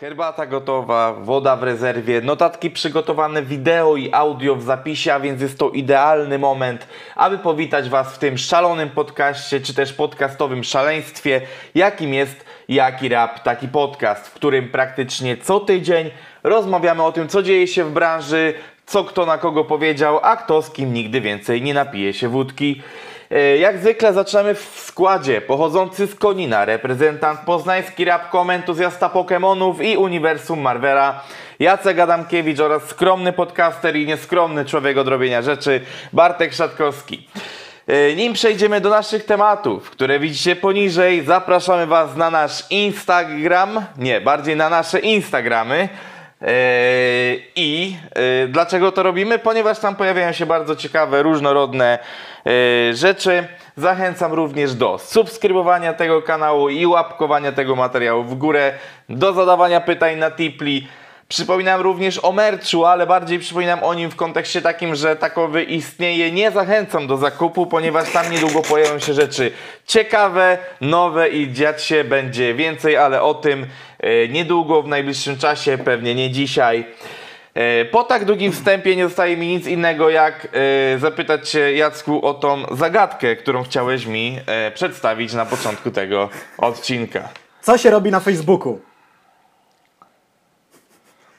Herbata gotowa, woda w rezerwie, notatki przygotowane, wideo i audio w zapisie, a więc jest to idealny moment, aby powitać Was w tym szalonym podcaście, czy też podcastowym szaleństwie, jakim jest Jaki Rap, taki podcast, w którym praktycznie co tydzień rozmawiamy o tym, co dzieje się w branży, co kto na kogo powiedział, a kto z kim nigdy więcej nie napije się wódki. E, Jak zwykle zaczynamy w składzie pochodzący z Konina, reprezentant poznański rapkom, entuzjasta Pokemonów i uniwersum Marvela, Jacek Adamkiewicz oraz skromny podcaster i nieskromny człowiek od robienia rzeczy, Bartek Szatkowski. E, Nim przejdziemy do naszych tematów, które widzicie poniżej, zapraszamy Was na nasz Instagram, nie, bardziej na nasze Instagramy. Eee, I e, dlaczego to robimy? Ponieważ tam pojawiają się bardzo ciekawe, różnorodne e, rzeczy. Zachęcam również do subskrybowania tego kanału i łapkowania tego materiału w górę, do zadawania pytań na Tipli. Przypominam również o merchu, ale bardziej przypominam o nim w kontekście takim, że takowy istnieje. Nie zachęcam do zakupu, ponieważ tam niedługo pojawią się rzeczy ciekawe, nowe i dziać się będzie więcej, ale o tym niedługo, w najbliższym czasie, pewnie nie dzisiaj. E, Po tak długim wstępie nie zostaje mi nic innego jak e, zapytać się Jacku o tą zagadkę, którą chciałeś mi e, przedstawić na początku tego odcinka. Co się robi na Facebooku?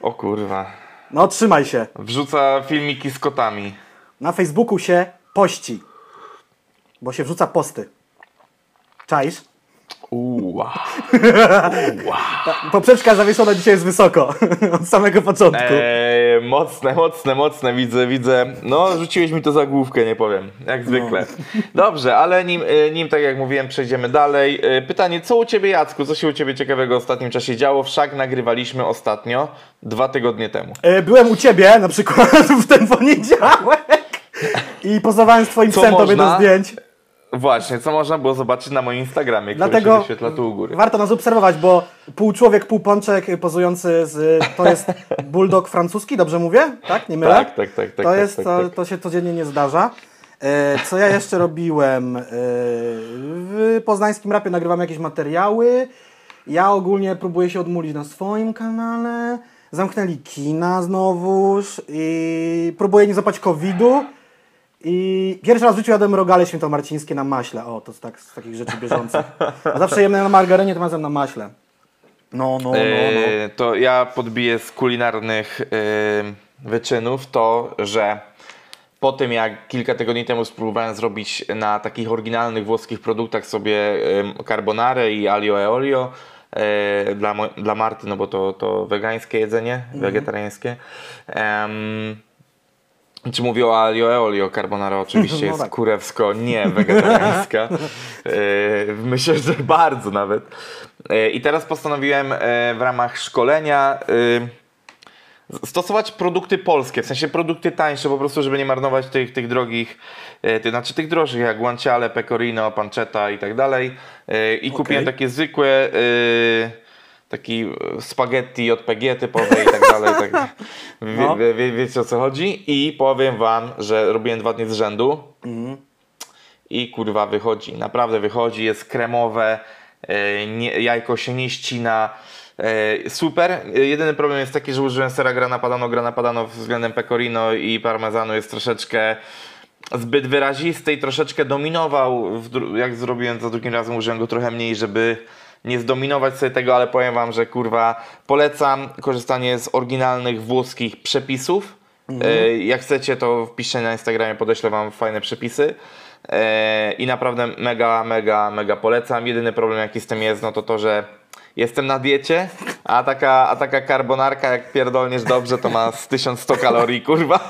O kurwa. No trzymaj się. Wrzuca filmiki z kotami. Na Facebooku się pości. Bo się wrzuca posty. Czaisz? Uła. Poprzeczka zawieszona dzisiaj jest wysoko. Od samego początku. Eee, mocne, mocne, mocne, widzę, widzę. No, rzuciłeś mi to za główkę, nie powiem, jak zwykle. Dobrze, ale nim, e, nim, tak jak mówiłem, przejdziemy dalej. E, Pytanie, co u Ciebie, Jacku, co się u Ciebie ciekawego w ostatnim czasie działo? Wszak nagrywaliśmy ostatnio, dwa tygodnie temu. E, Byłem u ciebie na przykład w ten poniedziałek. I pozowałem z twoim Co psem do zdjęć. Właśnie, co można było zobaczyć na moim Instagramie, który Dlatego się wyświetla tu u góry. warto nas obserwować, bo pół człowiek, pół pączek pozujący z... To jest bulldog francuski, dobrze mówię? Tak? Nie mylę? Tak, tak, tak, tak, To, tak, jest, tak, to, tak. to się codziennie nie zdarza. E, co ja jeszcze robiłem? E, w poznańskim rapie nagrywam jakieś materiały. Ja ogólnie próbuję się odmulić na swoim kanale. Zamknęli kina znowuż i próbuję nie zapać COVID-u. I pierwszy raz w życiu jadłem rogale świętomarcińskie na maśle. O, to tak, z takich rzeczy bieżących. A zawsze jem na margarynie, tym razem na maśle. No, no, no, no. E, to ja podbiję z kulinarnych e, wyczynów to, że po tym jak kilka tygodni temu spróbowałem zrobić na takich oryginalnych włoskich produktach sobie e, carbonarę i alio e olio e, dla, dla Marty, no bo to, to wegańskie jedzenie, Mhm. wegetariańskie. Czy mówię o alio e olio, carbonara oczywiście No jest tak. kurewsko nie wegetariańska. E, Myślę, że bardzo nawet. E, I teraz postanowiłem e, w ramach szkolenia stosować produkty polskie, w sensie produkty tańsze, po prostu, żeby nie marnować tych, tych drogich, tych, znaczy tych droższych, jak guanciale, pecorino, pancetta i tak dalej. I kupiłem takie zwykłe, taki e, spaghetti JPG typowe i tak dalej. Tak, wie, No. wie, wie, wiecie o co chodzi? I powiem wam, że robiłem dwa dni z rzędu i kurwa wychodzi, naprawdę wychodzi, jest kremowe, e, nie, jajko się nie ścina, e, super. Jedyny problem jest taki, że użyłem sera grana padano, grana padano względem pecorino i parmezanu jest troszeczkę zbyt wyrazisty i troszeczkę dominował, jak zrobiłem za drugim razem, użyłem go trochę mniej, żeby nie zdominować sobie tego, ale powiem wam, że kurwa polecam korzystanie z oryginalnych włoskich przepisów. E, Jak chcecie, to wpiszcie na Instagramie, podeślę wam fajne przepisy. E, I naprawdę mega, mega, mega polecam. Jedyny problem jaki z tym jest, no to to, że jestem na diecie, a taka, a taka carbonarka jak pierdolniesz dobrze, to ma z 1100 kalorii, kurwa.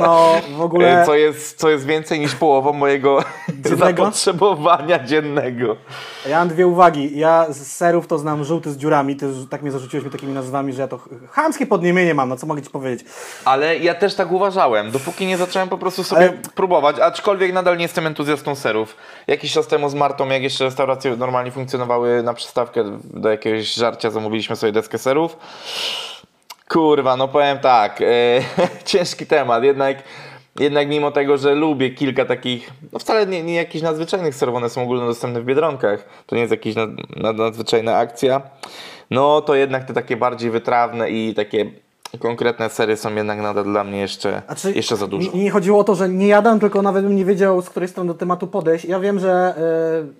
No, w ogóle... E, Co jest, co jest więcej niż połową mojego Dziennego? zapotrzebowania dziennego. Ja mam dwie uwagi. Ja z serów to znam żółty z dziurami. Ty tak mnie zarzuciłeś mi takimi nazwami, że ja to ch- chamskie podniemienie mam. No co mogę ci powiedzieć? Ale ja też tak uważałem, dopóki nie zacząłem po prostu sobie Ale- próbować, aczkolwiek nadal nie jestem entuzjastą serów. Jakiś czas temu z Martą, jak jeszcze restauracje normalnie funkcjonowały na przystawkę do jakiegoś żarcia, zamówiliśmy sobie deskę serów. Kurwa, no powiem tak, e, ciężki temat, jednak, jednak mimo tego, że lubię kilka takich, no wcale nie, nie jakichś nadzwyczajnych serów, one są ogólnodostępne w Biedronkach, to nie jest jakaś nad, nad, nadzwyczajna akcja. no to jednak te takie bardziej wytrawne i takie konkretne serie są jednak nadal dla mnie jeszcze, jeszcze za dużo. Mi nie chodziło o to, że nie jadam, tylko nawet bym nie wiedział, z której strony do tematu podejść. Ja wiem, że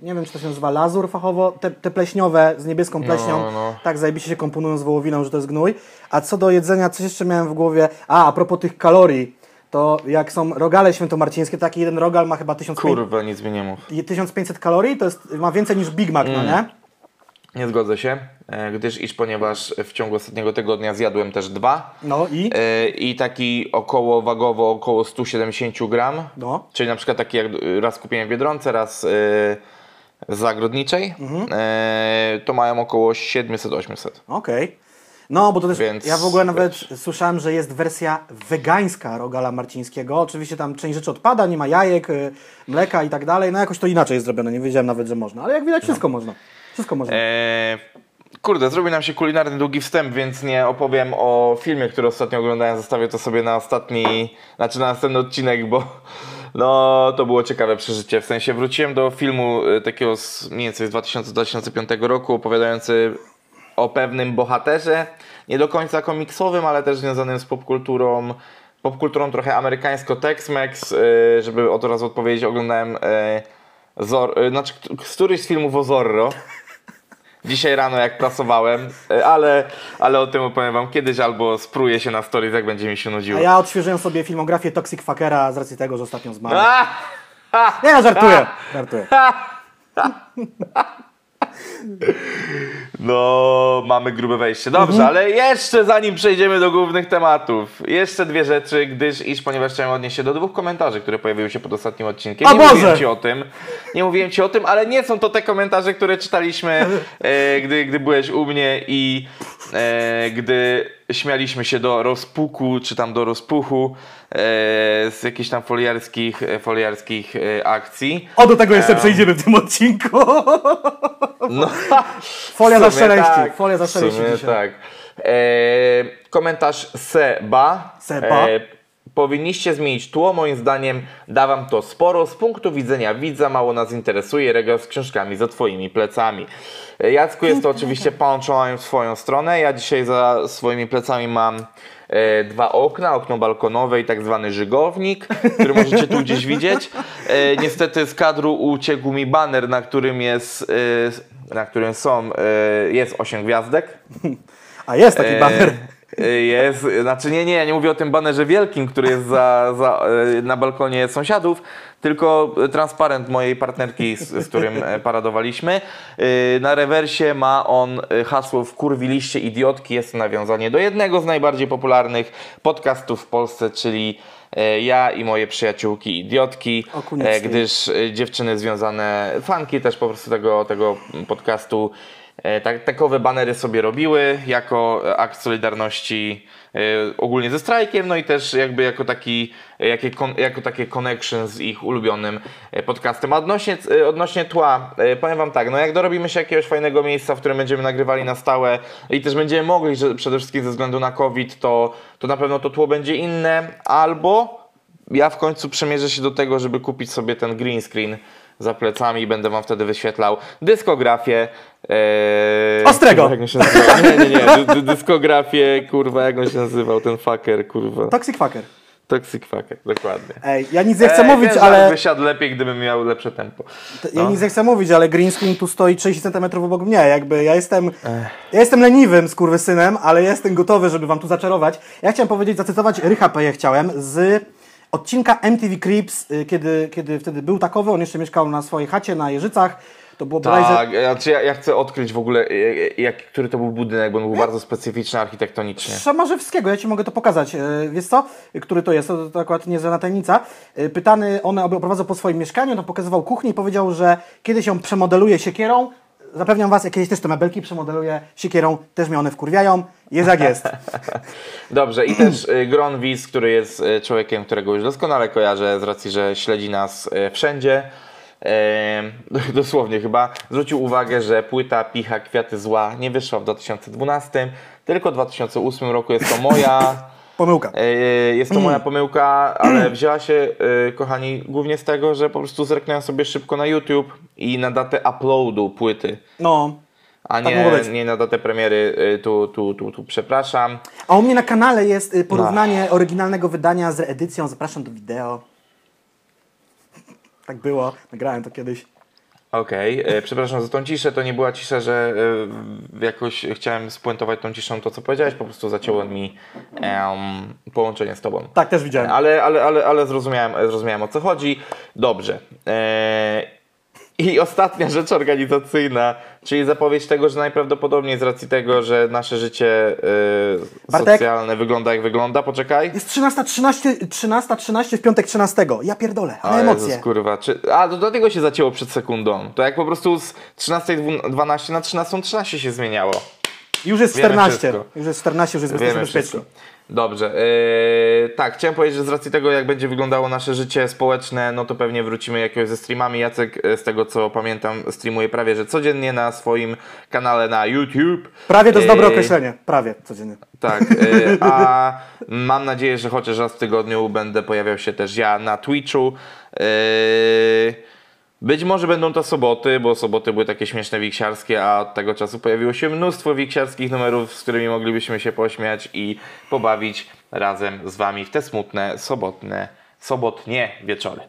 e, nie wiem, czy to się nazywa lazur fachowo, te, te pleśniowe z niebieską pleśnią, no. tak zajebiście się komponują z wołowiną, że to jest gnój. A co do jedzenia, coś jeszcze miałem w głowie. A, a propos tych kalorii, to jak są rogale świętomarcińskie, taki jeden rogal ma chyba 1500, Kurwa, nic mi nie mów. 1500 kalorii, to jest, ma więcej niż Big Mac, no nie? Nie zgodzę się, e, gdyż iż ponieważ w ciągu ostatniego tygodnia zjadłem też dwa No i? e, i taki około wagowo około 170 gram, No. czyli na przykład taki jak raz kupiłem w Biedronce, raz e, z Zagrodniczej, Mhm. e, to mają około 700-800. Okej. No, bo to też Więc- ja w ogóle nawet słyszałem, że jest wersja wegańska rogala marcińskiego. Oczywiście tam część rzeczy odpada, nie ma jajek, mleka i tak dalej. No jakoś to inaczej jest zrobione, nie wiedziałem nawet, że można. Ale jak widać, wszystko można. Wszystko można. E, kurde, zrobi nam się kulinarny długi wstęp, więc nie opowiem o filmie, który ostatnio oglądałem. Zostawię to sobie na ostatni, znaczy na następny odcinek, bo no to było ciekawe przeżycie. W sensie wróciłem do filmu e, takiego z mniej więcej z 2000-2005 roku, opowiadający o pewnym bohaterze, nie do końca komiksowym, ale też związanym z popkulturą, popkulturą trochę amerykańsko Tex-Mex, e, żeby od razu odpowiedzieć, oglądałem e, znaczy, któryś z filmów o Zorro. Dzisiaj rano jak pracowałem, e, ale, ale o tym opowiem wam kiedyś albo spróję się na stories, jak będzie mi się nudziło. A ja odświeżyłem sobie filmografię Toxic Fuckera z racji tego, że ostatnio zmarł. A! Nie, no, żartuję. Żartuję. No, mamy grube wejście. Dobrze, ale jeszcze zanim przejdziemy do głównych tematów, jeszcze dwie rzeczy, gdyż iż ponieważ chciałem odnieść się do dwóch komentarzy, które pojawiły się pod ostatnim odcinkiem. O nie Boże! mówiłem ci o tym. Nie mówiłem ci o tym, ale nie są to te komentarze, które czytaliśmy, e, gdy, gdy byłeś u mnie i e, gdy śmialiśmy się do rozpuku, czy tam do rozpuchu e, z jakichś tam foliarskich, e, foliarskich e, akcji. O, do tego jeszcze przejdziemy w tym odcinku. No, Folia za szeleści. tak, Folia za szeleści tak. E, komentarz Seba. Seba. E, powinniście zmienić tło, moim zdaniem da wam to sporo. Z punktu widzenia widza mało nas interesuje regał z książkami za twoimi plecami. E, Jacku, jest to oczywiście punchline w swoją stronę. Ja dzisiaj za swoimi plecami mam e, dwa okna, okno balkonowe i tak zwany żygownik, który możecie tu gdzieś widzieć. E, niestety z kadru uciekł mi baner, na którym jest, e, na którym są, e, jest 8 gwiazdek. A jest taki baner. Jest, znaczy nie, nie, ja nie mówię o tym banerze wielkim, który jest za, za, e, na balkonie sąsiadów, tylko transparent mojej partnerki, z, z którym e, paradowaliśmy. E, Na rewersie ma on hasło wkurwiliście idiotki. Jest to nawiązanie do jednego z najbardziej popularnych podcastów w Polsce, czyli ja i moje przyjaciółki idiotki, gdyż dziewczyny związane, fanki też po prostu tego, tego podcastu Tak, takowe banery sobie robiły jako e, akt solidarności e, ogólnie ze strajkiem, no i też jakby jako taki, e, jakie, jako takie connection z ich ulubionym e, podcastem. A odnośnie, e, odnośnie tła, e, powiem wam tak, no jak dorobimy się jakiegoś fajnego miejsca, w którym będziemy nagrywali na stałe i też będziemy mogli, że przede wszystkim ze względu na COVID, to, to na pewno to tło będzie inne, albo ja w końcu przemierzę się do tego, żeby kupić sobie ten green screen za plecami i będę wam wtedy wyświetlał dyskografię. Ee, Ostrego! kurwa, Jak on się nazywał? Nie, nie, nie. Dy, dy, dyskografię, kurwa, jak on się nazywał, ten fucker, kurwa. Toxic Fucker. Toxic fucker, dokładnie. Ej, ja nic nie chcę Ej, mówić, ten ale... wysiadł lepiej, gdybym miał lepsze tempo. Ja nic nie chcę mówić, ale green screen tu stoi 30 cm obok mnie. Jakby ja jestem. Ja jestem leniwym skurwysynem, ale jestem gotowy, żeby wam tu zaczarować. Ja chciałem powiedzieć, zacytować Rycha Peje chciałem z odcinka MTV Creeps, y, kiedy, kiedy wtedy był takowy. On jeszcze mieszkał na swojej chacie na Jeżycach. To było bodajże. Tak, znaczy ja, ja chcę odkryć w ogóle, e, e, jak, który to był budynek, bo on był bardzo specyficzny architektonicznie. Szamarzewskiego, ja Ci mogę to pokazać. Wiesz co? Który to jest? To, to akurat nie żadna tajemnica. Pytany, on aby oprowadzał po swoim mieszkaniu, to pokazywał kuchnię i powiedział, że kiedyś ją przemodeluje siekierą. Zapewniam Was, jak kiedyś też te mebelki przemodeluje siekierą, też mnie one wkurwiają. Jest jak jest. Dobrze, i też y, Gronwis, który jest y, człowiekiem, którego już doskonale kojarzę z racji, że śledzi nas y, wszędzie. Dosłownie chyba zwrócił uwagę, że płyta Picha Kwiaty Zła nie wyszła w 2012, tylko w 2008 roku jest to moja. Pomyłka. e, Jest to moja pomyłka, ale wzięła się, e, kochani, głównie z tego, że po prostu zerknąłem sobie szybko na YouTube i na datę uploadu płyty. No, a Tak mogło być. nie, nie na datę premiery. Tu, tu, tu, tu przepraszam. A u mnie na kanale jest porównanie No. oryginalnego wydania z edycją. Zapraszam do wideo. Tak było, nagrałem to kiedyś. Okej, e, przepraszam za tą ciszę, to nie była cisza, że e, jakoś chciałem spuentować tą ciszą to, co powiedziałeś, po prostu zacięło mi em, połączenie z tobą. Tak, też widziałem. Ale, ale, ale, ale zrozumiałem, zrozumiałem o co chodzi. Dobrze. E, I ostatnia rzecz organizacyjna, czyli zapowiedź tego, że najprawdopodobniej z racji tego, że nasze życie Bartek? socjalne wygląda jak wygląda, poczekaj. Jest 13.13 13, 13 w piątek 13. Ja pierdolę, ale emocje. Jezus, kurwa. Czy... A, to dlatego się zacięło przed sekundą. To jak po prostu z 13.12 na 13.13 się zmieniało. Już jest Wiemy 14. wszystko. Już jest 14, już jest bezpiecznie. Dobrze. Yy, tak, chciałem powiedzieć, że z racji tego, jak będzie wyglądało nasze życie społeczne, no to pewnie wrócimy jakieś ze streamami. Jacek, e, z tego co pamiętam, streamuje prawie że codziennie na swoim kanale na YouTube. Prawie to jest dobre Yy, określenie. Prawie codziennie. Tak, y, a mam nadzieję, że chociaż raz w tygodniu będę pojawiał się też ja na Twitchu. Y, Być może będą to soboty, bo soboty były takie śmieszne wiksiarskie, a od tego czasu pojawiło się mnóstwo wiksiarskich numerów, z którymi moglibyśmy się pośmiać i pobawić razem z Wami w te smutne, sobotne, sobotnie wieczory.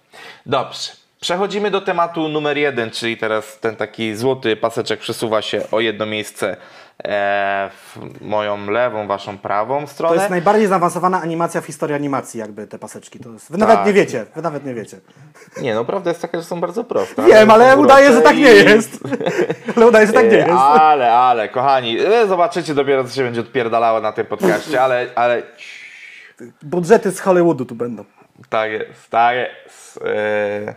Dobrze. Przechodzimy do tematu numer jeden, czyli teraz ten taki złoty paseczek przesuwa się o jedno miejsce w moją lewą, waszą prawą To stronę. jest najbardziej zaawansowana animacja w historii animacji, jakby te paseczki. To jest... Wy Tak. nawet nie wiecie, wy nawet nie wiecie. Nie, no prawda jest taka, że są bardzo proste. Wiem, ale udaje, że tak nie i- jest. ale udaje, że tak nie E, jest. Ale, ale, kochani, e, zobaczycie dopiero, co się będzie odpierdalało na tym podcaście, ale, ale Budżety z Hollywoodu tu będą. tak jest, tak jest. E...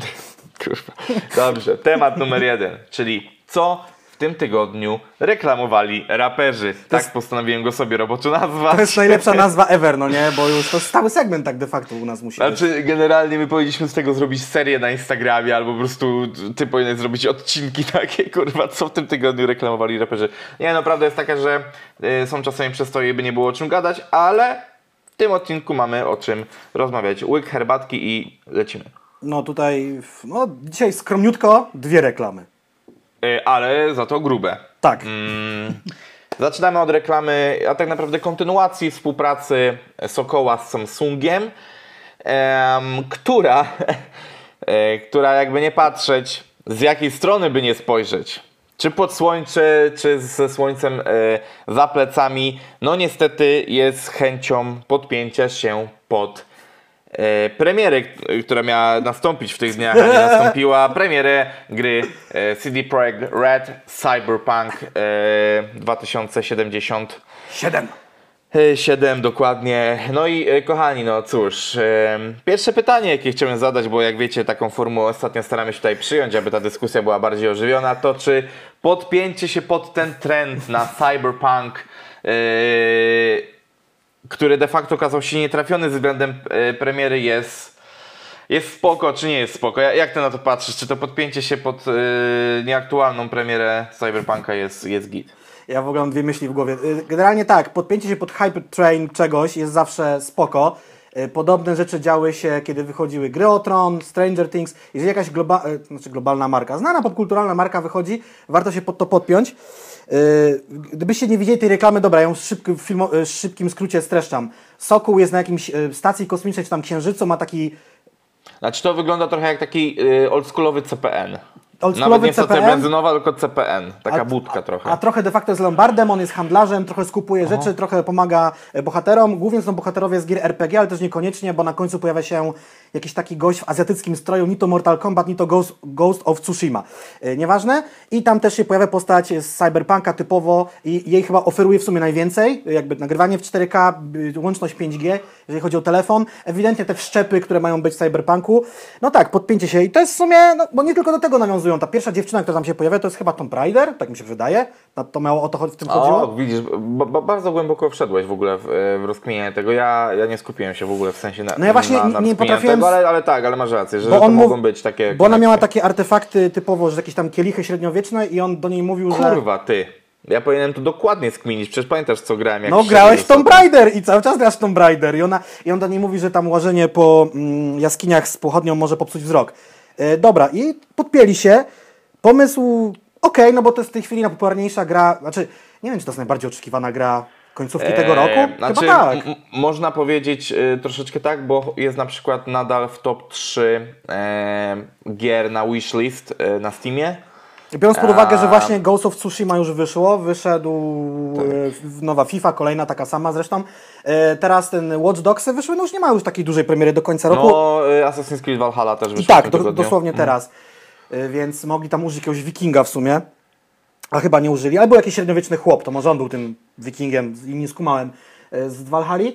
Kurwa. Dobrze, temat numer jeden, czyli co tym tygodniu reklamowali raperzy. Tak jest- postanowiłem go sobie roboczo nazwać. To jest najlepsza nazwa ever, no nie? Bo już to stały segment tak de facto u nas musi być. Znaczy, generalnie my powinniśmy z tego zrobić serię na Instagramie, albo po prostu ty powinieneś zrobić odcinki takie, kurwa, co w tym tygodniu reklamowali raperzy. Nie, no prawda jest taka, że y, są czasami przestoje, by nie było o czym gadać, ale w tym odcinku mamy o czym rozmawiać. Łyk herbatki i lecimy. No tutaj, no dzisiaj skromniutko dwie reklamy. Y, ale za to grube. Tak. Mm, Zaczynamy od reklamy, a tak naprawdę kontynuacji współpracy Sokoła z Samsungiem, em, która, e, która jakby nie patrzeć, z jakiej strony by nie spojrzeć, czy pod słońce, czy ze słońcem e, za plecami, no niestety jest chęcią podpięcia się pod e, premierę, k- która miała nastąpić w tych dniach, a nie nastąpiła. Premierę gry e, CD Projekt Red Cyberpunk e, 2070. Siedem. 7 dokładnie. No i e, kochani, no cóż, e, pierwsze pytanie, jakie chciałem zadać, bo jak wiecie, taką formułę ostatnio staramy się tutaj przyjąć, aby ta dyskusja była bardziej ożywiona, to czy podpięcie się pod ten trend na cyberpunk, e, który de facto okazał się nietrafiony względem e, premiery, jest, jest spoko, czy nie jest spoko? Ja- Jak ty na to patrzysz? Czy to podpięcie się pod e, nieaktualną premierę cyberpunka jest, jest git? Ja w ogóle mam dwie myśli w głowie. Y, Generalnie tak, podpięcie się pod hype train czegoś jest zawsze spoko. Podobne rzeczy działy się, kiedy wychodziły gry o Tron, Stranger Things. Jeżeli jakaś globa znaczy globalna marka, znana popkulturalna marka wychodzi, warto się pod to podpiąć. Y, Gdybyście nie widzieli tej reklamy, dobra, ją w szybkim, filmo, y, w szybkim skrócie streszczam. Sokół jest na jakimś y, stacji kosmicznej, czy tam księżycu, ma taki Znaczy to wygląda trochę jak taki oldschoolowy CPN. Oldschoolowy Nawet nie stacja CPN? benzynowa, tylko CPN. Taka A- budka trochę. A trochę de facto jest Lombardem, on jest handlarzem, trochę skupuje rzeczy, trochę pomaga e, bohaterom. Głównie są bohaterowie z gier RPG, ale też niekoniecznie, bo na końcu pojawia się jakiś taki gość w azjatyckim stroju, ni to Mortal Kombat, ni to Ghost, Ghost of Tsushima. E, Nieważne. I tam też się pojawia postać z Cyberpunka typowo i jej chyba oferuje w sumie najwięcej. Jakby nagrywanie w 4K, y, łączność 5G, jeżeli chodzi o telefon. Ewidentnie te wszczepy, które mają być w Cyberpunku. No tak, podpięcie się. I to jest w sumie, no, bo nie tylko do tego nawiązują. Ta pierwsza dziewczyna, która tam się pojawia, to jest chyba Tomb Raider, tak mi się wydaje. To miało o to w tym chodziło. O, widzisz, ba, ba, bardzo głęboko wszedłeś w ogóle w, e, w rozkminienie tego. Ja, ja nie skupiłem się w ogóle w sensie na No ja właśnie na, na nie- potrafiłem Tego, ale, ale tak, ale masz rację, że Bo to mogą być takie... Bo ona miała takie artefakty typowo, że jakieś tam kielichy średniowieczne i on do niej mówił, że... Kurwa, ty. Ja powinienem to dokładnie skminić. Przecież pamiętasz, co grałem. Jak No grałeś w Tomb. Raider i cały czas grasz w Tomb Raider i, ona, i on do niej mówi, że tam łażenie po mm, jaskiniach z pochodnią może popsuć wzrok. E, dobra, i podpięli się. Pomysł Okej, no bo to jest w tej chwili najpopularniejsza gra, znaczy, nie wiem, czy to jest najbardziej oczekiwana gra końcówki tego roku? Eee, Chyba znaczy, tak. można powiedzieć y, troszeczkę tak, bo jest na przykład nadal w top 3 e, gier na wishlist e, na Steamie. Biorąc pod uwagę, że właśnie Ghost of Tsushima już wyszło, wyszedł Tak. w- nowa FIFA, kolejna taka sama zresztą. E, teraz ten Watch Dogsy wyszły, no już nie ma już takiej dużej premiery do końca roku. No, y, Assassin's Creed Valhalla też I wyszło w tak, do, dosłownie teraz. E, Więc mogli tam użyć jakiegoś wikinga w sumie. A chyba nie użyli. Albo jakiś średniowieczny chłop, to może on był tym wikingiem, i nie skumałem e, z Valhalla.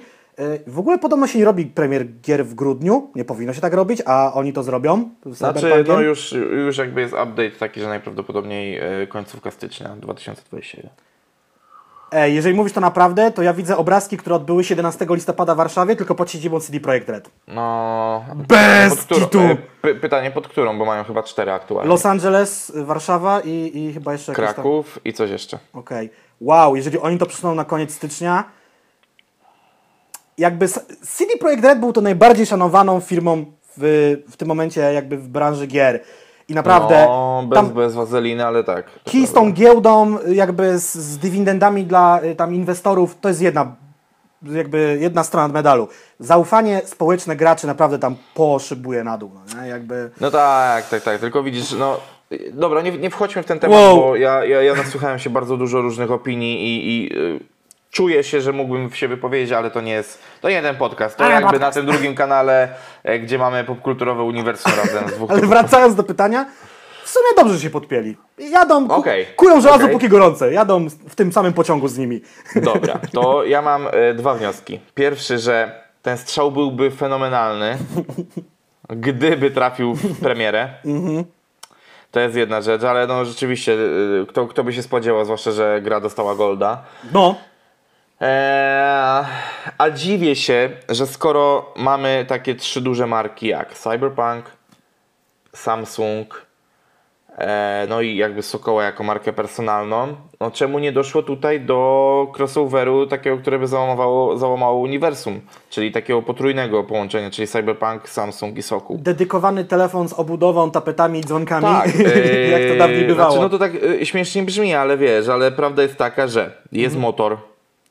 W ogóle podobno się nie robi premier gier w grudniu, nie powinno się tak robić, a oni to zrobią. Znaczy, no już, już jakby jest update taki, że najprawdopodobniej e, końcówka stycznia 2021. Ej, jeżeli mówisz to naprawdę, to ja widzę obrazki, które odbyły się 11 listopada w Warszawie, tylko pod siedzibą CD Projekt Red. No. Bez pod którą- e, py, Pytanie pod którą, bo mają chyba cztery aktualnie. Los Angeles, Warszawa i, i chyba jeszcze jakieś tam... Kraków i coś jeszcze. Okej. Wow, jeżeli oni to przesuną na koniec stycznia, jakby CD Projekt Red był to najbardziej szanowaną firmą w, w tym momencie jakby w branży gier. I naprawdę No, bez, tam bez wazeliny, ale tak. kij z tą giełdą, jakby z, z dywidendami dla y, tam inwestorów, to jest jedna jakby jedna strona medalu. Zaufanie społeczne graczy naprawdę tam poszybuje na dół. No, nie? Jakby... No tak, tak, tak. Tylko widzisz, no. Dobra, nie, nie wchodźmy w ten temat, Wow. bo ja, ja, ja nasłuchałem się bardzo dużo różnych opinii i, i y, czuję się, że mógłbym się wypowiedzieć, ale to nie jest. To nie ten podcast. To Ale jakby podcast. na tym drugim kanale, e, gdzie mamy popkulturowe uniwersum razem z dwóch Ale wracając do pytania, w sumie dobrze, się podpięli. Jadą, ku, Okej. kują żelazo Okej. póki gorące. Jadą w tym samym pociągu z nimi. Dobra, to ja mam e, dwa wnioski. Pierwszy, że ten strzał byłby fenomenalny, gdyby trafił w premierę. To jest jedna rzecz, ale no rzeczywiście, e, kto, kto by się spodziewał, zwłaszcza, że gra dostała Golda. No, Eee, a dziwię się, że skoro mamy takie trzy duże marki jak Cyberpunk, Samsung, e, no i jakby Sokoła jako markę personalną, no czemu nie doszło tutaj do crossoveru takiego, które by załamało, załamało uniwersum, czyli takiego potrójnego połączenia, czyli Cyberpunk, Samsung i Sokół. dedykowany telefon z obudową, tapetami i dzwonkami, Tak, jak to dawniej eee, bywało. Znaczy, no to tak e, śmiesznie brzmi, ale wiesz, ale prawda jest taka, że jest motor,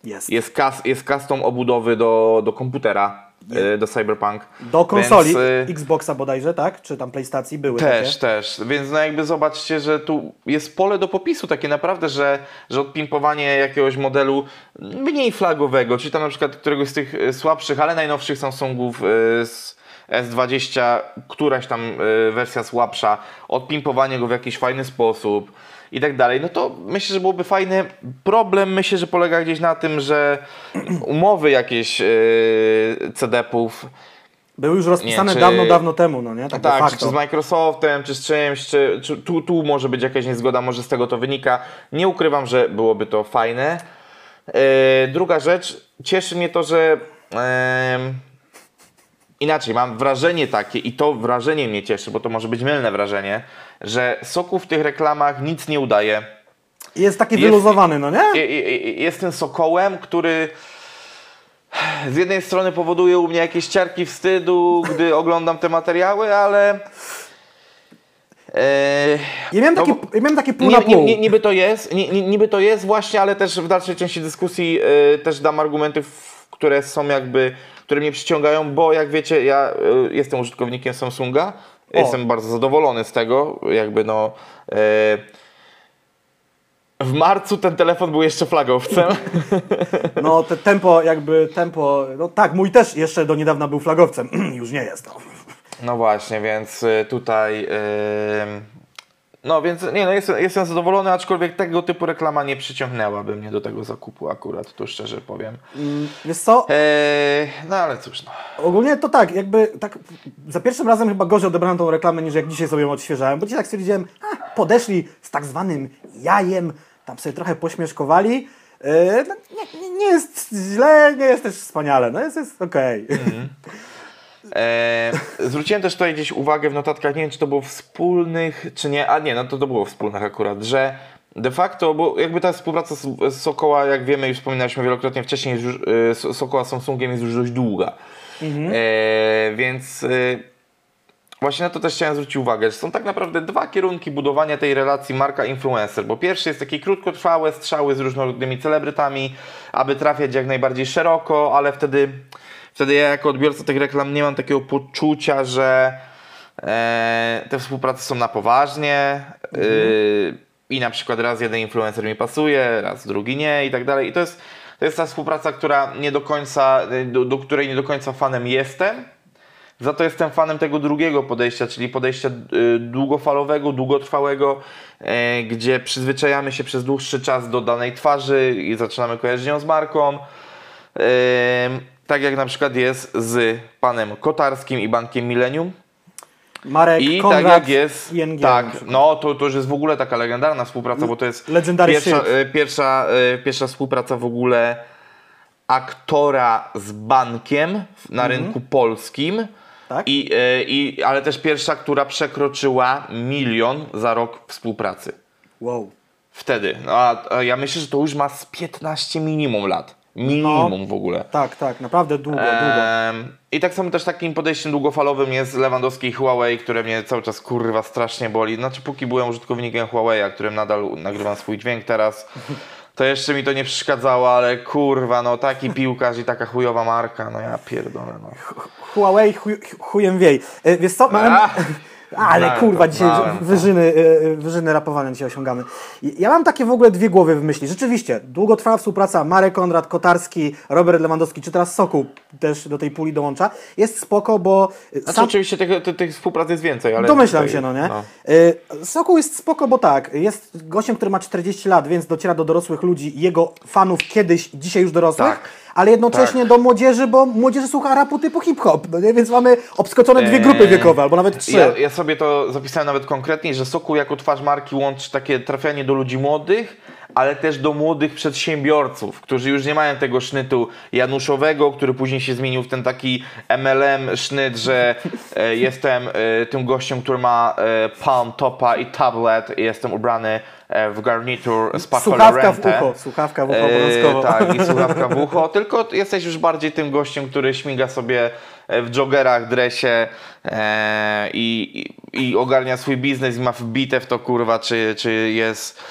Jest. jest, kas, jest custom obudowy do, do komputera, e, do Cyberpunk. Do konsoli Więc, y, Xboxa bodajże, tak? Czy tam PlayStacji były Też, takie? też. Więc no jakby zobaczcie, że tu jest pole do popisu takie naprawdę, że, że odpimpowanie jakiegoś modelu mniej flagowego, czy tam na przykład któregoś z tych e, słabszych, ale najnowszych Samsungów z S20, któraś tam wersja słabsza, odpimpowanie go w jakiś fajny sposób i tak dalej, no to myślę, że byłoby fajne. Problem myślę, że polega gdzieś na tym, że umowy jakieś e, CD-ów Były już rozpisane Nie, czy- dawno, dawno temu, no nie? Tak, tak, czy, czy z Microsoftem, czy z czymś, czy, czy tu, tu może być jakaś niezgoda, może z tego to wynika. Nie ukrywam, że byłoby to fajne. E, druga rzecz, cieszy mnie to, że em, inaczej, mam wrażenie takie i to wrażenie mnie cieszy, bo to może być mylne wrażenie, że Soku w tych reklamach nic nie udaje. Jest taki jest- wyluzowany, no nie? Jest tym sokołem, który z jednej strony powoduje u mnie jakieś ciarki wstydu, gdy oglądam te materiały, ale. e, Ja miałem no takie, ja miałem takie pół na pół. niby to jest, niby to jest właśnie, ale też w dalszej części dyskusji e, też dam argumenty, które są jakby, które mnie przyciągają, bo jak wiecie, ja e, jestem użytkownikiem Samsunga, O. jestem bardzo zadowolony z tego, jakby no. E, w marcu ten telefon był jeszcze flagowcem. No te tempo jakby, tempo, no tak, mój też jeszcze do niedawna był flagowcem, już nie jest. No. No właśnie, więc y, tutaj. ym, no więc nie, no jestem, jestem zadowolony, aczkolwiek tego typu reklama nie przyciągnęłaby mnie do tego zakupu akurat, tu szczerze powiem. Mm, Wiesz co, Eee, no ale cóż, no. ogólnie to tak, jakby tak za pierwszym razem chyba gorzej odebrałem tą reklamę niż jak dzisiaj sobie ją odświeżałem, bo dzisiaj tak stwierdziłem, a, podeszli z tak zwanym jajem, tam sobie trochę pośmieszkowali. Yy, no, nie, nie- jest źle, nie jest też wspaniale, no jest, jest okej. Eee, zwróciłem też tutaj gdzieś uwagę w notatkach, nie wiem czy to było wspólnych, czy nie, a nie, no to to było wspólnych akurat, że de facto, bo jakby ta współpraca z, Sokoła, jak wiemy i wspominaliśmy wielokrotnie wcześniej, już, S- Sokoła z Samsungiem jest już dość długa. Eee, więc y, właśnie na to też chciałem zwrócić uwagę, że są tak naprawdę dwa kierunki budowania tej relacji marka-influencer, bo pierwszy jest takie krótkotrwałe strzały z różnorodnymi celebrytami, aby trafiać jak najbardziej szeroko, ale wtedy, wtedy ja jako odbiorca tych reklam nie mam takiego poczucia, że e, te współprace są na poważnie y, i na przykład raz jeden influencer mi pasuje, raz drugi nie i tak dalej. I to jest, to jest ta współpraca, która nie do końca, do, do której nie do końca fanem jestem. Za to jestem fanem tego drugiego podejścia, czyli podejścia y, długofalowego, długotrwałego, e, gdzie przyzwyczajamy się przez dłuższy czas do danej twarzy i zaczynamy kojarzyć ją z marką. Tak jak na przykład jest z panem Kotarskim i bankiem Millennium. Marek, I Konrad, tak jak jest, ING. tak, no to, to już jest w ogóle taka legendarna współpraca, bo to jest pierwsza, y, pierwsza, y, pierwsza współpraca w ogóle aktora z bankiem na rynku polskim. Mhm. Tak? I, y, i, ale też pierwsza, która przekroczyła milion za rok współpracy. Wow. Wtedy. No, a, a ja myślę, że to już ma z 15 minimum lat. Minimum No. w ogóle. Tak, tak, naprawdę długo, długo. I tak samo też takim podejściem długofalowym jest Lewandowski i Huawei, które mnie cały czas kurwa strasznie boli. Znaczy póki byłem użytkownikiem Huawei, którym nadal nagrywam swój dźwięk teraz, to jeszcze mi to nie przeszkadzało, ale kurwa, no taki piłkarz i taka chujowa marka, no ja pierdolę, no. Huawei chuj, chujem wiej. E, Wiesz co, mam... Ale znałem kurwa, dzisiaj znałem wyżyny, e, wyżyny rapowane dzisiaj osiągamy. Ja mam takie w ogóle dwie głowy w myśli. Rzeczywiście, długotrwała współpraca Marek Konrad, Kotarski, Robert Lewandowski, czy teraz Sokół też do tej puli dołącza. Jest spoko, bo e, Znaczy sam oczywiście tych, tych, tych współpracy jest więcej, ale... Domyślam tutaj- się, no nie? Y, Sokół jest spoko, bo tak, jest gościem, który ma 40 lat, więc dociera do dorosłych ludzi, jego fanów kiedyś, dzisiaj już dorosłych, Tak. Ale jednocześnie do młodzieży, bo młodzieży słucha rapu typu hip-hop, no nie? Więc mamy obskoczone dwie Eee, grupy wiekowe, albo nawet trzy. Ja, ja sobie to zapisałem nawet konkretnie, że Sokół jako twarz marki łączy takie trafianie do ludzi młodych, ale też do młodych przedsiębiorców, którzy już nie mają tego sznytu januszowego, który później się zmienił w ten taki MLM sznyt, że e, jestem e, tym gościem, który ma e, palm topa i tablet i jestem ubrany w garnitur z Paco Słuchawka w ucho, słuchawka w ucho E, obowiązkowo. tak, i słuchawka w ucho, tylko jesteś już bardziej tym gościem, który śmiga sobie e, w joggerach, dresie e, i, i, ogarnia swój biznes i ma wbite w to kurwa, czy, czy jest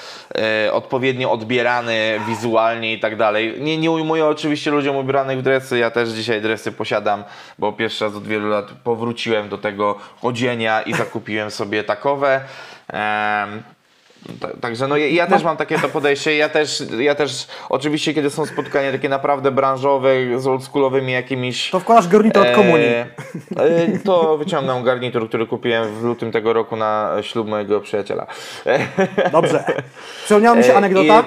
e, odpowiednio odbierany wizualnie i tak dalej. Nie, nie ujmuję oczywiście ludziom ubranych w dresy, ja też dzisiaj dresy posiadam, bo pierwszy raz od wielu lat powróciłem do tego odzienia i zakupiłem sobie takowe. Ta- Także no ja, też mam takie to podejście, ja też, ja też oczywiście kiedy są spotkania takie naprawdę branżowe z oldschoolowymi jakimiś To wkładasz garnitur od komunii. e, e, to wyciągnę garnitur, który kupiłem w lutym tego roku na ślub mojego przyjaciela. Dobrze. Przypomniała mi się E, anegdota.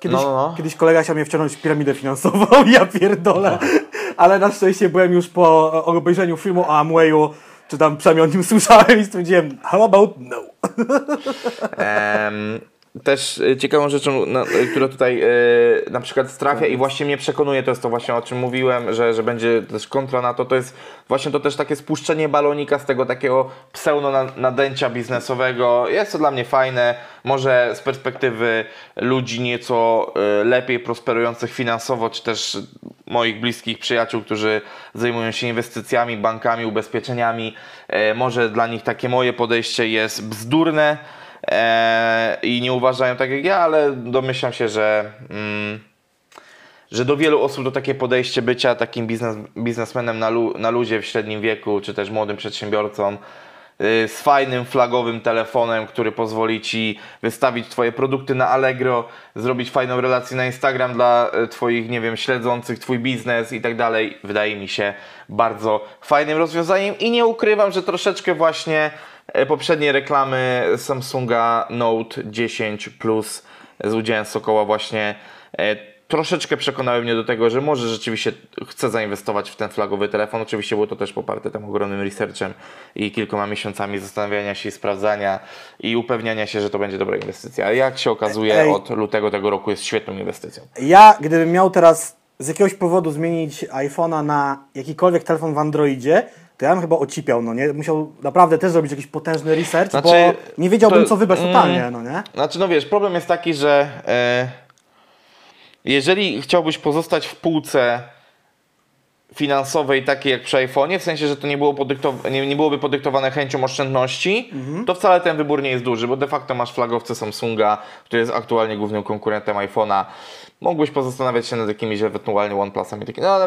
Kiedyś, No, no, no. kiedyś kolega chciał mnie wciągnąć w piramidę finansową, ja pierdolę. Ale na szczęście byłem już po obejrzeniu filmu o Amwayu, czy tam przynajmniej o nim słyszałem i stwierdziłem, how about no? Em, też e, ciekawą rzeczą, na, e, która tutaj e, na przykład trafia i właśnie mnie przekonuje, to jest to właśnie o czym mówiłem, że, że będzie też kontra na to, to jest właśnie to też takie spuszczenie balonika z tego takiego pseudo na- nadęcia biznesowego. Jest to dla mnie fajne, może z perspektywy ludzi nieco lepiej prosperujących finansowo, czy też moich bliskich przyjaciół, którzy zajmują się inwestycjami, bankami, ubezpieczeniami, może dla nich takie moje podejście jest bzdurne, i nie uważają tak jak ja, ale domyślam się, że, mm, że do wielu osób to takie podejście bycia takim biznes, biznesmenem na, lu, na w średnim wieku, czy też młodym przedsiębiorcą, y, z fajnym flagowym telefonem, który pozwoli Ci wystawić Twoje produkty na Allegro, zrobić fajną relację na Instagram dla y, Twoich, nie wiem, śledzących Twój biznes i tak dalej. Wydaje mi się bardzo fajnym rozwiązaniem i nie ukrywam, że troszeczkę właśnie e, poprzednie reklamy Samsunga Note 10 Plus z udziałem Sokoła właśnie e, troszeczkę przekonały mnie do tego, że może rzeczywiście chcę zainwestować w ten flagowy telefon. Oczywiście było to też poparte tym ogromnym researchem i kilkoma miesiącami zastanawiania się i sprawdzania i upewniania się, że to będzie dobra inwestycja. A jak się okazuje, Ej. od lutego tego roku jest świetną inwestycją. Ja, gdybym miał teraz z jakiegoś powodu zmienić iPhone'a na jakikolwiek telefon w Androidzie, to ja bym chyba ocipiał, no nie? Musiał naprawdę też zrobić jakiś potężny research, Znaczy, bo nie wiedziałbym, to- co wybrać mm. totalnie, no nie? Znaczy, no wiesz, problem jest taki, że e, jeżeli chciałbyś pozostać w półce finansowej takiej jak przy iPhone'ie, w sensie, że to nie, było podyktow- nie, nie byłoby podyktowane chęcią oszczędności, to wcale ten wybór nie jest duży, bo de facto masz flagowce Samsunga, który jest aktualnie głównym konkurentem iPhone'a. Mógłbyś pozastanawiać się nad jakimiś ewentualnie OnePlusami. No,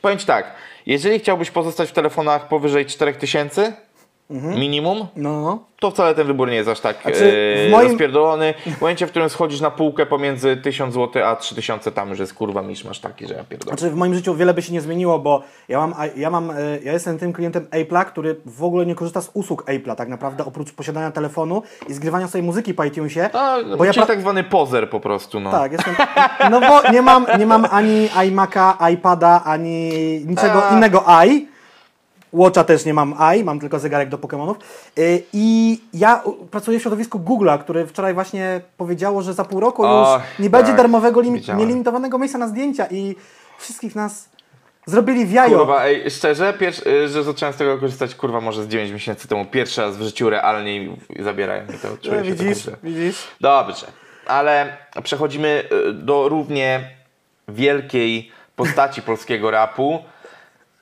powiem Ci tak, jeżeli chciałbyś pozostać w telefonach powyżej 4000 minimum, No, to wcale ten wybór nie jest aż tak Znaczy, e, w moim- rozpierdolony. W momencie, w którym schodzisz na półkę pomiędzy 1000 zł a 3000, tam już jest kurwa misz masz taki, że ja pierdolę. Znaczy w moim życiu wiele by się nie zmieniło, bo ja mam, ja mam, e, ja jestem tym klientem Apple'a, który w ogóle nie korzysta z usług Apple'a tak naprawdę, oprócz posiadania telefonu i zgrywania sobie muzyki po iTunesie. A, bo ja pra- tak zwany pozer po prostu, no. Tak, jestem. No bo nie mam, nie mam ani iMac'a, iPada, ani niczego A. innego i. Watcha też nie mam i, mam tylko zegarek do Pokémonów. Y, I ja pracuję w środowisku Google'a, który wczoraj właśnie powiedziało, że za pół roku już nie będzie tak, darmowego, lim- widziałem. nielimitowanego miejsca na zdjęcia i wszystkich nas zrobili w jajo. Kurwa, ej, szczerze, pierwszy, że zacząłem z tego korzystać, kurwa, może z 9 miesięcy temu, pierwszy raz w życiu realnie zabierają mi to. Czuję No, się widzisz, że- widzisz. Dobrze, ale przechodzimy y, do równie wielkiej postaci polskiego rapu,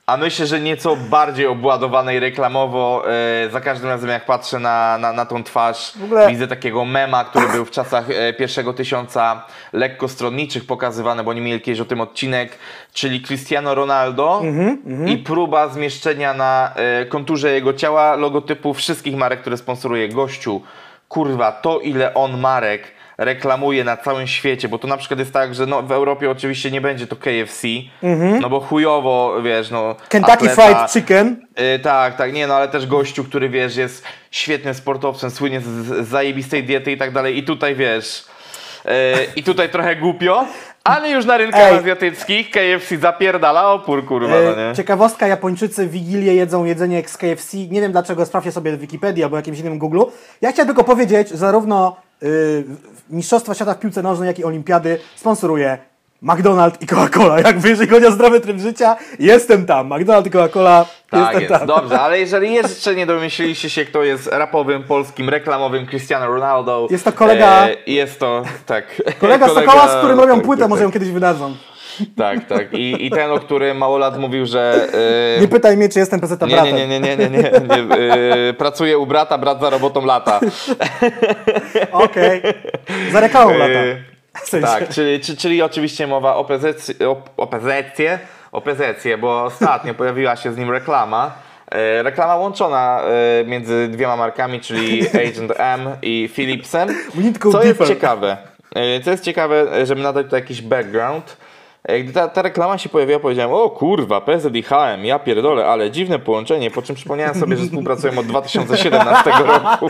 a myślę, że nieco bardziej obładowanej reklamowo. y, Za każdym razem jak patrzę na, na, na tą twarz, ogóle- widzę takiego mema, który był w czasach e, pierwszego tysiąca lekko stronniczych pokazywany, bo nie mieli kiedyś o tym odcinek, czyli Cristiano Ronaldo Mhm, i próba zmieszczenia na e, konturze jego ciała logotypu wszystkich marek, które sponsoruje gościu. Kurwa, to ile on marek reklamuje na całym świecie, bo to na przykład jest tak, że no, w Europie oczywiście nie będzie to KFC, no bo chujowo, wiesz, no... Mhm. Kentucky atleta- Fried Chicken. Y, tak, tak, nie no, ale też gościu, który wiesz, jest świetnym sportowcem, słynie z, z zajebistej diety i tak dalej. I tutaj wiesz, y, i tutaj trochę głupio, ale już na rynkach Ej. azjatyckich KFC zapierdala opór, kurwa, no E, nie? Ciekawostka, Japończycy w Wigilię jedzą jedzenie jak z KFC. Nie wiem dlaczego, sprawdźcie sobie w Wikipedii albo jakimś innym Google. Ja chciałem tylko powiedzieć, zarówno y, Mistrzostwa Świata w piłce nożnej, jak i Olimpiady sponsoruje McDonald's i Coca-Cola. Jeżeli chodzi o zdrowy tryb życia, jestem tam. McDonald's i Coca-Cola, Tak jestem jest, tam. dobrze, ale jeżeli jeszcze nie domyśliliście się, kto jest rapowym, polskim, reklamowym Cristiano Ronaldo. Jest to kolega- E, jest to, tak. Kolega z Sokoła, z którym robią tak, płytę, tak, może ją kiedyś wydadzą. Tak, tak. I, I ten, o którym mało lat mówił, że... e, Nie pytaj mnie, czy jestem pezeta Nie, bratem. nie, nie, nie, nie, nie, nie. Yy, pracuję u brata, brat za robotą lata. Okej. Za reklamą lata. Yy, W sensie. tak, czyli, czy- czyli oczywiście mowa o PZ, o, PZ-cie, o PZ-cie, bo ostatnio pojawiła się z nim reklama. E, reklama łączona e, między dwiema markami, czyli Agent M i Philipsem. Co jest ciekawe, e, co jest ciekawe, żeby nadać tutaj jakiś background. Gdy ta, ta reklama się pojawiła, powiedziałem, o kurwa, PZ i HM, ja pierdolę, ale dziwne połączenie, po czym przypomniałem sobie, że współpracują od 2017 roku.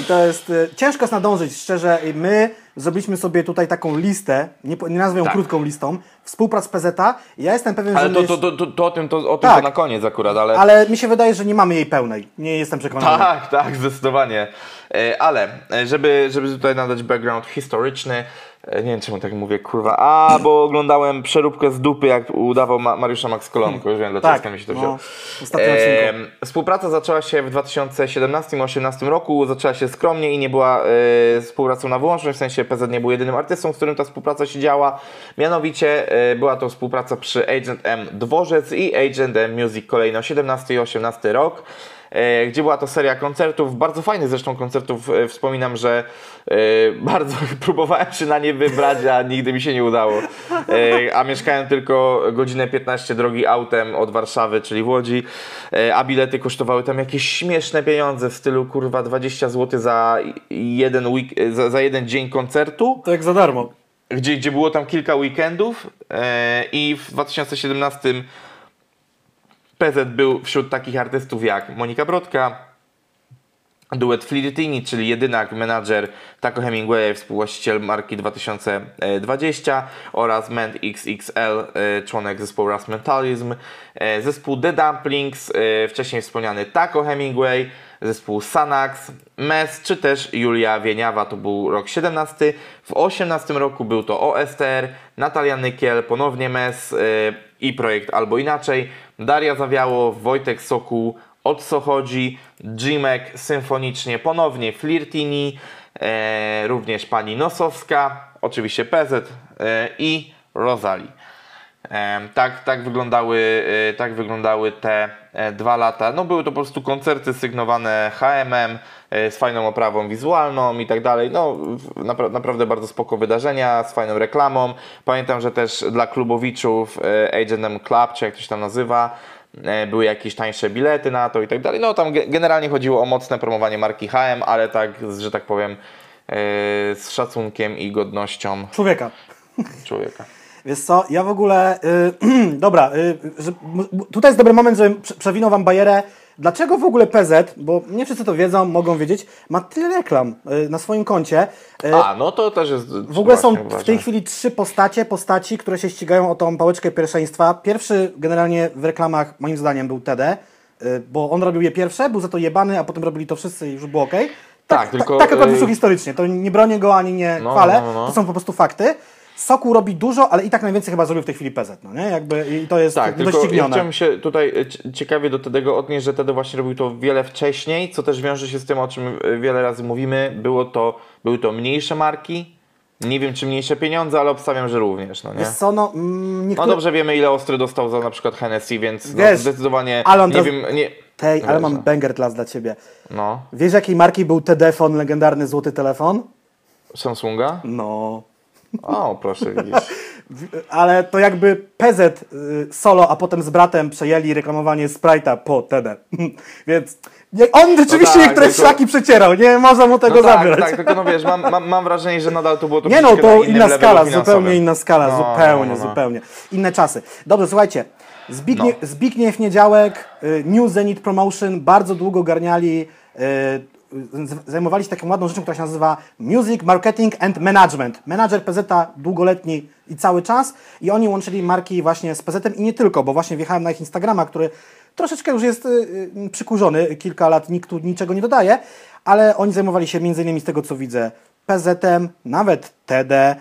I to jest y, ciężko jest nadążyć, szczerze. My zrobiliśmy sobie tutaj taką listę, nie, nie nazwę ją Tak. krótką listą, współprac PZ. Ja jestem pewien, Ale że to, my to, to, to, to o tym, to, o tym Tak. to na koniec akurat, ale... Ale mi się wydaje, że nie mamy jej pełnej. Nie jestem przekonany. Tak, tak, zdecydowanie. E, Ale, e, żeby, żeby tutaj nadać background historyczny, nie wiem czemu tak mówię, kurwa, a, bo oglądałem przeróbkę z dupy, jak udawał Ma Mariusza Max Kolonko, już wiem dlaczego Tak, mi się to no, wziął. ostatnim odcinku. Współpraca zaczęła się w 2017-2018 roku, zaczęła się skromnie i nie była e, współpracą na wyłączność, w sensie PZ nie był jedynym artystą, z którym ta współpraca się działa. Mianowicie e, była to współpraca przy Agent M Dworzec i Agent M Music kolejno 17 i 18 rok. E, Gdzie była to seria koncertów, bardzo fajnych zresztą koncertów. e, Wspominam, że e, bardzo próbowałem się na nie wybrać, a nigdy mi się nie udało. A mieszkałem tylko godzinę 15 drogi autem od Warszawy, czyli w Łodzi, a bilety kosztowały tam jakieś śmieszne pieniądze w stylu kurwa 20 zł za jeden, week, za, za jeden dzień koncertu To jak za darmo. gdzie, gdzie było tam kilka weekendów i w 2017 PZ był wśród takich artystów jak Monika Brodka, duet Flirtini, czyli jedynak, menadżer Taco Hemingway, współwłaściciel marki 2020 oraz Ment XXL, e, członek zespołu Ras Mentalism, e, zespół The Dumplings, e, wcześniej wspomniany Taco Hemingway, zespół Sanax, Mes czy też Julia Wieniawa, to był rok 17. W 18 roku był to OSTR, Natalia Nykiel, ponownie Mes i projekt Albo Inaczej, Daria Zawiało, Wojtek Sokół, od co chodzi, Jimek symfonicznie, ponownie Flirtini, e, również pani Nosowska, oczywiście PZ e, i Rosali. Em, tak, tak, wyglądały, e, tak wyglądały te e, dwa lata. No były to po prostu koncerty sygnowane HMM e, z fajną oprawą wizualną i tak dalej. No napra- naprawdę bardzo spoko wydarzenia z fajną reklamą. Pamiętam, że też dla klubowiczów e, H&M Club, czy jak to się tam nazywa, e, były jakieś tańsze bilety na to i tak dalej. No tam ge- generalnie chodziło o mocne promowanie marki HM, ale tak, że tak powiem, e, z szacunkiem i godnością Człowieka. człowieka. Wiesz co, ja w ogóle. y, dobra, y, m- tutaj jest dobry moment, żebym prze- przewinął wam bajerę. Dlaczego w ogóle PZ, bo nie wszyscy to wiedzą, mogą wiedzieć, ma tyle reklam y, na swoim koncie. Y, A, no to też jest. w ogóle są w tej chwili trzy postacie, postaci, które się ścigają o tą pałeczkę pierwszeństwa. Pierwszy generalnie w reklamach, moim zdaniem, był TD, y, bo on robił je pierwsze, był za to jebany, a potem robili to wszyscy i już było ok. Tak, tylko, Tak akurat wyszło historycznie. To nie bronię go ani nie No, chwalę. no, no, no. To są po prostu fakty. Soku robi dużo, ale i tak najwięcej chyba zrobił w tej chwili PZ, no nie? Jakby i to jest Tak, tylko ja doścignione. chciałem się tutaj e, ciekawie do tego odnieść, że wtedy właśnie robił to wiele wcześniej, co też wiąże się z tym, o czym e, wiele razy mówimy. Było to, były to mniejsze marki. Nie wiem, czy mniejsze pieniądze, ale obstawiam, że również, no nie? Co, no, mm, No niektóre... dobrze wiemy, ile Ostry dostał za na przykład Hennessy, więc no, Wiesz, zdecydowanie ale on nie wiem, nie... Tej, ale mam no. banger class dla ciebie. No, Wiesz jakiej marki był TD-fon, legendarny złoty telefon? Samsunga? No... O, proszę, widzisz. Ale to jakby PZ y, solo, a potem z bratem przejęli reklamowanie Sprite'a po TD. Więc on rzeczywiście tak, niektóre tylko- szlaki przecierał, nie można mu tego No tak, zabrać. tak, tylko no wiesz, mam, mam, mam wrażenie, że nadal to było to Nie no, to inna skala, zupełnie inna skala, No, zupełnie, no, no, no. zupełnie. Inne czasy. Dobrze, słuchajcie. Zbigniew, Zbigniew Niedziałek, y, New Zenit Promotion, bardzo długo garniali, y, zajmowali się taką ładną rzeczą, która się nazywa Music Marketing and Management. Menadżer PZ długoletni i cały czas i oni łączyli marki właśnie z PZ i nie tylko, bo właśnie wjechałem na ich Instagrama, który troszeczkę już jest y, y, przykurzony, kilka lat nikt tu niczego nie dodaje, ale oni zajmowali się między innymi z tego co widzę PZ-em, nawet TD,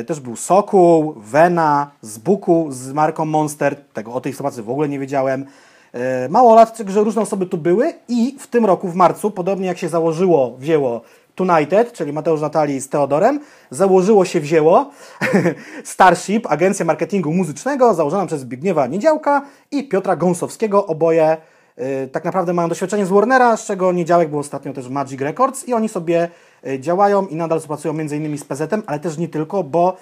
y, też był Sokół, Vena, z Buku z marką Monster, tego o tej sytuacji w ogóle nie wiedziałem. E, Mało lat, że różne osoby tu były i w tym roku, w marcu, podobnie jak się założyło, wzięło Tunited, czyli Mateusz Natali z Teodorem, założyło się, wzięło Starship, agencja marketingu muzycznego, założona przez Zbigniewa Niedziałka i Piotra Gąsowskiego, oboje e, tak naprawdę mają doświadczenie z Warnera, z czego Niedziałek był ostatnio też w Magic Records i oni sobie e, działają i nadal współpracują innymi z PZ-em, ale też nie tylko, bo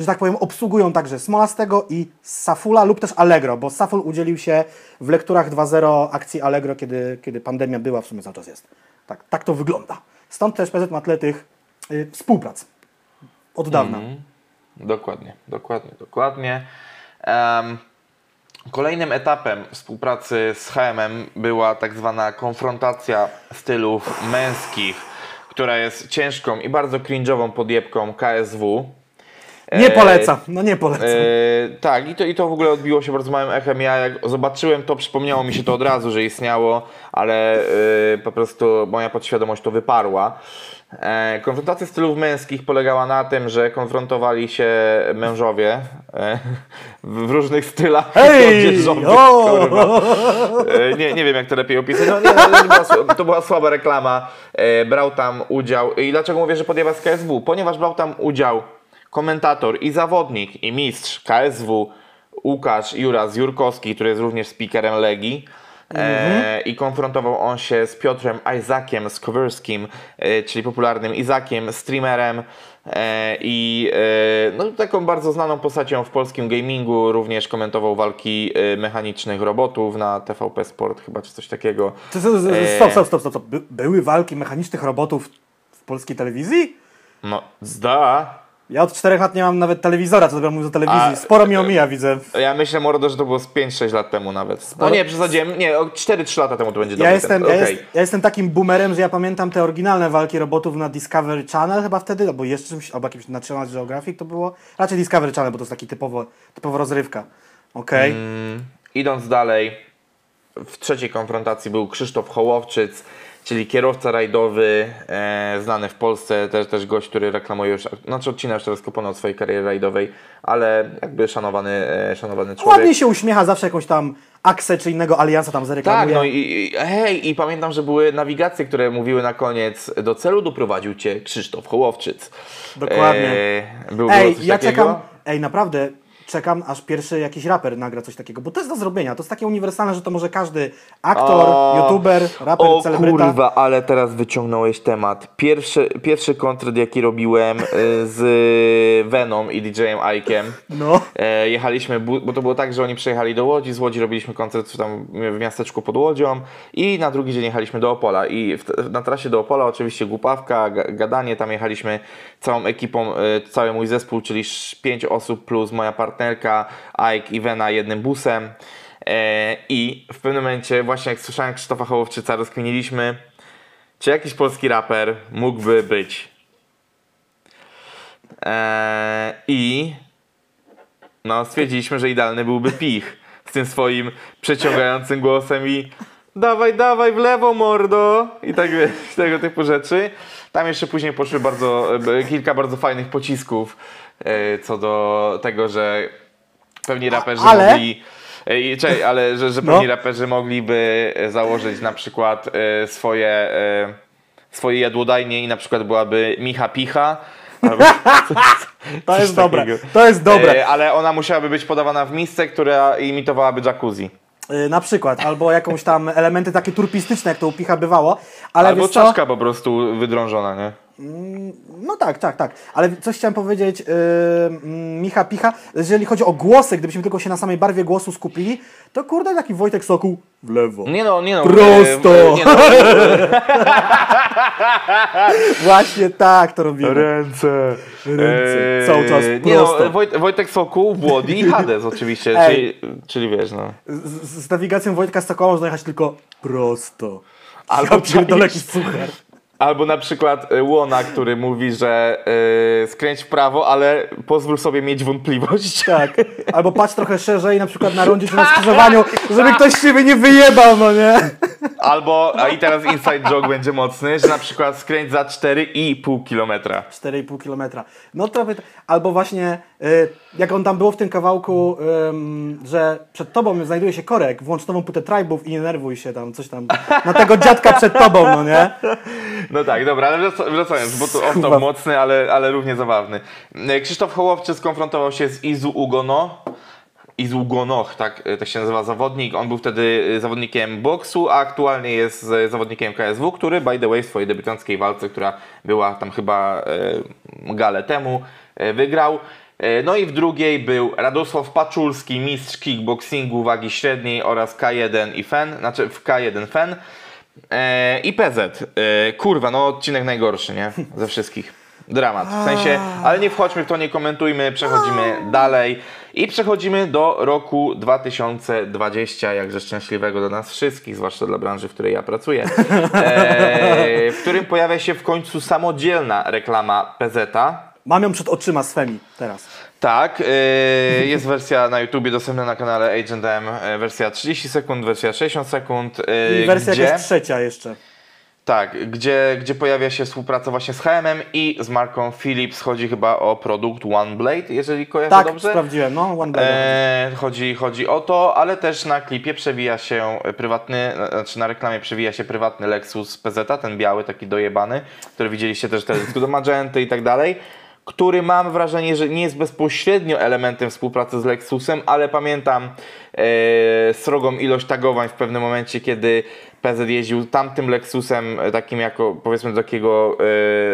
że tak powiem, obsługują także Smolastego i Safula lub też Allegro, bo Saful udzielił się w lekturach 2.0 akcji Allegro, kiedy, kiedy pandemia była, w sumie cały czas jest. Tak, tak to wygląda. Stąd też PZ ma tyle tych y, współprac od dawna. Dokładnie, dokładnie, dokładnie. Em, kolejnym etapem współpracy z HM była tak zwana konfrontacja stylów męskich, która jest ciężką i bardzo cringe'ową podjebką KSW. Nie E, polecam, no nie polecam. E, tak, i to, i to w ogóle odbiło się bardzo małym echem. Ja jak zobaczyłem to, przypomniało mi się to od razu, że istniało, ale e, po prostu moja podświadomość to wyparła. E, konfrontacja stylów męskich polegała na tym, że konfrontowali się mężowie e, w różnych stylach Hej! E, nie, nie wiem, jak to lepiej opisać. No, nie, to, była, to była słaba reklama. E, brał tam udział. I dlaczego mówię, że podjęła z KSW? Ponieważ brał tam udział komentator i zawodnik i mistrz KSW Łukasz Juras Jurkowski, który jest również speakerem Legii. E, I konfrontował on się z Piotrem Isaaciem Skowerskim, e, czyli popularnym Izakiem, streamerem e, i e, no, taką bardzo znaną postacią w polskim gamingu. Również komentował walki e, mechanicznych robotów na TVP Sport, chyba czy coś takiego. E, Stop, stop, stop, stop. stop. By, były walki mechanicznych robotów w polskiej telewizji? No, zda. Ja od czterech lat nie mam nawet telewizora, co dopiero mówię o telewizji. A- Sporo mi omija, widzę. Ja myślę, Mordo, że to było z 5-6 lat temu nawet. No Sporo- nie, przesadziłem. Nie, o 4-3 lata temu to będzie Ja dobry jestem, ten. ja, Okej. jest, ja jestem takim boomerem, że ja pamiętam te oryginalne walki robotów na Discovery Channel chyba wtedy, albo jeszcze czymś, albo jakimś National Geographic to było. Raczej Discovery Channel, bo to jest taki typowo, typowo rozrywka. Okej. Mm, idąc dalej, w trzeciej konfrontacji był Krzysztof Hołowczyc, czyli kierowca rajdowy, e, znany w Polsce, też, też gość, który reklamuje już, znaczy odcina już teraz kupony od swojej kariery rajdowej, ale jakby szanowany, e, szanowany człowiek. Ładnie się uśmiecha, zawsze jakąś tam aksę czy innego aliansa tam zareklamuje. Tak, no i, i hej, i pamiętam, że były nawigacje, które mówiły na koniec, do celu doprowadził cię Krzysztof Hołowczyc. Dokładnie. E, był, Ej, ja takiego? czekam, ej naprawdę, czekam, aż pierwszy jakiś raper nagra coś takiego, bo to jest do zrobienia. To jest takie uniwersalne, że to może każdy aktor, O, youtuber, raper, o celebryta. kurwa, ale teraz wyciągnąłeś temat. Pierwszy, pierwszy koncert, jaki robiłem y, z Venom i DJ-em Ike'em. No. E, jechaliśmy, bo to było tak, że oni przyjechali do Łodzi, z Łodzi robiliśmy koncert tam w miasteczku pod Łodzią i na drugi dzień jechaliśmy do Opola i w, na trasie do Opola oczywiście głupawka, ga- gadanie, tam jechaliśmy całą ekipą, e, cały mój zespół, czyli pięć osób plus moja partnerka, Ike i Vena jednym busem e, i w pewnym momencie właśnie jak słyszałem Krzysztofa Hołowczyca rozkminiliśmy, czy jakiś polski raper mógłby być. E, I no, stwierdziliśmy, że idealny byłby Pich z tym swoim przeciągającym głosem i dawaj, dawaj w lewo, mordo! I tak tego typu rzeczy. Tam jeszcze później poszły bardzo, e, kilka bardzo fajnych pocisków e, co do tego, że pewni raperzy ale- mogli e, czekaj, ale że, że No. pewni raperzy mogliby założyć na przykład swoje, swoje jadłodajnie i na przykład byłaby Micha Picha. Albo To jest dobre. takiego. To jest dobre. Ale ona musiałaby być podawana w misce, która imitowałaby jacuzzi. Y, Na przykład, albo jakąś tam elementy takie turpistyczne, jak to u Picha bywało. Ale Albo co? czaszka po prostu wydrążona, nie? No tak, tak, tak. Ale coś chciałem powiedzieć, yy, mm, Micha Picha, jeżeli chodzi o głosy, gdybyśmy tylko się na samej barwie głosu skupili, to kurde taki Wojtek Sokół w lewo. Nie no, nie no. Prosto. e, nie no, Właśnie tak to robimy. Ręce. Ręce. Cały czas Nie no, prosto. Wojt, Wojtek Sokół, Włody i Hades oczywiście, czyli, czyli wiesz no. Z, z nawigacją Wojtka Sokoła można jechać tylko prosto. Albo ja jaki suchar. Albo na przykład e, Łona, który mówi, że e, skręć w prawo, ale pozwól sobie mieć wątpliwość. Tak. Albo patrz trochę szerzej, na przykład na rondzie czy na skrzyżowaniu, żeby ktoś z siebie nie wyjebał, no nie? Albo, a i teraz inside joke będzie mocny, że na przykład skręć za 4,5 kilometra. 4,5 km. No to albo właśnie y, jak on tam było w tym kawałku, że przed tobą znajduje się korek, włącz nową putę tribów i nie nerwuj się tam, coś tam na tego dziadka przed tobą, no nie? No tak, dobra, ale wraca- wracając, bo to Kurwa. off mocny, ale, ale równie zabawny. E, Krzysztof Hołowczy skonfrontował się z Izu Ugono. Izu Ugonoch, tak, e, tak się nazywa zawodnik. On był wtedy e, zawodnikiem boksu, a aktualnie jest e, zawodnikiem KSW, który by the way w swojej debiutanckiej walce, która była tam chyba e, galę temu, e, wygrał. E, No i w drugiej był Radosław Paczulski, mistrz kickboxingu wagi średniej oraz K1 i FEN, znaczy w K1 FEN. E, I PZ. E, kurwa, no odcinek najgorszy, nie? Ze wszystkich. Dramat. W sensie, ale nie wchodźmy w to, nie komentujmy, przechodzimy dalej. I przechodzimy do roku 2020, jakże szczęśliwego dla nas wszystkich, zwłaszcza dla branży, w której ja pracuję. W którym pojawia się w końcu samodzielna reklama PZ-a. Mam ją przed oczyma swemi teraz. Tak, e, jest wersja na YouTubie dostępna na kanale Agent M, e, wersja 30 sekund, wersja 60 sekund. e, I wersja gdzie... jakaś trzecia jeszcze. Tak, gdzie, gdzie pojawia się współpraca właśnie z HM i z marką Philips. Chodzi chyba o produkt One Blade, jeżeli kojarzę Tak, dobrze. sprawdziłem, no, One Blade. E, chodzi, chodzi o to, ale też na klipie przewija się prywatny, znaczy na reklamie przewija się prywatny Lexus PZ, ten biały, taki dojebany, który widzieliście też teledysk do Magenty i tak dalej, który mam wrażenie, że nie jest bezpośrednio elementem współpracy z Lexusem, ale pamiętam e, srogą ilość tagowań w pewnym momencie, kiedy PZ jeździł tamtym Lexusem, e, takim jako powiedzmy do takiego,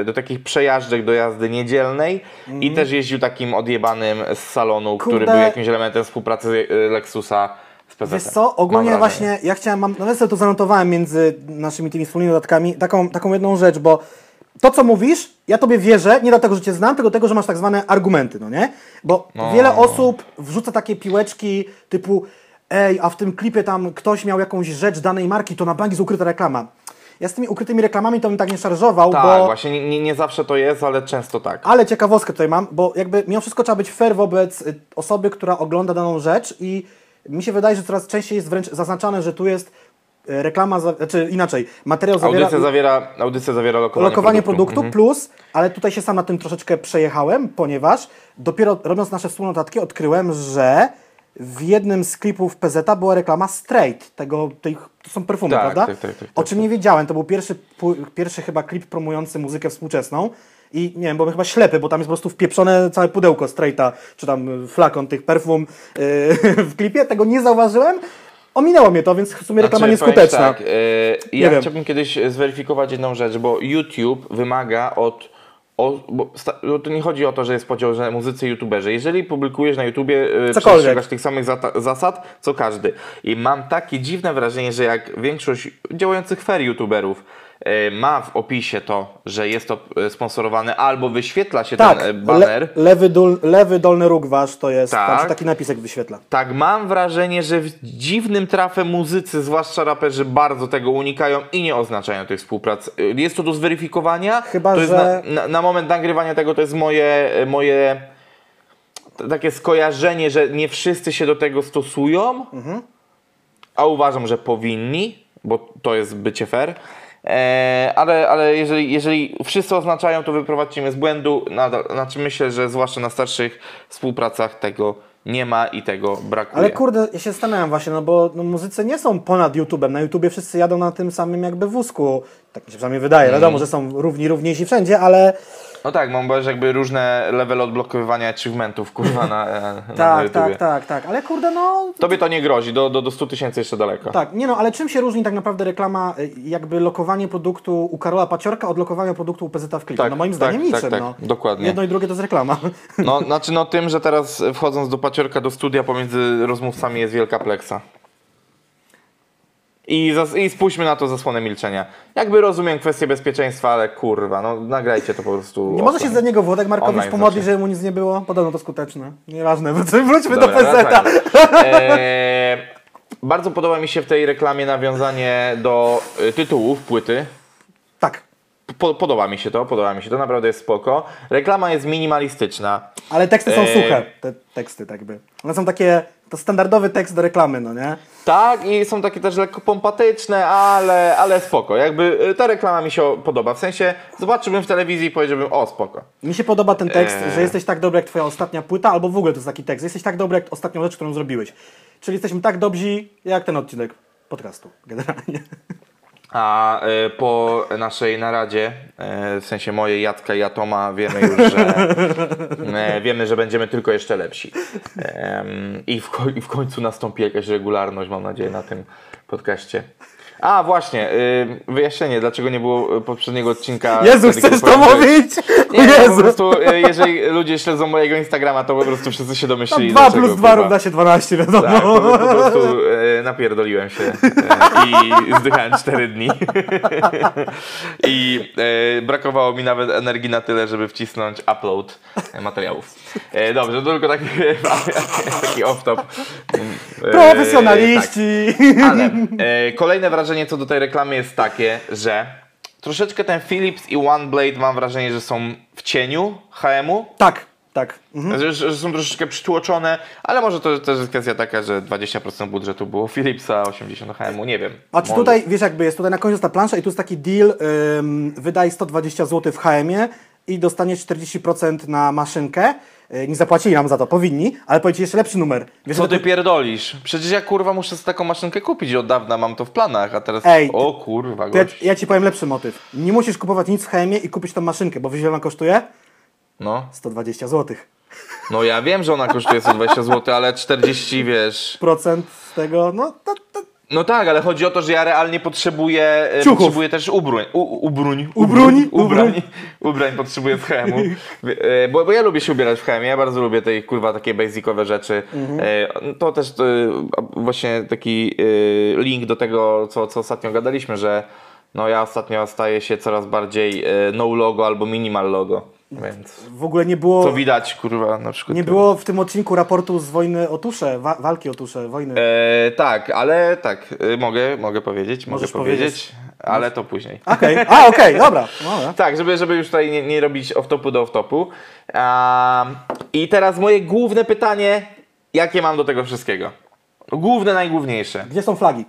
e, do takich przejażdżek do jazdy niedzielnej i też jeździł takim odjebanym z salonu, który Kurde. był jakimś elementem współpracy e, Lexusa z PZ. Wiesz co, ogólnie właśnie ja chciałem, mam, nawet sobie to zanotowałem między naszymi tymi wspólnymi dodatkami, taką, taką jedną rzecz, bo to co mówisz, ja tobie wierzę, nie dlatego, że cię znam, tylko dlatego, że masz tak zwane argumenty, no nie? Bo No. wiele osób wrzuca takie piłeczki typu ej, a w tym klipie tam ktoś miał jakąś rzecz danej marki, to na bank jest ukryta reklama. Ja z tymi ukrytymi reklamami to bym tak nie szarżował, Tak, bo... właśnie nie, nie, nie zawsze to jest, ale często tak. Ale ciekawostkę tutaj mam, bo jakby mimo wszystko trzeba być fair wobec y, osoby, która ogląda daną rzecz i mi się wydaje, że coraz częściej jest wręcz zaznaczane, że tu jest reklama, za, czy inaczej, materiał zawiera Audycja zawiera, audycja zawiera lokowanie, lokowanie produktu, Mhm. plus, ale tutaj się sam na tym troszeczkę przejechałem, ponieważ dopiero robiąc nasze wspólne notatki odkryłem, że w jednym z klipów PZ była reklama Straight, tego, tej, to są perfumy, Tak, prawda? tak, tak, tak, o tak, czym nie wiedziałem, to był pierwszy, pierwszy chyba klip promujący muzykę współczesną i nie wiem, byłem chyba ślepy, bo tam jest po prostu wpieprzone całe pudełko straighta, czy tam flakon tych perfum yy, w klipie, tego nie zauważyłem. Ominęło mnie to, więc w sumie reklama Znaczy, nieskuteczna. Tak, e, ja wiem. chciałbym kiedyś zweryfikować jedną rzecz, bo YouTube wymaga od. O, bo bo to nie chodzi o to, że jest podział, że muzycy youtuberzy. Jeżeli publikujesz na YouTubie, e, przestrzegasz tych samych zasad, co każdy. I mam takie dziwne wrażenie, że jak większość działających fair youtuberów e, ma w opisie to, że jest to e, sponsorowane, albo wyświetla się Tak, ten e, baner. le, lewy, dol, lewy dolny róg wasz to jest, Tak. tam się taki napisek wyświetla. Tak, mam wrażenie, że w dziwnym trafem muzycy, zwłaszcza raperzy, bardzo tego unikają i nie oznaczają tej współpracy. Jest to do zweryfikowania. Chyba, to że- na, na, na moment nagrywania tego to jest moje, moje takie skojarzenie, że nie wszyscy się do tego stosują, a uważam, że powinni, bo to jest bycie fair. E, ale ale jeżeli, jeżeli wszyscy oznaczają, to wyprowadźcie mnie z błędu. Nadal, znaczy myślę, że zwłaszcza na starszych współpracach tego nie ma i tego brakuje. Ale kurde, ja się zastanawiam właśnie, no bo no, muzycy nie są ponad YouTube'em. Na YouTubie wszyscy jadą na tym samym jakby wózku. Tak mi się przynajmniej wydaje. Mm. Wiadomo, że są równi, równiejsi wszędzie, ale No tak, mam jakby różne level odblokowywania achievementów, kurwa, na, e, na, tak, tak, tak, tak. Ale kurde, no Tobie to nie grozi, do, do, do 100 tysięcy jeszcze daleko. tak, nie no, ale czym się różni tak naprawdę reklama, y, jakby lokowanie produktu u Karola Paciorka od lokowania produktu u PZ w kliku? Tak, no moim tak, zdaniem tak, niczym, tak, no. dokładnie. Jedno i drugie to jest reklama. No, znaczy no tym, że teraz wchodząc do paciorka do studia pomiędzy rozmówcami jest wielka pleksa. I, I spójrzmy na to zasłonę milczenia. Jakby rozumiem kwestię bezpieczeństwa, ale kurwa, no nagrajcie to po prostu. Nie może się za niego Włodek Markowicz Online pomodlić, znaczy. żeby mu nic nie było? Podobno to skuteczne. Nieważne, wróćmy Dobra, do wracajmy. Eee, bardzo podoba mi się w tej reklamie nawiązanie do y, tytułów płyty. Tak, Po, podoba mi się to, podoba mi się to, naprawdę jest spoko. Reklama jest minimalistyczna. ale teksty są Eee. suche, te teksty tak by. One są takie, to standardowy tekst do reklamy, no nie? Tak, i są takie też lekko pompatyczne, ale, ale spoko. Jakby y, ta reklama mi się podoba. W sensie zobaczyłbym w telewizji i powiedziałbym, o spoko. Mi się podoba ten tekst, Eee. że jesteś tak dobry jak twoja ostatnia płyta, albo w ogóle to jest taki tekst. Jesteś tak dobry jak ostatnią rzecz, którą zrobiłeś. Czyli jesteśmy tak dobrzy jak ten odcinek podcastu, generalnie. A y, po naszej naradzie, y, w sensie mojej Jacka i Atoma, wiemy już, że y, wiemy, że będziemy tylko jeszcze lepsi. I w końcu nastąpi jakaś regularność, mam nadzieję, na tym podcaście. A właśnie, y, wyjaśnienie, dlaczego nie było y, poprzedniego odcinka. Jezu, wtedy, chcesz to mówić? Nie, no, po Jezu! prostu, y, jeżeli ludzie śledzą mojego Instagrama, to po prostu wszyscy się No, domyślili. 2 dlaczego, plus 2 kurwa. równa się 12, wiadomo. Tak, po, po prostu e, napierdoliłem się i zdychałem 4 dni. I brakowało mi nawet energii na tyle, żeby wcisnąć upload materiałów. Dobrze, to tylko taki, taki off-top. Profesjonaliści! tak. Ale kolejne wrażenie co do tej reklamy jest takie, że troszeczkę ten Philips i OneBlade mam wrażenie, że są w cieniu HM-u. Tak, tak. Mhm. Że, że są troszeczkę przytłoczone, ale może to też jest kwestia taka, że 20% budżetu było Philipsa, 80% HM-u, nie wiem. A czy Może. tutaj, wiesz jakby jest, tutaj na końcu ta plansza i tu jest taki deal, ym, wydaj 120 zł w HM-ie i dostaniesz 40% na maszynkę. Yy, nie zapłacili nam za to, powinni, ale powiedz jeszcze lepszy numer. Wiesz, Co ty pierdolisz? Przecież ja kurwa muszę taką maszynkę kupić od dawna, mam to w planach, a teraz... Ej, o kurwa, ja, ja ci powiem lepszy motyw. Nie musisz kupować nic w HM-ie i kupić tą maszynkę, bo wiesz ile ona kosztuje? No. 120 zł. no ja wiem, że ona kosztuje 120 zł, ale 40 wiesz... Procent z tego, no to No tak, ale chodzi o to, że ja realnie potrzebuję, e, Ciuchów. potrzebuję też ubróń, u, ubróń, Ubróń? ubrań, ubrań potrzebuję w HM-u, E, bo, bo ja lubię się ubierać w HM-ie, ja bardzo lubię tej kurwa takie basicowe rzeczy. E, To też e, właśnie taki link do tego, co, co ostatnio gadaliśmy, że no ja ostatnio staję się coraz bardziej no logo albo minimal logo, więc w ogóle nie było, co widać kurwa na przykład. nie było w tym odcinku raportu z wojny o tusze, wa walki o tusze, wojny. E, tak, ale tak, e, mogę, mogę powiedzieć, Możesz mogę powiedzieć, powiedzieć. ale to później. Okej, a okej, dobra. dobra. Tak, żeby, żeby już tutaj nie, nie robić off-topu do off-topu. Um, I teraz moje główne pytanie, jakie mam do tego wszystkiego? Główne, najgłówniejsze. Gdzie są flagi?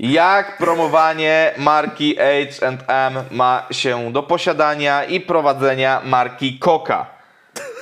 Jak promowanie marki H&M ma się do posiadania i prowadzenia marki Coca?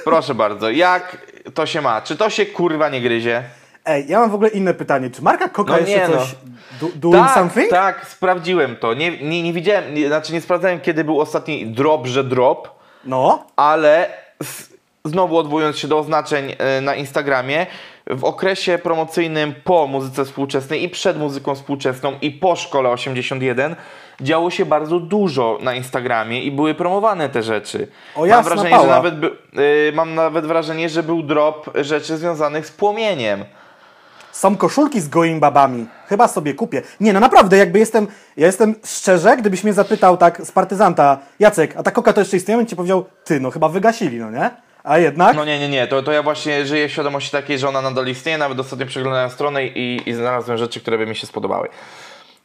Proszę bardzo, jak to się ma? Czy to się kurwa nie gryzie? Ej, ja mam w ogóle inne pytanie. Czy marka Coca No jeszcze nie, no. coś do, doing tak, something? tak, sprawdziłem to. Nie, nie, nie widziałem, nie, znaczy nie sprawdzałem kiedy był ostatni drop, że drop, No, ale z, znowu odwołując się do oznaczeń e, na Instagramie, w okresie promocyjnym po muzyce współczesnej i przed muzyką współczesną i po szkole 81 działo się bardzo dużo na Instagramie i były promowane te rzeczy. O, mam wrażenie, że nawet by, y, mam nawet wrażenie, że był drop rzeczy związanych z płomieniem. Są koszulki z goim babami. Chyba sobie kupię. Nie, no naprawdę, jakby jestem, ja jestem szczerze, gdybyś mnie zapytał tak z partyzanta, Jacek, a ta koka to jeszcze istnieje? Bym ci powiedział, ty, no chyba wygasili, no nie? A jednak, No nie, nie, nie, to, to ja właśnie żyję w świadomości takiej, że ona nadal istnieje, nawet ostatnio przeglądałem stronę i, i znalazłem rzeczy, które by mi się spodobały.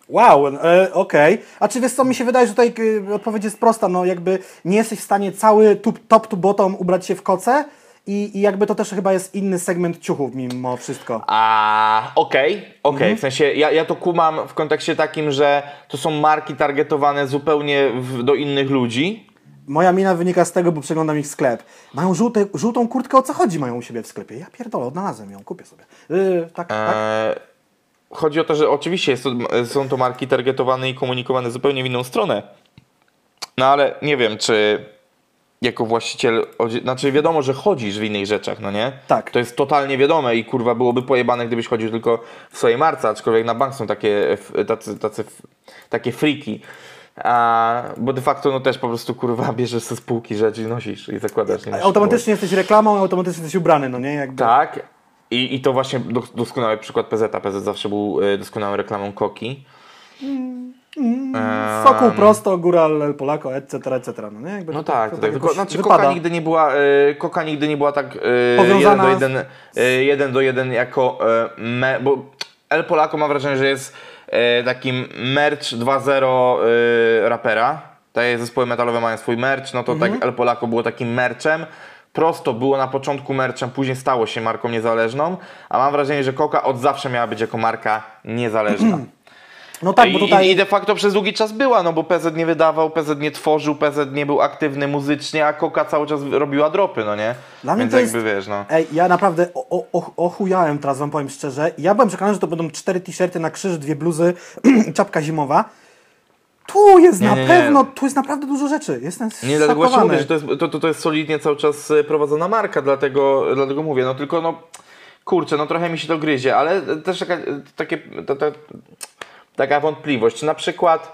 wow, e, okej. A czy wiesz co, mi się wydaje, że tutaj e, odpowiedź jest prosta, no jakby nie jesteś w stanie cały top, top to bottom ubrać się w koce i, i jakby to też chyba jest inny segment ciuchów mimo wszystko. A okej, okej, w sensie ja, ja to kumam w kontekście takim, że to są marki targetowane zupełnie w, do innych ludzi. Moja mina wynika z tego, bo przeglądam ich sklep. Mają żółte, żółtą kurtkę, o co chodzi mają u siebie w sklepie? Ja pierdolę, odnalazłem ją, kupię sobie. Yy, tak, tak. E, chodzi o to, że oczywiście jest są to marki targetowane i komunikowane zupełnie w inną stronę. No ale nie wiem, czy jako właściciel, znaczy wiadomo, że chodzisz w innych rzeczach, no nie? Tak. To jest totalnie wiadome i kurwa byłoby pojebane, gdybyś chodził tylko w swojej marce, aczkolwiek na bank są takie, tacy, tacy, takie friki. A, bo de facto no też po prostu kurwa bierzesz ze spółki rzeczy i nosisz i zakładasz. Nie Automatycznie jesteś reklamą, automatycznie jesteś ubrany, no nie? Jakby. tak. I, I to właśnie dos- doskonały przykład PZ. PZ zawsze był e, doskonałą reklamą Koki. Sokół prosto, góral El Polaco, etc., etc. No, nie? Jakby No to- tak, to tak. Tylko, jakoś znaczy wypada. Koka nigdy nie była, e, Koka nigdy nie była tak Powiązana jeden, do jeden, e, jeden do jeden jako me, bo El Polaco mam wrażenie, że jest takim merch 2.0 e, rapera. Te zespoły metalowe mają swój merch, no to Mhm. tak El Polaco było takim merchem. Prosto było na początku merchem, później stało się marką niezależną, a mam wrażenie, że Coca od zawsze miała być jako marka niezależna. No tak, bo I, tutaj... I de facto przez długi czas była, no bo PZ nie wydawał, PZ nie tworzył, PZ nie był aktywny muzycznie, a Koka cały czas robiła dropy, no nie? Dla mnie Więc to jakby jest- wiesz, no. Ej, ja naprawdę o, o, ochujałem teraz, wam powiem szczerze. Ja byłem przekonany, że to będą cztery t-shirty na krzyż, dwie bluzy i czapka zimowa. Tu jest Nie, na nie, nie. pewno, tu jest naprawdę dużo rzeczy. Jestem Nie, dlatego właśnie mówię, że to jest, to, to, to jest solidnie cały czas e, prowadzona marka, dlatego, dlatego mówię, no tylko no, kurczę, no trochę mi się to gryzie, ale też taka, takie, ta, ta, taka wątpliwość, czy na przykład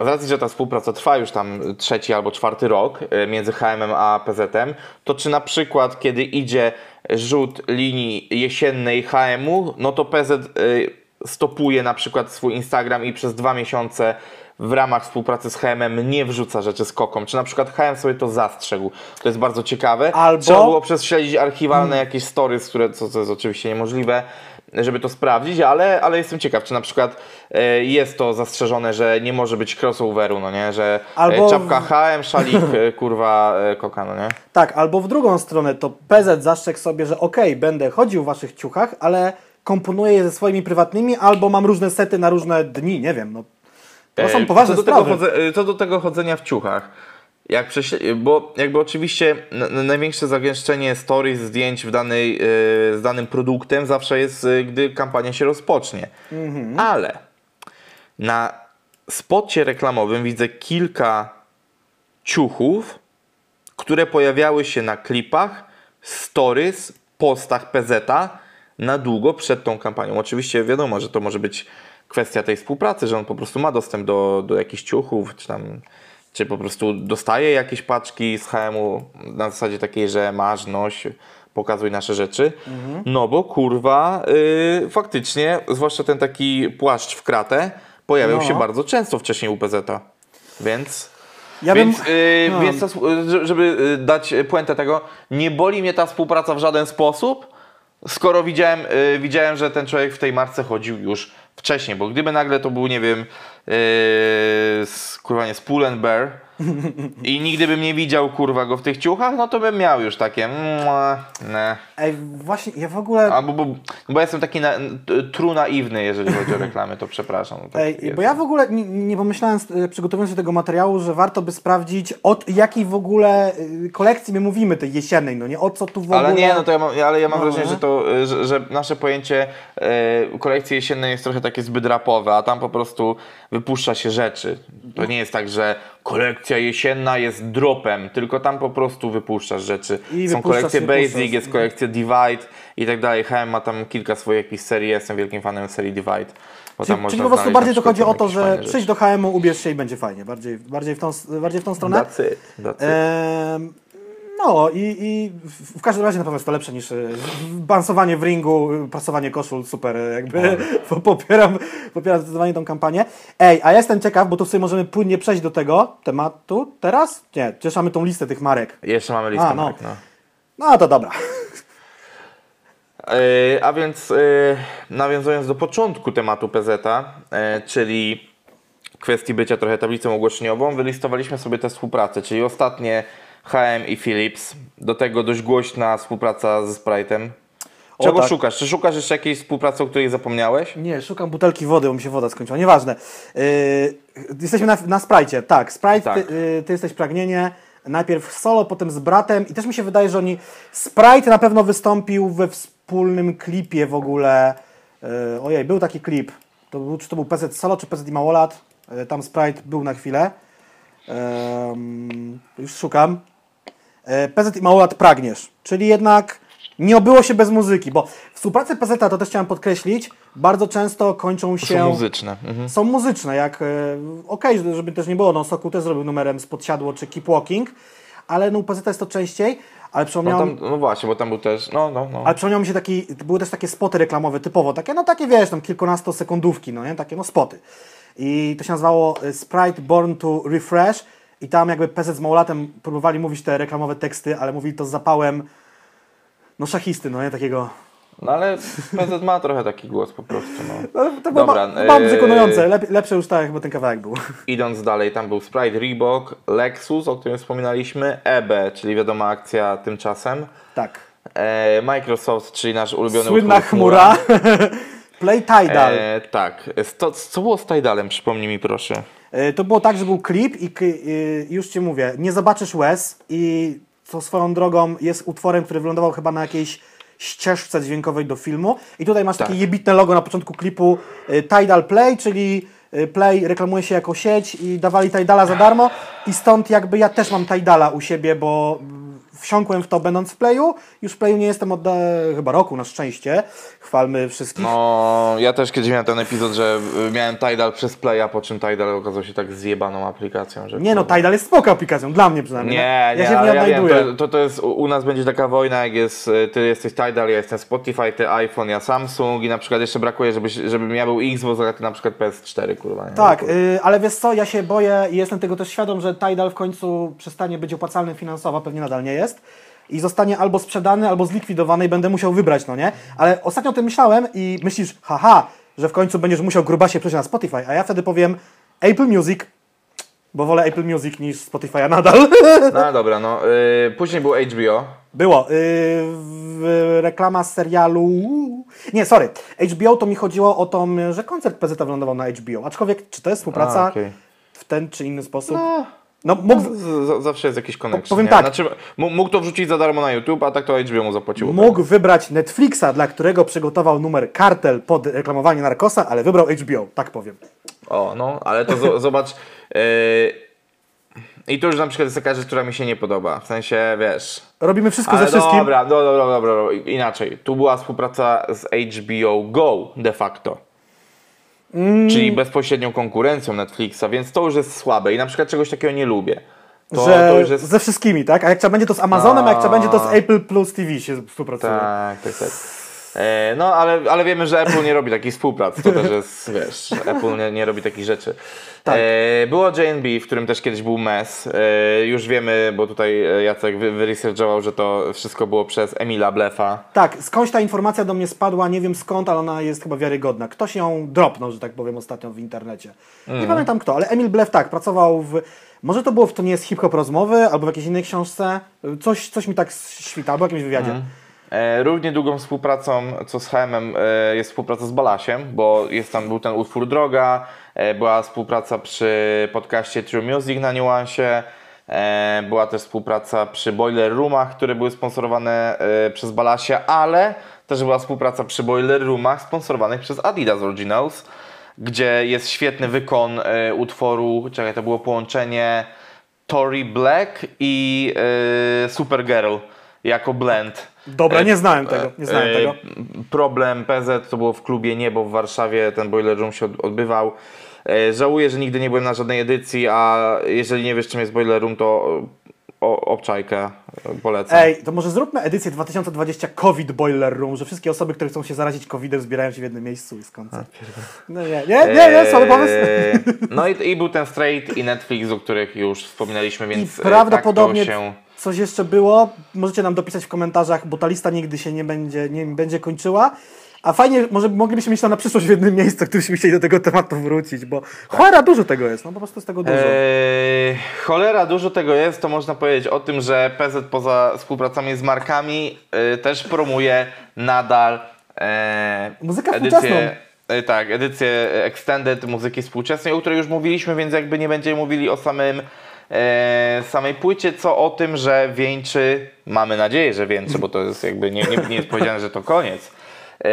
z racji, że ta współpraca trwa już tam trzeci albo czwarty rok e, między HM a PZ-em, to czy na przykład kiedy idzie rzut linii jesiennej HM-u, no to PZ e, stopuje na przykład swój Instagram i przez dwa miesiące w ramach współpracy z HM nie wrzuca rzeczy z koką. Czy na przykład HM sobie to zastrzegł. To jest bardzo ciekawe. Albo- Trzeba było prześledzić archiwalne jakieś stories, które, co, co jest oczywiście niemożliwe, żeby to sprawdzić, ale, ale jestem ciekaw, czy na przykład e, jest to zastrzeżone, że nie może być crossoveru, no nie, że Albo- e, czapka HM, szalik, e, kurwa, koka, no nie? Tak, albo w drugą stronę, to PZ zastrzegł sobie, że okej, będę chodził w waszych ciuchach, ale komponuję je ze swoimi prywatnymi, albo mam różne sety na różne dni, nie wiem, no. To są poważne co do, tego sprawy. e, co do tego chodzenia w ciuchach, jak prześle- bo jakby oczywiście największe zagęszczenie stories, zdjęć w danej, e, z danym produktem zawsze jest, e, gdy kampania się rozpocznie. Mhm. Ale na spocie reklamowym widzę kilka ciuchów, które pojawiały się na klipach, stories, postach PZ na długo przed tą kampanią. Oczywiście wiadomo, że to może być kwestia tej współpracy, że on po prostu ma dostęp do, do jakichś ciuchów, czy tam czy po prostu dostaje jakieś paczki z HM-u na zasadzie takiej, że masz, noś, pokazuj nasze rzeczy. No bo kurwa, yy, faktycznie, zwłaszcza ten taki płaszcz w kratę, pojawiał No. się bardzo często wcześniej u PZ-a. Więc Ja bym- więc, yy, no. więc żeby yy, dać puentę tego, nie boli mnie ta współpraca w żaden sposób, skoro widziałem, yy, widziałem, że ten człowiek w tej marce chodził już wcześniej, bo gdyby nagle to był, nie wiem, z, kurwa nie, z Pull and Bear i nigdy bym nie widział, kurwa, go w tych ciuchach, no to bym miał już takie, mua, ne. Ej, właśnie, ja w ogóle... Albo, bo, bo ja jestem taki na, t- tru naiwny, jeżeli chodzi o reklamy, to przepraszam. no tak Ej, jest. bo ja w ogóle nie, nie pomyślałem, e, przygotowując się tego materiału, że warto by sprawdzić, od jakiej w ogóle e, kolekcji my mówimy, tej jesiennej, no nie? O co tu w ogóle... Ale nie, no to ja mam, ale ja mam No, wrażenie, nie? że to, y, że, że nasze pojęcie e, kolekcji jesiennej jest trochę takie zbyt rapowe, a tam po prostu wypuszcza się rzeczy. To nie jest tak, że kolekcja jesienna jest dropem, tylko tam po prostu wypuszczasz rzeczy. I Są kolekcje. Basic, jest kolekcja Divide i tak dalej. HM ma tam kilka swoich jakichś serii, jestem wielkim fanem serii Divide. Bo Czyli, czyli po prostu bardziej to chodzi o to, że przyjdź do HM-u, ubierz się i będzie fajnie. Bardziej, bardziej, w, tą, bardziej w tą stronę. That's it, that's it. Ehm, no i, i w, każdym razie na pewno jest to lepsze niż e, bansowanie w ringu, e, prasowanie koszul, super, e, jakby po- popieram, popieram zdecydowanie tą kampanię. Ej, a jestem ciekaw, bo tu sobie możemy płynnie przejść do tego tematu teraz? Nie, cieszamy tą listę tych marek. Jeszcze mamy listę A, no. marek, no. No to dobra. A więc nawiązując do początku tematu PZ, czyli kwestii bycia trochę tablicą ogłoszeniową, wylistowaliśmy sobie te współprace, czyli ostatnie HM i Philips, do tego dość głośna współpraca ze Sprite'em. Czego tak. szukasz? Czy szukasz jeszcze jakiejś współpracy, o której zapomniałeś? Nie, szukam butelki wody, bo mi się woda skończyła. Nieważne. Yy, jesteśmy na, na Sprite. Tak, Sprite, Tak. Ty, yy, ty jesteś pragnienie. Najpierw solo, potem z bratem. I też mi się wydaje, że oni. Sprite na pewno wystąpił we wspólnym klipie w ogóle. Yy, ojej, był taki klip. To był, czy to był PZ Solo, czy PZ i Małolat? Yy, tam Sprite był na chwilę. Ym, już szukam. E, PZ i Małolat pragniesz. Czyli jednak nie obyło się bez muzyki, bo współprace PZ, to też chciałem podkreślić, bardzo często kończą się... Są muzyczne. Mhm. Są muzyczne, jak... e, Okej, żeby- żeby też nie było, no Sokół też zrobił numerem Spod Siadło czy Keep Walking, ale no u PZ jest to częściej, ale No, przypomniało, tam, no właśnie, bo tam był też. No, no, no. ale przypomniał mi się taki, były też takie spoty reklamowe typowo, takie, no takie wiesz, tam kilkunastosekundówki, no nie, takie no spoty. I to się nazywało e, Sprite Born to Refresh i tam jakby PZ z Małolatem próbowali mówić te reklamowe teksty, ale mówili to z zapałem, no szachisty, no nie, takiego... No ale PZ ma trochę taki głos po prostu. No. No, to Dobra, bardzo e, przekonujące, Lep, lepsze już tak, jakby ten kawałek był. Idąc dalej, tam był Sprite Reebok, Lexus, o którym wspominaliśmy, EBE, czyli wiadoma akcja tymczasem, Tak. e, Microsoft, czyli nasz ulubiony Słynna utwór chmura. Play Tidal. E, tak. To, co było z Tidalem? Przypomnij mi proszę. E, To było tak, że był klip i y, już Ci mówię, nie zobaczysz łez i co swoją drogą jest utworem, który wylądował chyba na jakiejś ścieżce dźwiękowej do filmu i tutaj masz takie Tak. jebitne logo na początku klipu y, Tidal Play, czyli Play reklamuje się jako sieć i dawali Tidala za darmo i stąd jakby ja też mam Tidala u siebie, bo wsiąkłem w to będąc w Playu, już w Playu nie jestem od e, chyba roku na szczęście, chwalmy wszystkich. No, ja też kiedyś miałem ten epizod, że y, miałem Tidal przez Playa, po czym Tidal okazał się tak zjebaną aplikacją, że... Nie no. Tidal jest spoko aplikacją, dla mnie przynajmniej. Nie, nie, ja się w niej ja wiem, odnajduję. to, to, to jest, u nas będzie taka wojna, jak jest, y, ty jesteś Tidal, ja jestem Spotify, ty iPhone, ja Samsung i na przykład jeszcze brakuje, żebyś, żebym ja był Xbox, a ty na przykład PS4, kurwa. Nie? Tak, y, ale wiesz co, ja się boję i jestem tego też świadom, że Tidal w końcu przestanie być opłacalny finansowo, pewnie nadal nie jest. I zostanie albo sprzedany, albo zlikwidowany i będę musiał wybrać, no nie? Ale ostatnio o tym myślałem i myślisz, haha, że w końcu będziesz musiał grubasie przejść na Spotify, a ja wtedy powiem Apple Music, bo wolę Apple Music niż Spotify'a nadal. No dobra, no. Y, później był HBO. Było. Yy, reklama z serialu. Nie, sorry. HBO to mi chodziło o to, że koncert PZ wylądował na HBO. Aczkolwiek, czy to jest współpraca A, okej. w ten czy inny sposób? No, No, mógł, z, z, zawsze jest jakiś connection. powiem nie? tak. Znaczy, mógł to wrzucić za darmo na YouTube, a tak to HBO mu zapłaciło. mógł wybrać Netflixa, dla którego przygotował numer kartel pod reklamowanie narkosa, ale wybrał HBO, tak powiem. O, no, ale to zo- zobacz. Yy, I to już na przykład jest taka rzecz, która mi się nie podoba. W sensie, wiesz. Robimy wszystko Ale ze wszystkim. dobra, dobra, dobra, dobra, inaczej. Tu była współpraca z HBO Go de facto. Mm. Czyli bezpośrednią konkurencją Netflixa, więc to już jest słabe i na przykład czegoś takiego nie lubię. To, że to jest ze wszystkimi, tak? A jak trzeba będzie to z Amazonem, a jak trzeba będzie to z No. Apple Plus TV się współpracuje. Tak, tak, tak. E, no, ale, ale wiemy, że Apple nie robi takich współprac. To też jest, wiesz, Apple nie, nie robi takich rzeczy. Tak. E, było JNB, w którym też kiedyś był MES. E, już wiemy, bo tutaj e, Jacek wy, wyresearchował, że to wszystko było przez Emila Blefa. Tak, skądś ta informacja do mnie spadła, nie wiem skąd, ale ona jest chyba wiarygodna. Ktoś ją dropnął, że tak powiem, ostatnio w internecie. Mhm. Nie pamiętam kto, ale Emil Blef tak, pracował w... Może to było w To nie jest hip-hop rozmowy, albo w jakiejś innej książce. Coś, coś mi tak świta, albo w jakimś wywiadzie. E, równie długą współpracą, co z HM e, jest współpraca z Balasiem, bo jest tam, był ten utwór Droga, e, była współpraca przy podcaście True Music na Niuansie, e, była też współpraca przy Boiler Roomach, które były sponsorowane e, przez Balasia, ale też była współpraca przy Boiler Roomach sponsorowanych przez Adidas Originals. gdzie jest świetny wykon e, utworu, czekaj, to było połączenie Tory Black i e, Supergirl jako blend. Dobra, E, nie znałem tego, nie znałem e, tego. Problem PZ to było w klubie Niebo w Warszawie, ten Boiler Room się od- odbywał. E, Żałuję, że nigdy nie byłem na żadnej edycji, a jeżeli nie wiesz czym jest Boiler Room, to o, obczajkę e, polecam. Ej, to może zróbmy edycję 2020 COVID Boiler Room, że wszystkie osoby, które chcą się zarazić COVID-em zbierają się w jednym miejscu i skąd. No nie, nie, nie, nie, słaby pomysł. No i, i był ten Straight i Netflix, o których już wspominaliśmy, I więc e, prawdopodobnie tak to się... coś jeszcze było. Możecie nam dopisać w komentarzach, bo ta lista nigdy się nie będzie, nie będzie kończyła. A fajnie, może moglibyśmy mieć to na przyszłość w jednym miejscu, gdybyśmy chcieli do tego tematu wrócić, bo cholera dużo tego jest, no po prostu jest tego dużo. Eee, cholera, dużo tego jest, to można powiedzieć o tym, że PZ poza współpracami z markami e, też promuje nadal e, Muzykę współczesną. e, tak, edycję Extended muzyki współczesnej, o której już mówiliśmy, więc jakby nie będziemy mówili o samym samej płycie, co o tym, że wieńczy, mamy nadzieję, że wieńczy, bo to jest jakby nie, nie, nie jest powiedziane, że to koniec. E,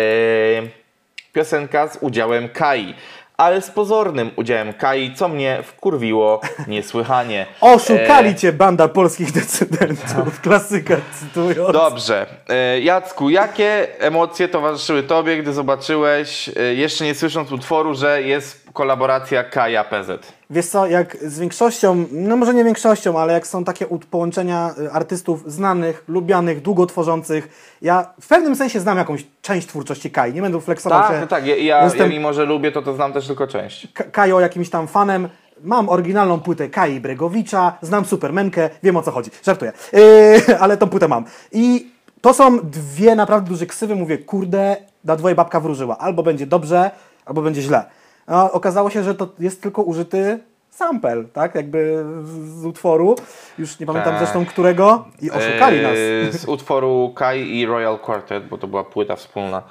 piosenka z udziałem Kai, ale z pozornym udziałem Kai, co mnie wkurwiło niesłychanie. Oszukali E, cię banda polskich decydentów, klasyka cytując. Dobrze. E, Jacku, jakie emocje towarzyszyły tobie, gdy zobaczyłeś, e, jeszcze nie słysząc utworu, że jest kolaboracja Kaja PZ? Wiesz co, jak z większością, no może nie większością, ale jak są takie połączenia y, artystów znanych, lubianych, długo tworzących, ja w pewnym sensie znam jakąś część twórczości Kai, nie będę flexował Tak, się. no tak. Ja, ja, Jestem- ja mimo, że lubię, to to znam też tylko część. K- Kajo jakimś tam fanem. Mam oryginalną płytę Kai Bregowicza, znam Supermenkę, wiem o co chodzi. Żartuję. Yy, ale tą płytę mam. I to są dwie naprawdę duże ksywy. Mówię, kurde, na dwoje babka wróżyła. Albo będzie dobrze, albo będzie źle. No, okazało się, że to jest tylko użyty sample, tak? Jakby z, z utworu. Już nie pamiętam Tak. zresztą którego. I oszukali nas. Eee, Z utworu Kai i Royal Quartet, bo to była płyta wspólna.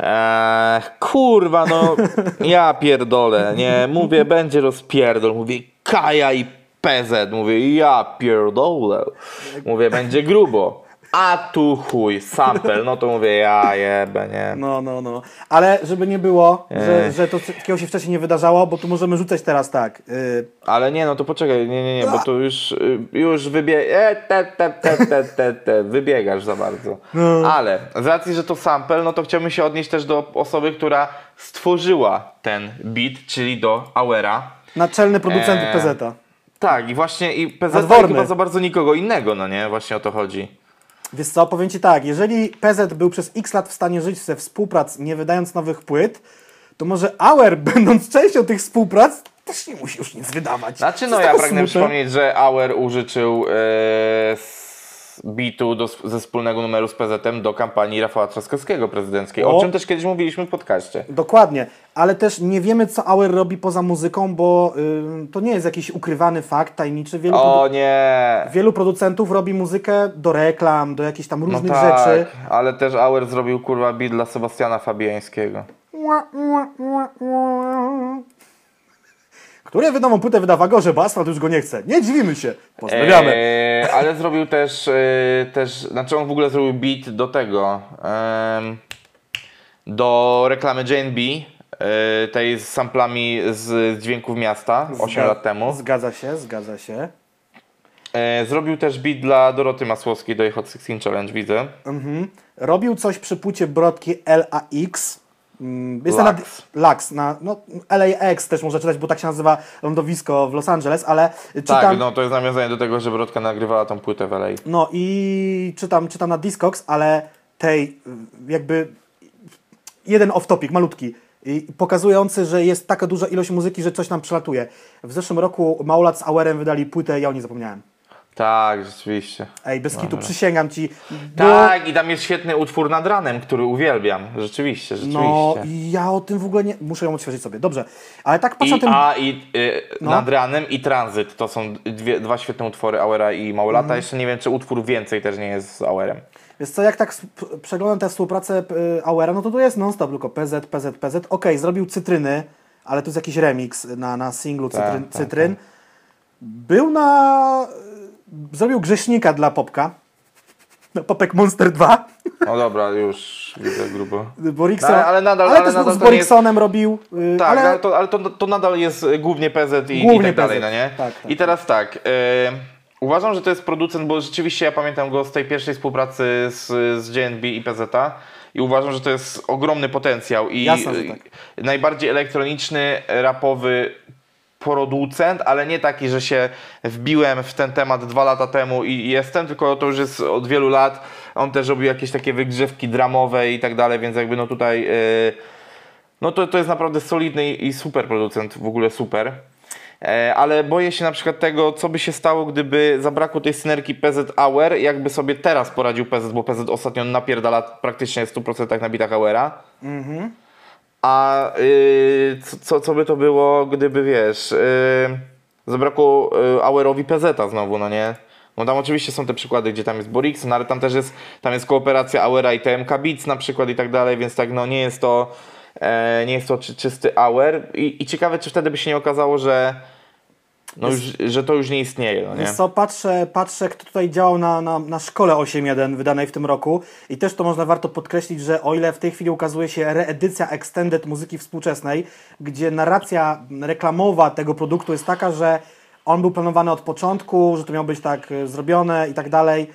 Eee, kurwa, no ja pierdolę, nie, mówię, będzie rozpierdol, mówię Kaja i PZ, mówię ja pierdolę, mówię, będzie grubo, a tu chuj, sample, no to mówię ja jebę, nie. No, no, no. Ale żeby nie było, że, że to takiego się wcześniej nie wydarzało, bo tu możemy rzucać teraz tak. Yy, Ale nie, no to poczekaj, nie, nie, nie, bo to już, y, już wybie... E, te, te, te, te, te, te, wybiegasz za bardzo. Ale z racji, że to sample, no to chciałbym się odnieść też do osoby, która stworzyła ten beat, czyli do Auera. naczelny producent Eee. PZ-a. Tak, i właśnie i PZ chyba za bardzo nikogo innego, no nie? Właśnie o to chodzi. Wiesz co, powiem Ci tak, jeżeli PZ był przez x lat w stanie żyć ze współprac, nie wydając nowych płyt, to może Auer, będąc częścią tych współprac, też nie musi już nic wydawać. Znaczy, no ja pragnę smutne. przypomnieć, że Auer użyczył e, bitu do, ze wspólnego numeru z PZ-em do kampanii Rafała Trzaskowskiego prezydenckiej, o, O. czym też kiedyś mówiliśmy w podcaście. Dokładnie, ale też nie wiemy, co Auer robi poza muzyką, bo ym, to nie jest jakiś ukrywany fakt, tajemniczy. Wielu, O nie! wielu producentów robi muzykę do reklam, do jakichś tam No różnych tak, rzeczy. ale też Auer zrobił kurwa beat dla Sebastiana Fabiańskiego. Który wydawą płytę wyda Wagorze, bo Asfalt już go nie chce. Nie dziwimy się. Pozdrawiamy. Eee, ale zrobił też, e, też, znaczy on w ogóle zrobił beat do tego, do reklamy JNB, e, tej z samplami z, dźwięków miasta 8 Zga- lat temu. Zgadza się, zgadza się. E, zrobił też beat dla Doroty Masłowskiej do jej Hot 16 Challenge, widzę. Mhm. Robił coś przy płycie Brodki LAX. Mm, Jest na Lux. Lux, na no, LAX też można czytać, bo tak się nazywa lądowisko w Los Angeles, ale czytam, Tak, no to jest nawiązanie do tego, że Brodka nagrywała tą płytę w LA. no i czytam, czytam na Discogs, ale tej jakby jeden off-topic, malutki, pokazujący, że jest taka duża ilość muzyki, że coś nam przelatuje. W zeszłym roku Małolat z Auerem wydali płytę, ja o niej zapomniałem. Tak, rzeczywiście. Ej, bez kitu, przysięgam ci. było- Tak, i tam jest świetny utwór nad ranem, który uwielbiam. Rzeczywiście, rzeczywiście. No i ja o tym w ogóle nie... Muszę ją odświeżyć sobie, dobrze. Ale tak patrzę I, tym... A i y, No. Nad ranem i Tranzyt to są dwie, dwa świetne utwory Auera i Małolata. Mhm. Jeszcze nie wiem, czy utwór więcej też nie jest z Auerem. Wiesz co, jak tak przeglądam tę współpracę y, Auera, no to tu jest non-stop, tylko PZ, PZ, PZ. Okej, zrobił Cytryny, ale to jest jakiś remix na, na singlu Tak, Cytryn. tak, cytryn. Był na... Zrobił Grześnika dla Popka. No, Popek Monster 2. No dobra, już widzę grubo. Borikson, No, ale nadal- ale ale nadal z Boriksonem robił. yy, Tak, ale, ale to, ale to, to nadal jest y, głównie PZ i, Głównie i tak dalej, PZ. no nie? Tak, tak. I teraz tak, y, uważam, że to jest producent, bo rzeczywiście ja pamiętam go z tej pierwszej współpracy z, z JNB i PZ i uważam, że to jest ogromny potencjał i Jasne, tak. najbardziej elektroniczny, rapowy producent, ale nie taki, że się wbiłem w ten temat dwa lata temu i jestem, tylko to już jest od wielu lat. On też robił jakieś takie wygrzewki dramowe i tak dalej, więc jakby no tutaj yy, no to, to jest naprawdę solidny i super producent, w ogóle super. E, ale boję się na przykład tego, co by się stało, gdyby zabrakło tej synergii PZ Hour, jakby sobie teraz poradził PZ, bo PZ ostatnio napierdala praktycznie w 100% na bitach Houra. A y, co- co, by to było, gdyby wiesz, y, zabrakło y, Auerowi PZ znowu, no nie? No tam oczywiście są te przykłady, gdzie tam jest Borix, no ale tam też jest, tam jest kooperacja Auera i TMK Beats na przykład i tak dalej, więc tak no nie jest to, e, nie jest to czy, czysty Auer I, i ciekawe, czy wtedy by się nie okazało, że no już, że to już nie istnieje, no nie? Co, patrzę, patrzę, kto tutaj działał na, na, na szkole 8.1 wydanej w tym roku i też to można warto podkreślić, że o ile w tej chwili ukazuje się reedycja extended muzyki współczesnej, gdzie narracja reklamowa tego produktu jest taka, że on był planowany od początku, że to miało być tak e, zrobione i tak dalej.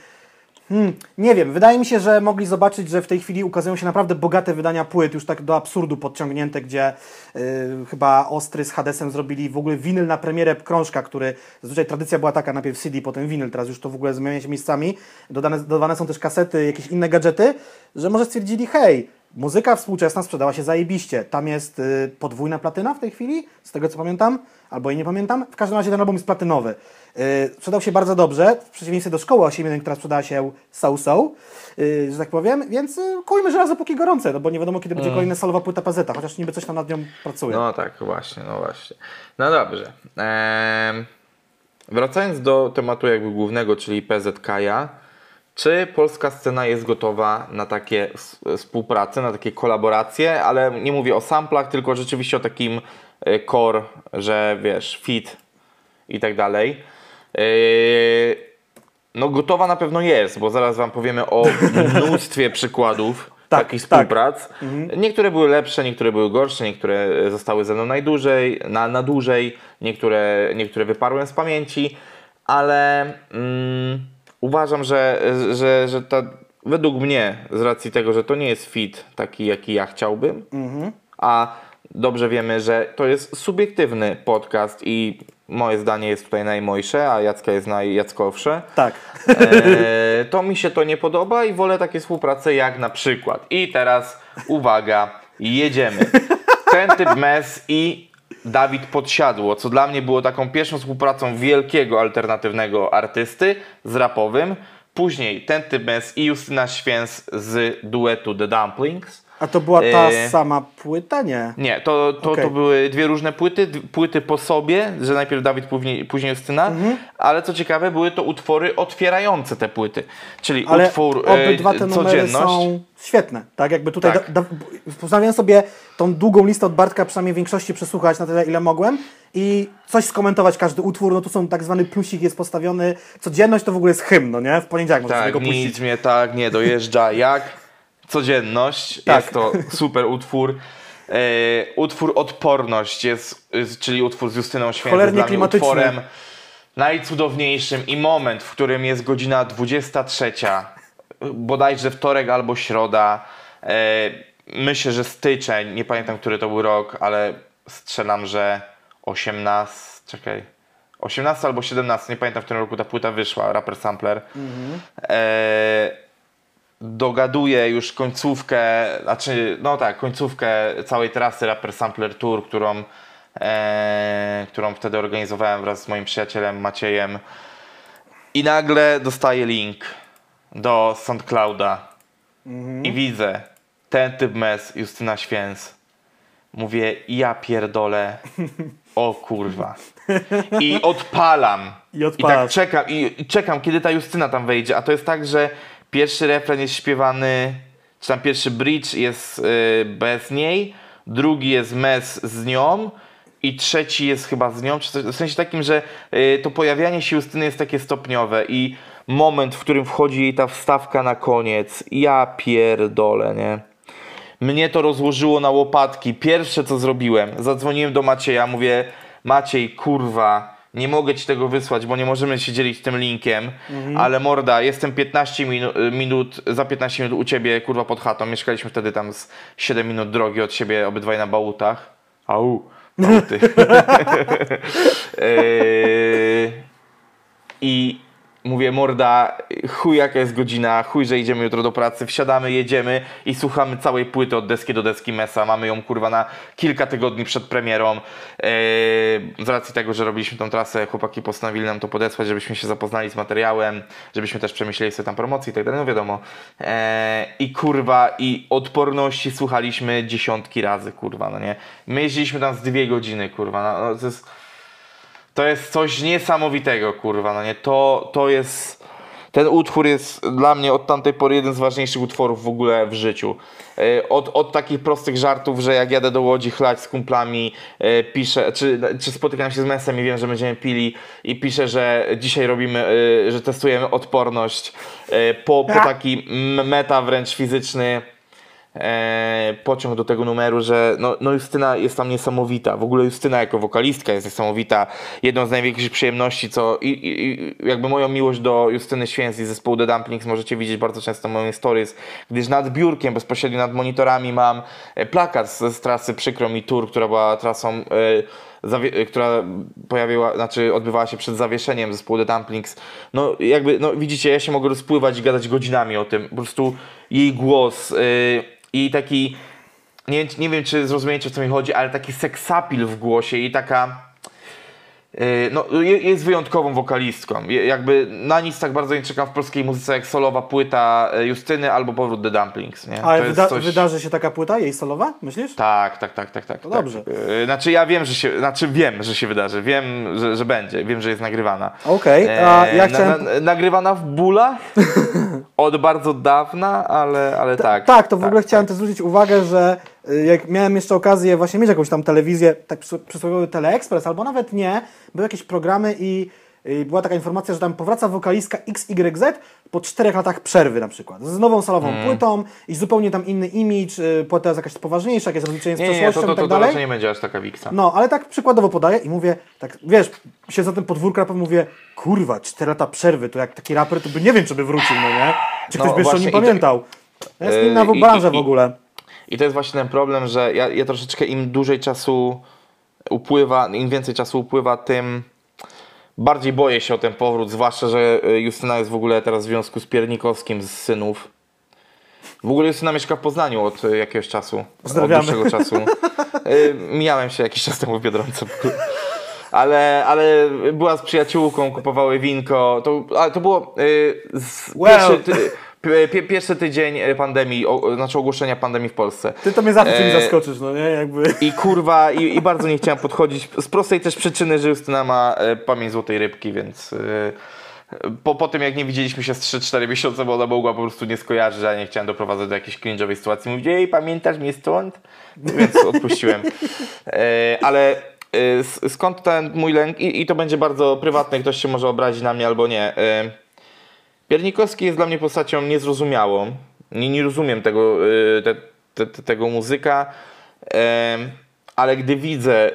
Hmm, nie wiem, wydaje mi się, że mogli zobaczyć, że w tej chwili ukazują się naprawdę bogate wydania płyt, już tak do absurdu podciągnięte, gdzie yy, chyba Ostry z Hadesem zrobili w ogóle winyl na premierę krążka, który zazwyczaj tradycja była taka, najpierw CD, potem winyl, teraz już to w ogóle zmienia się miejscami. Dodane, dodawane są też kasety, jakieś inne gadżety, że może stwierdzili, hej, muzyka współczesna sprzedała się zajebiście. Tam jest y, podwójna platyna w tej chwili, z tego co pamiętam, albo i nie pamiętam. W każdym razie ten album jest platynowy. Y, sprzedał się bardzo dobrze, w przeciwieństwie do szkoły 8.1, która sprzedała się so-so, y, że tak powiem, więc y, kujmy żelazo póki gorące, no bo nie wiadomo kiedy będzie kolejna solowa płyta PZ, chociaż niby coś tam nad nią pracuje. No tak, właśnie, no właśnie. No dobrze. Wracając do tematu jakby głównego, czyli PZK-ja, czy polska scena jest gotowa na takie współpracę, na takie kolaboracje, ale nie mówię o samplach, tylko rzeczywiście o takim core, że wiesz, fit i tak dalej. Eee, no gotowa na pewno jest, bo zaraz Wam powiemy o mnóstwie przykładów Tak, takich tak. współprac. Niektóre były lepsze, niektóre były gorsze, niektóre e, zostały ze mną najdłużej, na, na dłużej, niektóre, niektóre wyparłem z pamięci, ale mm, uważam, że, że, że ta, według mnie, z racji tego, że to nie jest fit taki, jaki ja chciałbym, a dobrze wiemy, że to jest subiektywny podcast i moje zdanie jest tutaj najmojsze, a Jacka jest najjackowsze. Tak. E, to mi się to nie podoba i wolę takie współprace jak na przykład. I teraz uwaga, jedziemy. Ten typ mes i Dawid Podsiadło, co dla mnie było taką pierwszą współpracą wielkiego alternatywnego artysty z rapowym. Później ten typ mes i Justyna Święc z duetu The Dumplings. A to była ta E, sama płyta? Nie. Nie, to, to, Okej. to były dwie różne płyty, płyty po sobie, że najpierw Dawid, później, później Justyna, Mhm. ale co ciekawe, były to utwory otwierające te płyty, czyli Ale utwór obydwa e, te numery Codzienność. są świetne. Tak, jakby tutaj Tak. da, da, postanowiłem sobie tą długą listę od Bartka przynajmniej w większości przesłuchać na tyle, ile mogłem i coś skomentować każdy utwór. No tu są tak zwany plusik jest postawiony. Codzienność to w ogóle jest hymn, no nie? W poniedziałek można sobie Tak, go puścić. nic mnie tak nie dojeżdża jak Codzienność. Tak. Jest to super utwór. E, utwór Odporność jest, jest, czyli utwór z Justyną Cholernie dla utworem najcudowniejszym i moment, w którym jest godzina 23, bodajże wtorek albo środa, e, myślę, że styczeń, nie pamiętam, który to był rok, ale strzelam, że 18, czekaj, 18 albo 17, nie pamiętam, w którym roku ta płyta wyszła, Rapper Sampler. E, dogaduje już końcówkę, znaczy, no tak, końcówkę całej trasy Rapper Sampler Tour, którą, e, którą wtedy organizowałem wraz z moim przyjacielem Maciejem. I nagle dostaję link do SoundClouda i widzę ten typ mes Justyna Święc. Mówię, ja pierdolę, o kurwa. I odpalam. I I tak czekam, i czekam, kiedy ta Justyna tam wejdzie. A to jest tak, że pierwszy refren jest śpiewany, czy tam pierwszy bridge jest y, bez niej, drugi jest mes z nią i trzeci jest chyba z nią. W sensie takim, że y, to pojawianie się Justyny jest takie stopniowe i moment, w którym wchodzi jej ta wstawka na koniec, ja pierdolę, nie? Mnie to rozłożyło na łopatki. Pierwsze co zrobiłem, zadzwoniłem do Macieja, mówię Maciej, kurwa, nie mogę ci tego wysłać, bo nie możemy się dzielić tym linkiem, ale morda, jestem 15 minu- minut, za 15 minut u ciebie, kurwa, pod chatą. Mieszkaliśmy wtedy tam z 7 minut drogi od siebie, obydwaj na bałutach. Au, bałty. Yy, I mówię, morda, chuj jaka jest godzina, chuj, że idziemy jutro do pracy, wsiadamy, jedziemy i słuchamy całej płyty od deski do deski Mesa. Mamy ją kurwa na kilka tygodni przed premierą. Yy, z racji tego, że robiliśmy tą trasę, chłopaki postanowili nam to podesłać, żebyśmy się zapoznali z materiałem, żebyśmy też przemyśleli sobie tam promocję i tak dalej, no wiadomo. Yy, I kurwa, i odporności słuchaliśmy dziesiątki razy, kurwa, no nie. My jeździliśmy tam z dwie godziny, kurwa, no, no to jest... To jest coś niesamowitego, kurwa, no nie? To, to jest... Ten utwór jest dla mnie od tamtej pory jeden z ważniejszych utworów w ogóle w życiu. E, Od, od takich prostych żartów, że jak jadę do Łodzi chlać z kumplami, e, piszę, czy, czy spotykam się z mesem i wiem, że będziemy pili i piszę, że dzisiaj robimy, e, że testujemy odporność po, po taki m- meta wręcz fizyczny e, pociąg do tego numeru, że no, no Justyna jest tam niesamowita. W ogóle Justyna jako wokalistka jest niesamowita. Jedną z największych przyjemności, co i, i, jakby moją miłość do Justyny Święc i zespołu The Dumplings możecie widzieć bardzo często w moich stories, gdyż nad biurkiem, bezpośrednio nad monitorami mam e, plakat z, z trasy Przykro mi Tour, która była trasą e, zawie- która pojawiła, znaczy odbywała się przed zawieszeniem zespołu The Dumplings. No jakby, no widzicie, ja się mogę rozpływać i gadać godzinami o tym. Po prostu jej głos yy, i taki, nie, nie wiem czy zrozumiecie o co mi chodzi, ale taki seksapil w głosie i taka... Yy, No, je- jest wyjątkową wokalistką. Jakby na nic tak bardzo nie czekam w polskiej muzyce jak solowa płyta y, Justyny albo powrót The Dumplings. Nie? Ale wyda- coś- wydarzy się taka płyta, jej solowa, myślisz? tak, tak, tak, tak, tak. To tak. dobrze. Yy, Znaczy ja wiem, że się, znaczy wiem, że się wydarzy. Wiem, że, że będzie. Wiem, że jest nagrywana. Okej, a Eee, ja na, chciałem... na, nagrywana w bólach od bardzo dawna, ale, ale tak. Tak, to w ogóle chciałem też zwrócić uwagę, że jak miałem jeszcze okazję właśnie mieć jakąś tam telewizję, tak przysł- przysłowiowy Teleexpress, albo nawet nie, były jakieś programy i y, była taka informacja, że tam powraca wokalistka XYZ po czterech latach przerwy na przykład. Z nową salową Hmm. płytą i zupełnie tam inny imidż, y, płyta jest jakaś poważniejsza, jakieś rozliczenie z Nie, nie, przeszłością to, to, i tak to, to dalej. nie będzie aż taka wiksa. No, ale tak przykładowo podaję i mówię, tak wiesz, siedzę na tym podwórku rapem mówię, kurwa, 4 lata przerwy, to jak taki raper, to by nie wiem, czy by wrócił, no nie? Czy No ktoś by jeszcze o nim i to- pamiętał. To jest Yy, inna i- branża i- w ogóle. I to jest właśnie ten problem, że ja, ja troszeczkę im dłużej czasu upływa, im więcej czasu upływa, tym bardziej boję się o ten powrót, zwłaszcza, że y, Justyna jest w ogóle teraz w związku z Piernikowskim z synów. W ogóle Justyna mieszka w Poznaniu od y, jakiegoś czasu. Pozdrawiamy. Od dłuższego czasu. Y, Mijałem się jakiś czas temu w Biedronce. Ale, ale była z przyjaciółką, kupowały winko. To, ale to było y, z Well. pierwszy, ty, pierwszy tydzień y, pandemii, o, znaczy ogłoszenia pandemii w Polsce. Ty to mnie zawsze czymś E, zaskoczysz, no nie? Jakby. I kurwa, i, i bardzo nie chciałem podchodzić. Z prostej też przyczyny, że Justyna ma e, pamięć złotej rybki, więc e, po, po tym jak nie widzieliśmy się z 3-4 miesiące, bo ona mogła po prostu nie skojarzyć, a nie chciałem doprowadzać do jakiejś cringe'owej sytuacji. Mówić, ej, pamiętasz mnie stąd? Więc odpuściłem. E, ale e, skąd ten mój lęk? I, I to będzie bardzo prywatne, ktoś się może obrazić na mnie albo nie. E, Piernikowski jest dla mnie postacią niezrozumiałą. Nie, nie rozumiem tego, y, te, te, te, tego muzyka, ale gdy widzę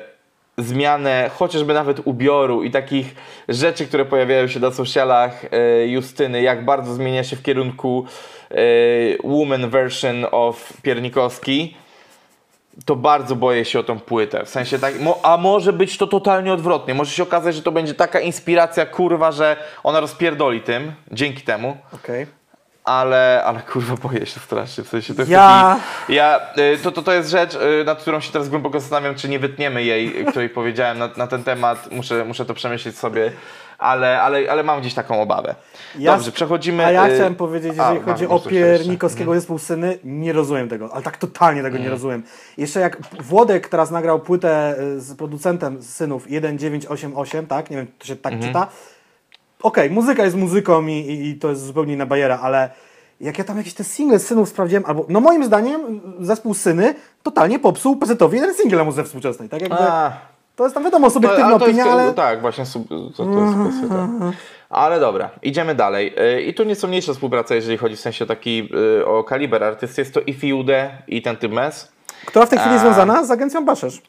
zmianę chociażby nawet ubioru i takich rzeczy, które pojawiają się na socialach e, Justyny, jak bardzo zmienia się w kierunku e, woman version of Piernikowski, to bardzo boję się o tą płytę. W sensie tak, a może być to totalnie odwrotnie. Może się okazać, że to będzie taka inspiracja kurwa, że ona rozpierdoli tym, dzięki temu. Okej. Ale, ale kurwa boję się strasznie, w sensie to jest Ja- taki, ja, y, to, to, to jest rzecz, y, nad którą się teraz głęboko zastanawiam, czy nie wytniemy jej, której powiedziałem na, na ten temat, muszę, muszę to przemyśleć sobie, ale, ale, ale mam gdzieś taką obawę. Ja- Dobrze, przechodzimy... A ja y, chciałem powiedzieć, a, jeżeli chodzi mam o. Piernikowskiego zespół Syny, nie rozumiem tego, ale tak totalnie tego Mm. nie rozumiem. Jeszcze jak Włodek teraz nagrał płytę y, z producentem Synów 1988, tak? Nie wiem, to się tak Mhm. czyta. Okej, muzyka jest muzyką i, i, i to jest zupełnie inna bajera, ale jak ja tam jakieś te single z Synów sprawdziłem, albo, no moim zdaniem zespół Syny totalnie popsuł pz jeden singiel na muzyce współczesnej, tak jakby... A, To jest tam wiadomo, subiektywna ale to opinia, jest, ale... Tak, właśnie sub, to, to jest kwestia, tak. Ale dobra, idziemy dalej. Y, I tu nieco mniejsza współpraca, jeżeli chodzi w sensie taki y, o kaliber artysty. Jest to Ifi Ude i ten typ mes. Która w tej chwili jest związana z agencją Baszesz.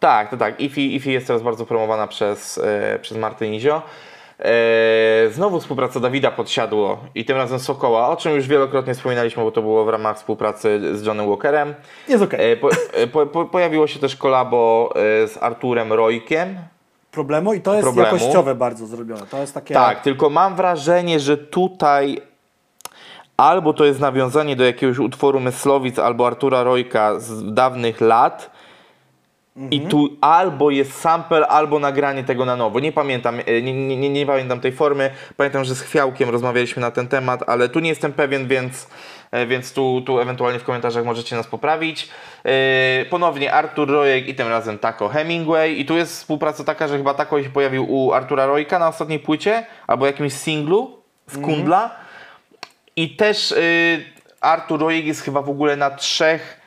Tak, to tak. Ifi, Ifi jest teraz bardzo promowana przez, e, przez Martynizio. E, znowu współpraca Dawida Podsiadło i tym razem Sokoła, o czym już wielokrotnie wspominaliśmy, bo to było w ramach współpracy z Johnem Walkerem. Jest okej. E, po, e, po, po, pojawiło się też kolabo e, z Arturem Rojkiem. Problemu i to jest problemu. jakościowe bardzo zrobione. To jest takie... Tak, tylko mam wrażenie, że tutaj albo to jest nawiązanie do jakiegoś utworu Myslowic albo Artura Rojka z dawnych lat i tu albo jest sample, albo nagranie tego na nowo. Nie pamiętam, e, nie, nie, nie, pamiętam tej formy. Pamiętam, że z Chwiałkiem rozmawialiśmy na ten temat, ale tu nie jestem pewien, więc, e, więc tu, tu ewentualnie w komentarzach możecie nas poprawić. E, Ponownie Artur Rojek i tym razem Taco Hemingway. I tu jest współpraca taka, że chyba Taco się pojawił u Artura Rojka na ostatniej płycie, albo jakimś singlu z Kundla. I też y, Artur Rojek jest chyba w ogóle na trzech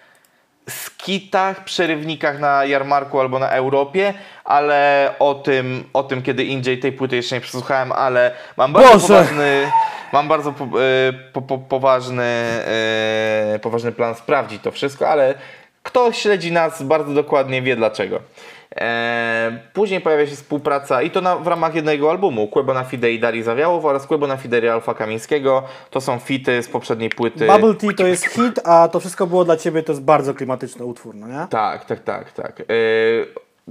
skitach, przerywnikach na jarmarku albo na Europie, ale o tym, o tym kiedy indziej tej płyty jeszcze nie przesłuchałem, ale mam bardzo Boże! poważny mam bardzo po, y, po, po, poważny, y, poważny plan sprawdzić to wszystko, ale kto śledzi nas bardzo dokładnie wie dlaczego. E, później pojawia się współpraca i to na, w ramach jednego albumu Kłebo na Fide i Darii Zawiałow oraz Kłebo na Fide i Alfa Kamińskiego. To są fity z poprzedniej płyty. Bubble Tea to jest hit, a to wszystko było dla ciebie, to jest bardzo klimatyczny utwór, no nie? Tak, tak, tak, tak. Yy,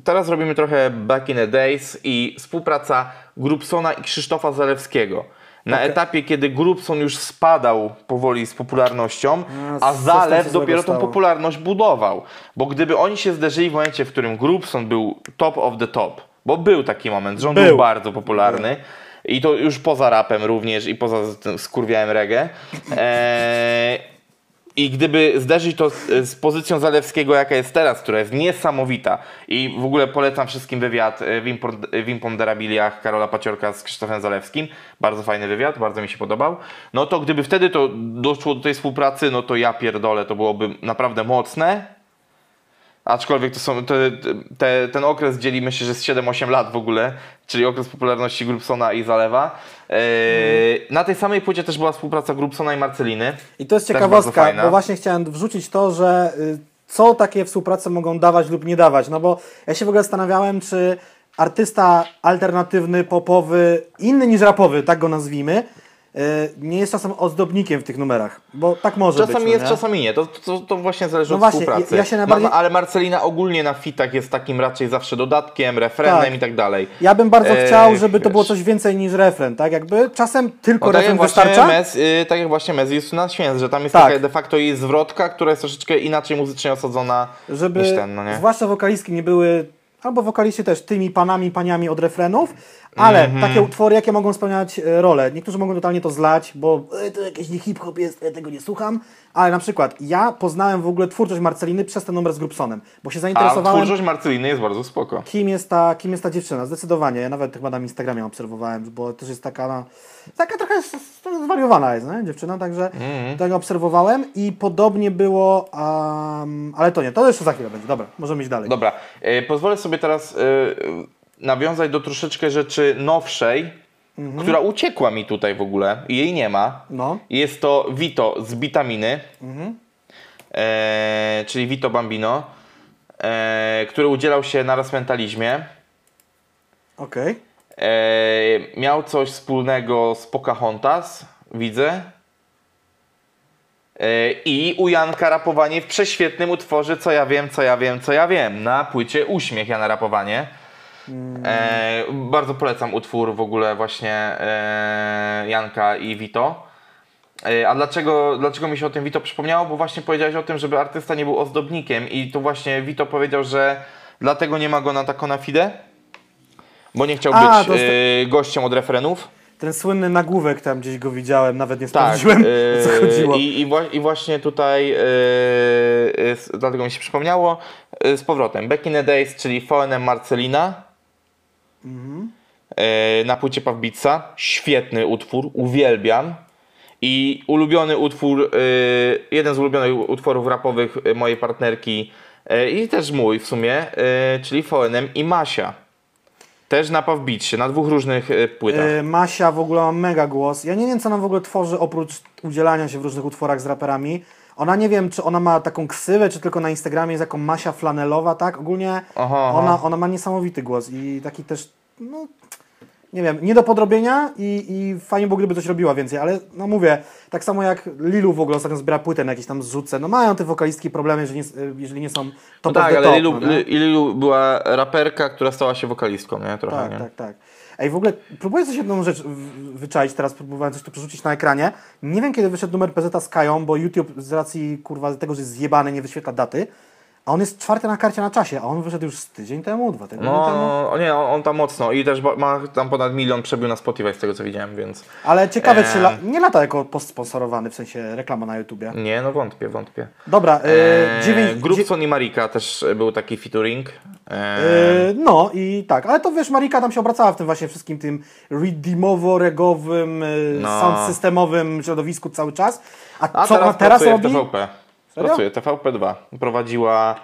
teraz robimy trochę Back in the Days i współpraca Grubsona i Krzysztofa Zalewskiego. Na Okej. etapie, kiedy Grubson już spadał powoli z popularnością, A, Zalew dopiero tą popularność budował. Bo gdyby oni się zderzyli w momencie, w którym Grubson był top of the top, bo był taki moment, że on był, Był. bardzo popularny, i to już poza rapem również i poza tym skurwiałem reggae. Eee, i gdyby zderzyć to z, z pozycją Zalewskiego, jaka jest teraz, która jest niesamowita i w ogóle polecam wszystkim wywiad e, impor- w Imponderabiliach Karola Paciorka z Krzysztofem Zalewskim. Bardzo fajny wywiad, bardzo mi się podobał. No to gdyby wtedy to doszło do tej współpracy, no to ja pierdolę, to byłoby naprawdę mocne. Aczkolwiek to są, te, te, ten okres dzieli myślę, że z 7-8 lat w ogóle, czyli okres popularności Grubsona i Zalewa. Na tej samej płycie też była współpraca Grubsona i Marceliny. I to jest ciekawostka, bo właśnie chciałem wrzucić to, że y, co takie współprace mogą dawać lub nie dawać. No bo ja się w ogóle zastanawiałem, czy artysta alternatywny, popowy, inny niż rapowy, tak go nazwijmy, nie jest czasem ozdobnikiem w tych numerach. Bo tak może być. Czasami no jest, nie? czasami nie. To, to, to właśnie zależy No od właśnie, współpracy. ja- najbardziej- ale Marcelina ogólnie na fitach jest takim raczej zawsze dodatkiem, refrenem Tak. i tak dalej. Ja bym bardzo E, chciał, żeby to wiesz. było coś więcej niż refren, tak? Jakby czasem tylko No, tak, refren wystarcza. Mez, y, tak jak właśnie Mez jest na święt, że tam jest Tak. taka de facto jej zwrotka, która jest troszeczkę inaczej muzycznie osadzona żeby niż ten, no nie? zwłaszcza wokalistki nie były, albo wokaliści też, tymi panami, paniami od refrenów, ale Mhm. takie utwory, jakie mogą spełniać e, rolę. Niektórzy mogą totalnie to zlać, bo e, to jakiś nie hip-hop jest, ja tego nie słucham, ale na przykład ja poznałem w ogóle twórczość Marceliny przez ten numer z Grubsonem, bo się A zainteresowałem, twórczość Marceliny jest bardzo spoko. kim jest, ta, kim jest ta dziewczyna, zdecydowanie. Ja nawet chyba na Instagramie obserwowałem, bo też jest taka, no, taka trochę zwariowana jest, nie? dziewczyna, także Mhm. tego obserwowałem i podobnie było, um, ale to nie, to jeszcze za chwilę będzie, dobra, możemy iść dalej. Dobra, y, pozwolę sobie teraz y, nawiązać do troszeczkę rzeczy nowszej, Mhm. która uciekła mi tutaj w ogóle i jej nie ma. No. Jest to Vito z Bitaminy, e, czyli Vito Bambino, e, który udzielał się na Mentalizmie. Okej. E, miał coś wspólnego z Pocahontas, widzę. E, I u Janka rapowanie w prześwietnym utworze Co ja wiem, co ja wiem, co ja wiem. Na płycie Uśmiech Jana Rapowanie. E, bardzo polecam utwór w ogóle właśnie e, Janka i Vito. E, A dlaczego, dlaczego mi się o tym Vito przypomniało? Bo właśnie powiedziałeś o tym, żeby artysta nie był ozdobnikiem i tu właśnie Vito powiedział, że dlatego nie ma go na taką na fide, bo nie chciał A, być to e, gościem od refrenów. Ten słynny nagłówek tam gdzieś go widziałem, nawet nie Tak, sprawdziłem o co e, chodziło. I, i, I właśnie tutaj, e, s- dlatego mi się przypomniało, z powrotem, Back in the Days, czyli VNM Marcelina, e, na płycie Pawbica, świetny utwór, uwielbiam. I ulubiony utwór, e, jeden z ulubionych utworów rapowych e, mojej partnerki I też mój w sumie, czyli VNM i Masia. Też na Beatsie, na dwóch różnych płytach. Masia w ogóle ma mega głos. Ja nie wiem, co ona w ogóle tworzy oprócz udzielania się w różnych utworach z raperami. Ona nie wiem, czy ona ma taką ksywę, czy tylko na Instagramie jest jako Masia Flanelowa, tak? Ogólnie Aha, aha. ona, ona ma niesamowity głos i taki też, no nie wiem, nie do podrobienia i, i fajnie było, gdyby coś robiła więcej, ale no mówię, tak samo jak Lilu w ogóle ostatnio zbiera płytę na jakieś tam zrzuce, no mają te wokalistki problemy, jeżeli nie, jeżeli nie są No top tak, of the ale top, Lilu, no, Lilu była raperka, która stała się wokalistką, nie? Trochę, Tak, nie? tak, tak. Ej, w ogóle próbuję coś jedną rzecz wyczaić, teraz próbowałem coś tu przerzucić na ekranie. Nie wiem, kiedy wyszedł numer PZ z Kają, bo YouTube z racji, kurwa, tego, że jest zjebany, nie wyświetla daty. A on jest czwarty na karcie na czasie, a on wyszedł już z tydzień temu, dwa tygodnie temu. No, nie, on, on tam mocno i też ma tam ponad milion przebił na Spotify z tego co widziałem, więc Ale ciekawe, czy Eee. la- nie lata jako postsponsorowany, w sensie reklama na YouTubie. nie, no wątpię, wątpię. Dobra, Eee, dziewięć... Grubson i Marika też był taki featuring. Yy, no i tak, ale to wiesz, Marika tam się obracała w tym właśnie wszystkim tym redeemowo-regowym, yy, No. sound systemowym środowisku cały czas. A, A co teraz, teraz robi? Serio? Pracuje, TVP2. Prowadziła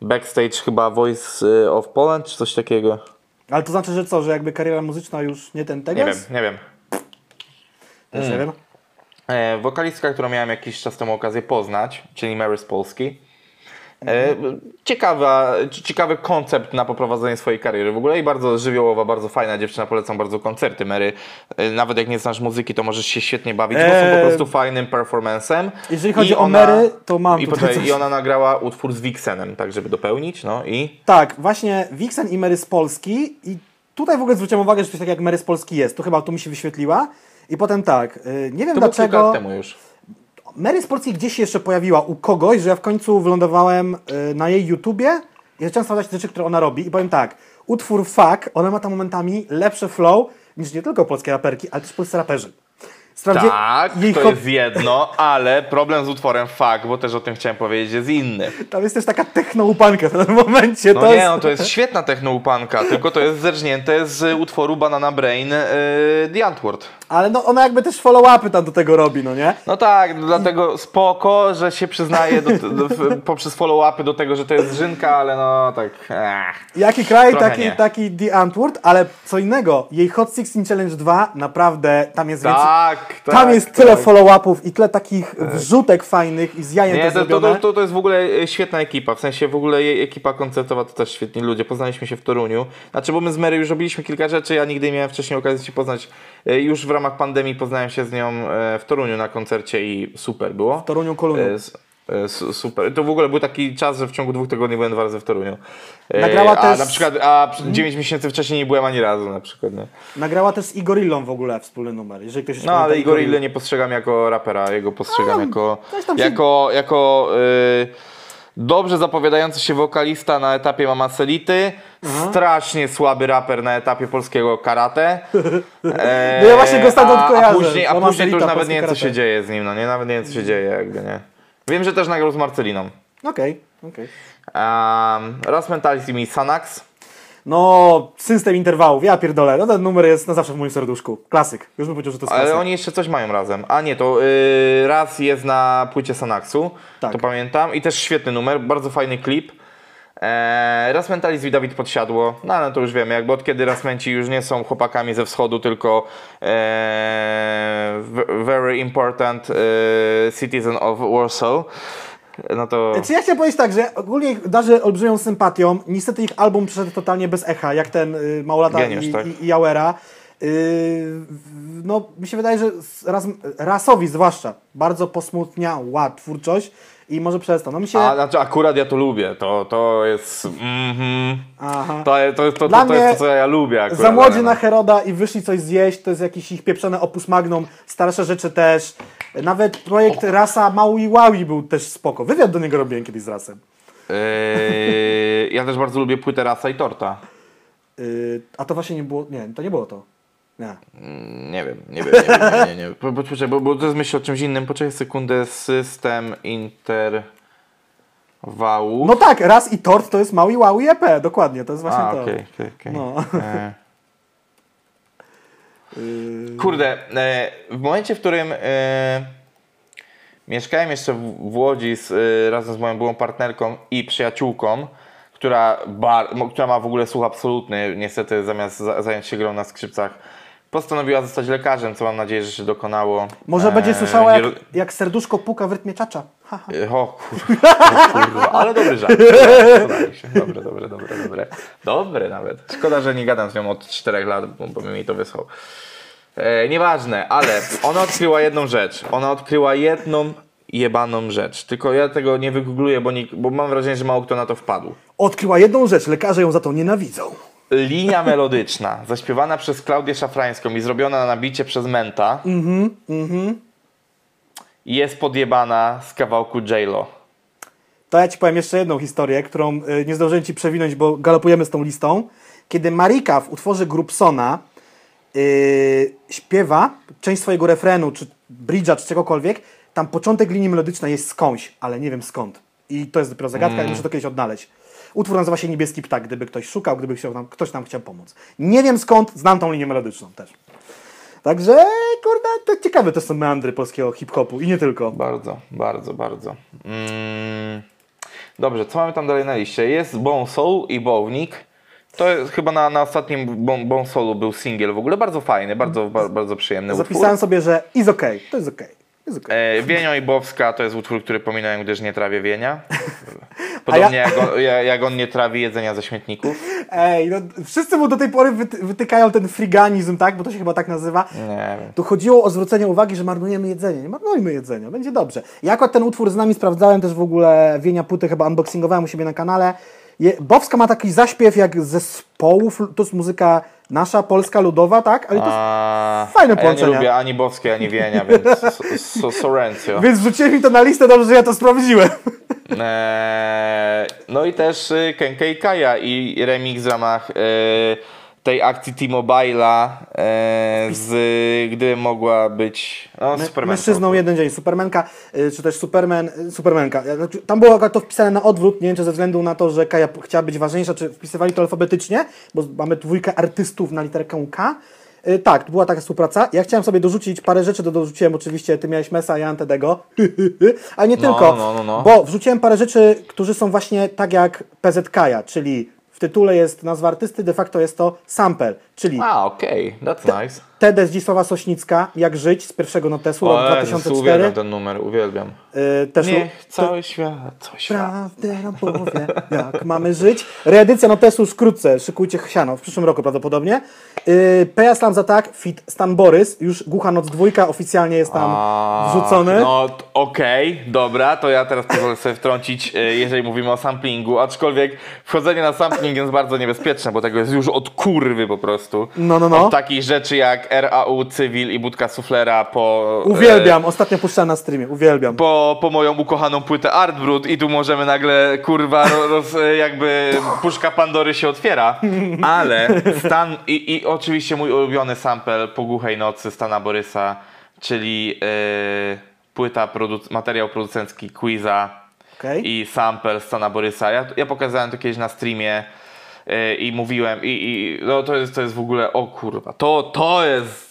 backstage chyba Voice y, of Poland czy coś takiego. Ale to znaczy, że co, że jakby kariera muzyczna już nie ten tego Nie wiem, nie wiem. Też nie wiem. E, wokalistka, którą miałem jakiś czas temu okazję poznać, czyli Mary z Polski. E, ciekawa, ciekawy koncept na poprowadzenie swojej kariery w ogóle i bardzo żywiołowa, bardzo fajna dziewczyna, polecam bardzo koncerty Mary. E, nawet jak nie znasz muzyki, to możesz się świetnie bawić, bo są po Eee, prostu fajnym performancem. jeżeli chodzi I o Mary, to mam i, tutaj poczekaj. I ona nagrała utwór z Vixenem, tak żeby dopełnić, no i... Tak, właśnie Vixen i Mary z Polski i tutaj w ogóle zwróciłem uwagę, że coś takiego jak Mary z Polski jest. To chyba tu mi się wyświetliła. I potem tak, yy, nie wiem To dlaczego lat temu już. Mary z Polski gdzieś się jeszcze pojawiła u kogoś, że ja w końcu wylądowałem yy, na jej YouTubie i zacząłem sprawdzać rzeczy, które ona robi i powiem tak, utwór Fuck, ona ma tam momentami lepsze flow niż nie tylko polskie raperki, ale też polscy raperzy. Sprawdzie Tak, jej to jest jedno, ale problem z utworem Fuck, bo też o tym chciałem powiedzieć, jest inny. Tam jest też taka technoupanka w tym momencie. No to nie, jest... no to jest świetna technoupanka, tylko to jest zerżnięte z utworu Banana Brain yy, The Antwoord. Ale no ona jakby też follow-upy tam do tego robi, no nie? No tak, dlatego spoko, że się przyznaje do, do, poprzez follow-upy do tego, że to jest żynka, ale no tak. Ech. Jaki kraj, taki, nie. taki The Antwoord, ale co innego, jej Hot 16 Challenge 2, naprawdę tam jest więcej... Tak, tak. Tam jest tak. tyle follow-upów i tyle takich wrzutek fajnych i z jajem Nie, to, to, to, to, jest w ogóle e, świetna ekipa, w sensie w ogóle jej ekipa koncertowa to też świetni ludzie, poznaliśmy się w Toruniu, znaczy bo my z Mary już robiliśmy kilka rzeczy, ja nigdy nie miałem wcześniej okazji się poznać, E, już w ramach pandemii poznałem się z nią e, w Toruniu na koncercie i super było. W Toruniu Koluniu. E, Super. To w ogóle był taki czas, że w ciągu dwóch tygodni byłem dwa razy w Toruniu. E, Nagrała a też- na przykład, a 9 miesięcy wcześniej nie byłem ani razu na przykład. Nie? Nagrała też z Igorillą w ogóle wspólny numer, jeżeli ktoś No ale Igor Igorillę. Nie postrzegam jako rapera, jego postrzegam jako, coś tam się- jako, jako y, dobrze zapowiadający się wokalista na etapie Mama Selity, strasznie słaby raper na etapie polskiego karate. E, No ja właśnie go stamtąd a, a kojarzę, później, a później to już nawet nie wiem co się dzieje z nim, no nie? Nawet nie wiem co się dzieje jakby, nie? Wiem, że też nagrał z Marceliną. Okej, okej. Um, Raz Mentality mi Sanax. No, system interwałów, ja pierdolę, no ten numer jest na zawsze w moim serduszku. Klasyk, już bym powiedział, że to jest Ale klasyk. oni jeszcze coś mają razem. A nie, to y, raz jest na płycie Sanaxu, Tak. to pamiętam. I też świetny numer, bardzo fajny klip. E, raz Mentalizm i Dawid Podsiadło. No ale to już wiemy, jakby od kiedy Rasmenci już nie są chłopakami ze wschodu, tylko e, v- very important e, citizen of Warsaw. No to... Czy ja chciałem powiedzieć tak, że ogólnie ich darzę olbrzymią sympatią. Niestety ich album przyszedł totalnie bez echa, jak ten y, Małolata Geniusz, i, tak. i, i Jauera. Y, no, mi się wydaje, że raz, rasowi zwłaszcza bardzo posmutniała twórczość i może przez to. No mi się... A, znaczy akurat ja to lubię, to, to jest... mhm. Aha. To, to, to, Dla to, to jest mnie to, co ja lubię akurat. Za młodzi ale na no. Heroda i wyszli coś zjeść, to jest jakiś ich pieprzone opus magnum, starsze rzeczy też. Nawet projekt Rasa Maui Waui był też spoko. Wywiad do niego robiłem kiedyś z Rasem. Yy, ja też bardzo lubię płytę Rasa i Torta. Yy, a to właśnie nie było, nie, to nie było to. Nie. Mm, Nie wiem, nie wiem, nie wiem, nie, nie, nie. Po, poczekaj, bo, bo to jest myśl o czymś innym. Poczekaj sekundę, system interwału. No tak, raz i tort to jest Maui Waui EP, dokładnie, to jest właśnie A, to. okej, okej, okej. No. E, Kurde, e, w momencie, w którym e, Mieszkałem jeszcze w, w Łodzi z, y, razem z moją byłą partnerką i przyjaciółką, która, bar, która ma w ogóle słuch absolutny. Niestety zamiast za, zająć się grą na skrzypcach, postanowiła zostać lekarzem, co mam nadzieję, że się dokonało. Może Eee, będzie słyszała, nie jak, jak serduszko puka w rytmie czacza. Ha, ha. E, O kurwa, o kurwa, ale dobry żart. Dobre, dobre, dobre, dobre. Dobre nawet. Szkoda, że nie gadam z nią od 4 lat, bo, mi to wysłał. E, nieważne, ale ona odkryła jedną rzecz. Ona odkryła jedną jebaną rzecz. Tylko ja tego nie wygoogluję, bo, nikt, bo mam wrażenie, że mało kto na to wpadł. Odkryła jedną rzecz, lekarze ją za to nienawidzą. Linia melodyczna, zaśpiewana przez Klaudię Szafrańską i zrobiona na bicie przez Menta, jest podjebana z kawałku J-Lo. To ja ci powiem jeszcze jedną historię, którą y, nie zdążyłem ci przewinąć, bo galopujemy z tą listą. Kiedy Marika w utworze Grupsona yy, śpiewa część swojego refrenu, czy bridge'a, czy czegokolwiek, tam początek linii melodycznej jest skądś, ale nie wiem skąd. I to jest dopiero zagadka i muszę to kiedyś odnaleźć. Utwór nazywa się Niebieski Ptak, gdyby ktoś szukał, gdyby chciał nam, ktoś nam chciał pomóc. Nie wiem skąd, znam tą linię melodyczną też. Także, kurde, to ciekawe to są meandry polskiego hip-hopu i nie tylko. Bardzo, bardzo, bardzo. Mm. Dobrze, co mamy tam dalej na liście? Jest Bone Soul i Bownik. To jest chyba na, na ostatnim Bone, Soulu był singiel w ogóle. Bardzo fajny, bardzo, bardzo, bardzo przyjemny Zapisałem utwór. sobie, że is okay, to jest okay. Okay. E, Wienio i Bowska to jest utwór, który pominąłem, gdyż nie trawię wienia. Podobnie ja- jak, on, ja- jak on nie trawi jedzenia ze śmietników. Ej, no, wszyscy mu do tej pory wyty wytykają ten friganizm, tak? Bo to się chyba tak nazywa. Nie wiem. Tu chodziło o zwrócenie uwagi, że marnujemy jedzenie. Nie marnujmy jedzenia, będzie dobrze. Ja akurat ten utwór z nami sprawdzałem też w ogóle Wienia Płyty, chyba unboxingowałem u siebie na kanale. Je, Bowska ma taki zaśpiew jak zespołów, to jest muzyka nasza, polska, ludowa, tak? Ale to jest... A, fajne a ja nie lubię ani Bowskiej, ani Wienia, więc so, so, Sorencio. Więc wrzuciłem mi to na listę, dobrze, że ja to sprawdziłem. Eee, no i też y, Kenka i Kaja i remix w ramach y, tej akcji T-Mobile'a y, z Gdyby mogła być no, My-. Mężczyzną jeden dzień, Supermanka, y, czy też Superman, y, Supermanka. Znaczy, tam było to wpisane na odwrót, nie wiem czy ze względu na to, że Kaja chciała być ważniejsza, czy wpisywali to alfabetycznie, bo mamy dwójkę artystów na literkę K. Y, Tak, była taka współpraca. Ja chciałem sobie dorzucić parę rzeczy, do dorzuciłem oczywiście, ty miałeś Mesa, ja Antedego, ale nie No, tylko, no, no, no. bo wrzuciłem parę rzeczy, którzy są właśnie tak jak PZK, czyli w tytule jest nazwa artysty, de facto jest to sample, czyli A, okej, that's nice. TD Zdzisława Sośnicka, Jak żyć z pierwszego notesu, rok O, Jezus, 2004. uwielbiam ten numer, uwielbiam. Y, też Niech cały świat, cały świat. Prawdę nam powie, jak mamy żyć. Reedycja notesu już wkrótce, szykujcie siano, w przyszłym roku prawdopodobnie. Yy, Peja Slam za tak, fit Stan Borys, już Głucha Noc dwójka oficjalnie jest tam A, wrzucony. No okej, dobra, to ja teraz pozwolę sobie wtrącić, e, jeżeli mówimy o samplingu, aczkolwiek wchodzenie na sampling jest bardzo niebezpieczne, bo tego jest już od kurwy po prostu. No, no, no. Od takich rzeczy jak RAU, Cywil i Budka Suflera po... e, Uwielbiam, ostatnio puszczałem na streamie, uwielbiam. po, po moją ukochaną płytę Artbrut i tu możemy nagle, kurwa, ro- roz, e, jakby puszka Pandory się otwiera, ale Stan i, i oczywiście mój ulubiony sample po głuchej nocy Stana Borysa, czyli e, płyta, produc- materiał producencki Quiza Okej. i sample Stana Borysa. Ja, ja pokazałem to kiedyś na streamie e, i mówiłem i, i no, to, jest, to jest w ogóle, o kurwa, to, to jest...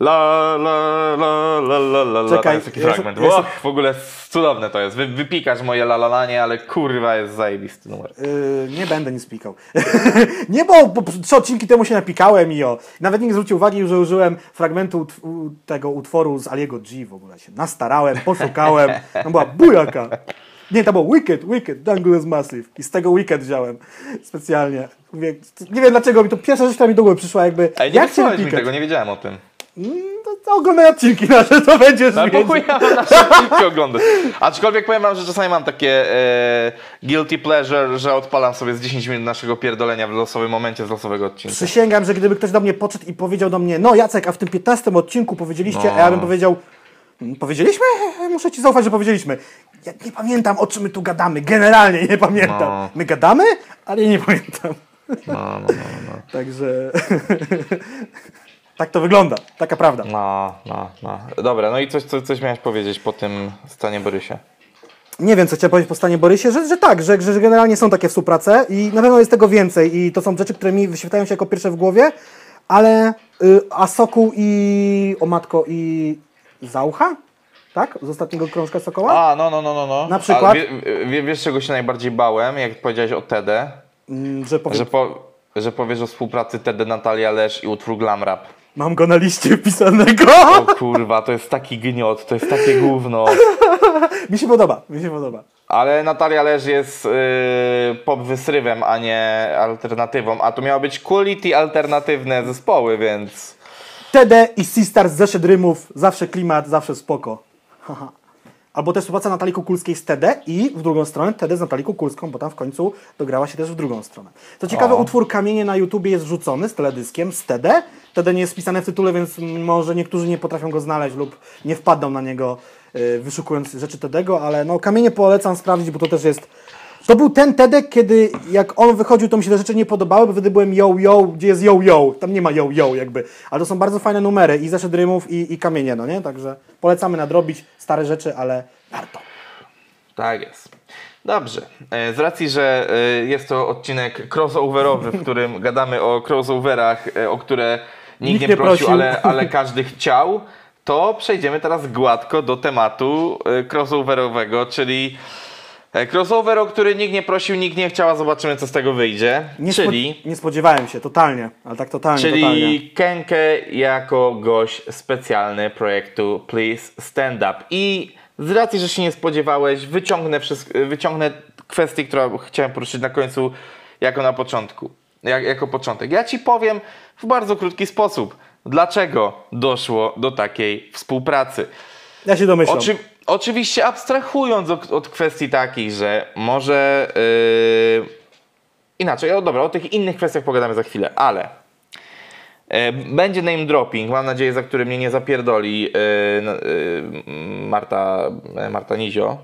La la la la la la. Czekaj, Tam jest taki ja- fragment. ja- Och, w ogóle cudowne to jest. Wy, wypikasz moje lalalanie, ale kurwa jest zajebisty numer. Yy, nie będę nic pikał. nie, bo, bo trzy odcinki temu się napikałem i o. Nawet nikt nie zwrócił uwagi, że użyłem fragmentu ut- tego utworu z Aliego G w ogóle. się nastarałem, poszukałem. Tam była bujaka. Nie, to było Wicked, Wicked, is Massive. I z tego Wicked wziąłem specjalnie. Mówię, nie wiem dlaczego, mi to pierwsza rzecz, która mi do głowy przyszła, jakby. Ej, nie jak wysłałeś mi tego, nie wiedziałem o tym. To, to oglądaj odcinki nasze, to będziesz No wiedział. ja mam nasze odcinki oglądać. Aczkolwiek powiem wam, że czasami mam takie e, guilty pleasure, że odpalam sobie z 10 minut naszego pierdolenia w losowym momencie z losowego odcinka. Przysięgam, że gdyby ktoś do mnie podszedł i powiedział do mnie, no Jacek, a w tym 15 odcinku powiedzieliście, No. a ja bym powiedział, "Mm, powiedzieliśmy? Muszę ci zaufać, że powiedzieliśmy. Ja nie pamiętam, o czym my tu gadamy. Generalnie nie pamiętam. No. My gadamy, ale nie pamiętam. No, no, no, no. Także tak to wygląda. Taka prawda. No, no, no. Dobra, no i coś, coś, coś miałeś powiedzieć po tym stanie Borysie. Nie wiem, co chciałem powiedzieć po stanie Borysie, że, że tak, że, że generalnie są takie współprace i na pewno jest tego więcej i to są rzeczy, które mi wyświetlają się jako pierwsze w głowie, ale y, a Sokół i o matko i Zaucha? tak? Z ostatniego krążka Sokoła? A, no, no, no, no. no. Na przykład? A wie, wie, wiesz, czego się najbardziej bałem, jak powiedziałeś o TD? Mm, że powiem, Że, po, że powiesz o współpracy TD Natalia Lesz i utwór Glam Rap. mam go na liście wpisanego. O kurwa, to jest taki gniot, to jest takie gówno. mi się podoba, mi się podoba. Ale Natalia Lesz jest yy, pop wysrywem, a nie alternatywą. A to miało być quality alternatywne zespoły, więc... TD i Sistars zeszedł rymów, zawsze klimat, zawsze spoko. Haha. Albo też współpraca Natalii Kukulskiej z TD i w drugą stronę TD z Natalią Kukulską, bo tam w końcu dograła się też w drugą stronę. Co ciekawe, O. utwór Kamienie na YouTubie jest wrzucony z teledyskiem z TD. TD nie jest wpisane w tytule, więc może niektórzy nie potrafią go znaleźć lub nie wpadną na niego y, wyszukując rzeczy TDego, ale no Kamienie polecam sprawdzić, bo to też jest... To był ten TEDek, kiedy jak on wychodził, to mi się te rzeczy nie podobały, bo wtedy byłem yo yo, gdzie jest yo yo, tam nie ma yo yo jakby. Ale to są bardzo fajne numery i zeszedł rymów i, i kamienie, no nie? Także polecamy nadrobić stare rzeczy, ale warto. Tak jest. Dobrze. E, Z racji, że e, jest to odcinek crossoverowy, w którym gadamy o crossoverach, e, o które nikt, Nikt nie, nie prosił, prosił. ale, ale każdy chciał, to przejdziemy teraz gładko do tematu crossoverowego, czyli crossover, o który nikt nie prosił, nikt nie chciał, a zobaczymy, co z tego wyjdzie. Nie, spo- czyli nie spodziewałem się, totalnie, ale tak totalnie, Czyli totalnie. Kenkę jako gość specjalny projektu Please Stand Up. I z racji, że się nie spodziewałeś, wyciągnę, wszystko, wyciągnę kwestię, którą chciałem poruszyć na końcu, jako na początku. Jak, jako początek. Ja ci powiem w bardzo krótki sposób, dlaczego doszło do takiej współpracy. Ja się domyślam. Oczy, oczywiście abstrahując od, od kwestii takich, że może yy, inaczej, o dobra, o tych innych kwestiach pogadamy za chwilę, ale yy, będzie name dropping, mam nadzieję, za który mnie nie zapierdoli yy, yy, Marta, Marta Nizio.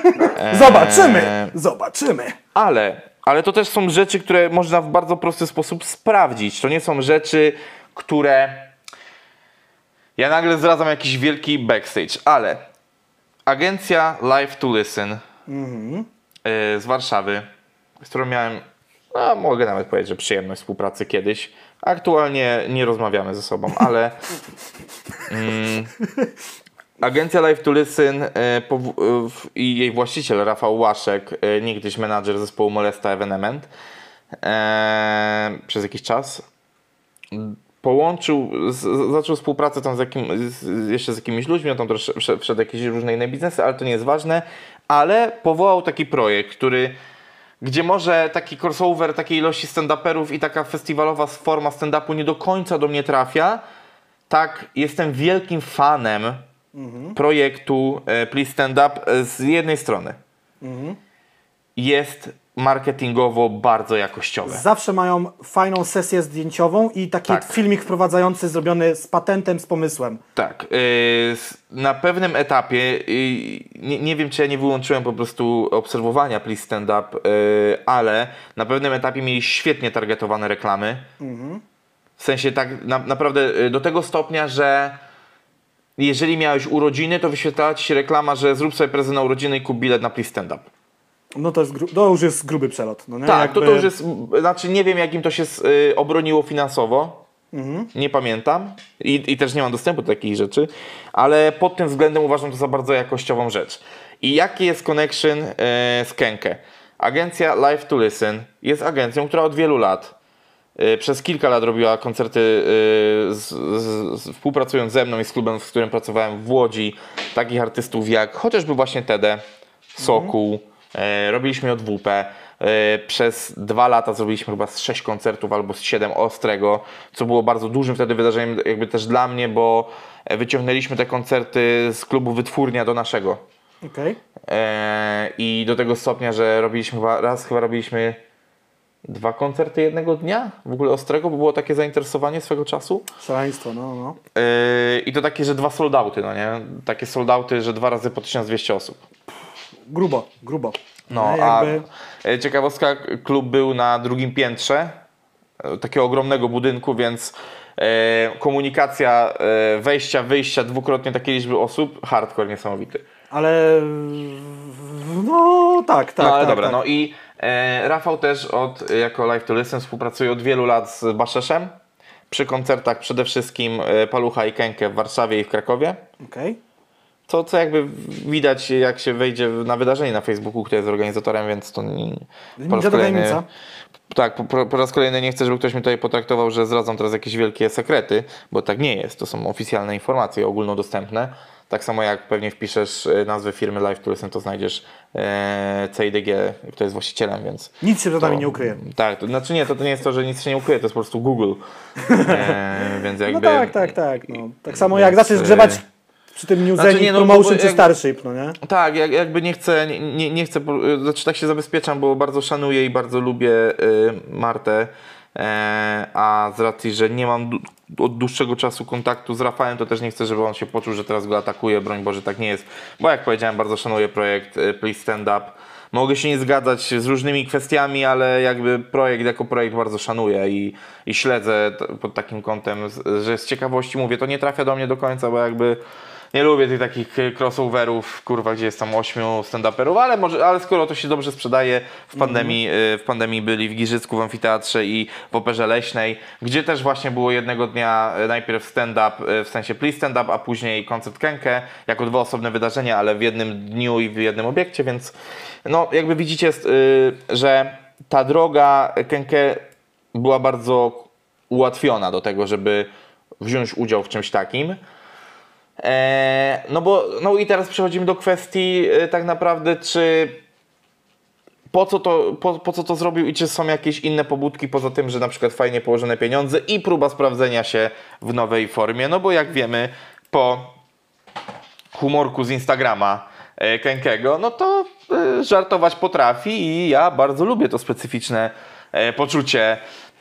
Zobaczymy, zobaczymy. Ale, ale to też są rzeczy, które można w bardzo prosty sposób sprawdzić. To nie są rzeczy, które. Ja nagle zdradzam jakiś wielki backstage, ale agencja Live to Listen yy, z Warszawy, z którą miałem, no, mogę nawet powiedzieć, że przyjemność współpracy kiedyś. Aktualnie nie rozmawiamy ze sobą, ale. Mm, Agencja Live to Listen e, e, i jej właściciel Rafał Łaszek, niegdyś menadżer zespołu Molesta Evenement, przez jakiś czas połączył, z, zaczął współpracę tam z jakim, z, jeszcze z jakimiś ludźmi, tam też wszedł, jakieś różne inne biznesy, ale to nie jest ważne, ale powołał taki projekt, który gdzie może taki crossover takiej ilości stand-uperów i taka festiwalowa forma stand-upu nie do końca do mnie trafia, tak jestem wielkim fanem projektu e, Please Stand Up e, z jednej strony. Jest marketingowo bardzo jakościowe. Zawsze mają fajną sesję zdjęciową i taki Tak. filmik wprowadzający zrobiony z patentem, z pomysłem. Tak. y, Na pewnym etapie, y, nie, nie wiem czy ja nie wyłączyłem po prostu obserwowania Please Stand Up, y, ale na pewnym etapie mieli świetnie targetowane reklamy. W sensie tak na, naprawdę do tego stopnia, że jeżeli miałeś urodziny, to wyświetlała ci się reklama, że zrób sobie prezent na urodziny i kup bilet na Please Stand Up. No to, jest gru- to już jest gruby przelot. No nie? Tak, to, to Jakby- już jest, znaczy nie wiem jak im to się y, obroniło finansowo, nie pamiętam I, i też nie mam dostępu do takich rzeczy, ale pod tym względem uważam to za bardzo jakościową rzecz. I jaki jest connection y, z Kenke? Agencja Live to Listen jest agencją, która od wielu lat y, przez kilka lat robiła koncerty y, z, z, z, współpracując ze mną i z klubem, w którym pracowałem w Łodzi, takich artystów jak chociażby właśnie Tede, Sokół, e, robiliśmy JWP. E, przez dwa lata zrobiliśmy chyba z sześć koncertów albo z siedem Ostrego, co było bardzo dużym wtedy wydarzeniem jakby też dla mnie, bo e, wyciągnęliśmy te koncerty z klubu Wytwórnia do naszego. Okej. E, I do tego stopnia, że robiliśmy chyba, raz chyba robiliśmy dwa koncerty jednego dnia w ogóle Ostrego, bo było takie zainteresowanie swego czasu. Szaleństwo, no, no. Yy, I to takie, że dwa soldauty, no nie? Takie soldauty, że dwa razy po 1200 osób. Grubo, grubo. No, a e, ciekawostka, klub był na drugim piętrze e, takiego ogromnego budynku, więc e, komunikacja wejścia, wyjścia, dwukrotnie takiej liczby osób, hardcore niesamowity. Ale no tak, tak. no ale tak, dobra, tak. no i e, Rafał też od, jako Live to Listen współpracuje od wielu lat z Baszeszem. Przy koncertach przede wszystkim Palucha i Kenkę w Warszawie i w Krakowie. Okej. To, co jakby widać, jak się wejdzie na wydarzenie na Facebooku, które jest organizatorem, więc to nie, po raz kolejny, tak, po- po, raz kolejny nie chcę, żeby ktoś mnie tutaj potraktował, że zdradzam teraz jakieś wielkie sekrety, bo tak nie jest. To są oficjalne informacje ogólnodostępne. Tak samo jak pewnie wpiszesz e, nazwę firmy Live Tourism, to znajdziesz e, CIDG, kto jest właścicielem, więc Nic się przed nami nie ukryje. Tak, to znaczy nie, to, to nie jest to, że nic się nie ukryje, to jest po prostu Google. E, więc jakby... No tak, tak, tak. No. Tak samo Więc, jak zaczniesz e, grzebać przy tym New znaczy nie, no, Promotion czy jak- Starship, no nie? Tak, jak, jakby nie chcę, nie, nie, chcę, po- znaczy tak się zabezpieczam, bo bardzo szanuję i bardzo lubię y, Martę, e, a z racji, że nie mam od dłuższego czasu kontaktu z Rafałem, to też nie chcę, żeby on się poczuł, że teraz go atakuje, broń Boże, tak nie jest, bo jak powiedziałem, bardzo szanuję projekt y, Please Stand Up. Mogę się nie zgadzać z różnymi kwestiami, ale jakby projekt jako projekt bardzo szanuję i, i śledzę pod takim kątem, że z ciekawości mówię, to nie trafia do mnie do końca, bo jakby nie lubię tych takich e, crossoverów, kurwa, gdzie jest tam ośmiu stand-uperów, ale, może, ale skoro to się dobrze sprzedaje, w pandemii, e, w pandemii byli w Giżycku, w Amfiteatrze i w Operze Leśnej, gdzie też właśnie było jednego dnia e, najpierw stand-up, w sensie please stand-up, a później koncert Kenke, jako dwa osobne wydarzenia, ale w jednym dniu i w jednym obiekcie, więc no jakby widzicie, y, że ta droga Kenke była bardzo ułatwiona do tego, żeby wziąć udział w czymś takim. E, no bo, no i teraz przechodzimy do kwestii e, tak naprawdę, czy po co, to, po, po co to zrobił i czy są jakieś inne pobudki poza tym, że na przykład fajnie położone pieniądze i próba sprawdzenia się w nowej formie, no bo jak wiemy po humorku z Instagrama e, Kenkego, no to żartować potrafi i ja bardzo lubię to specyficzne poczucie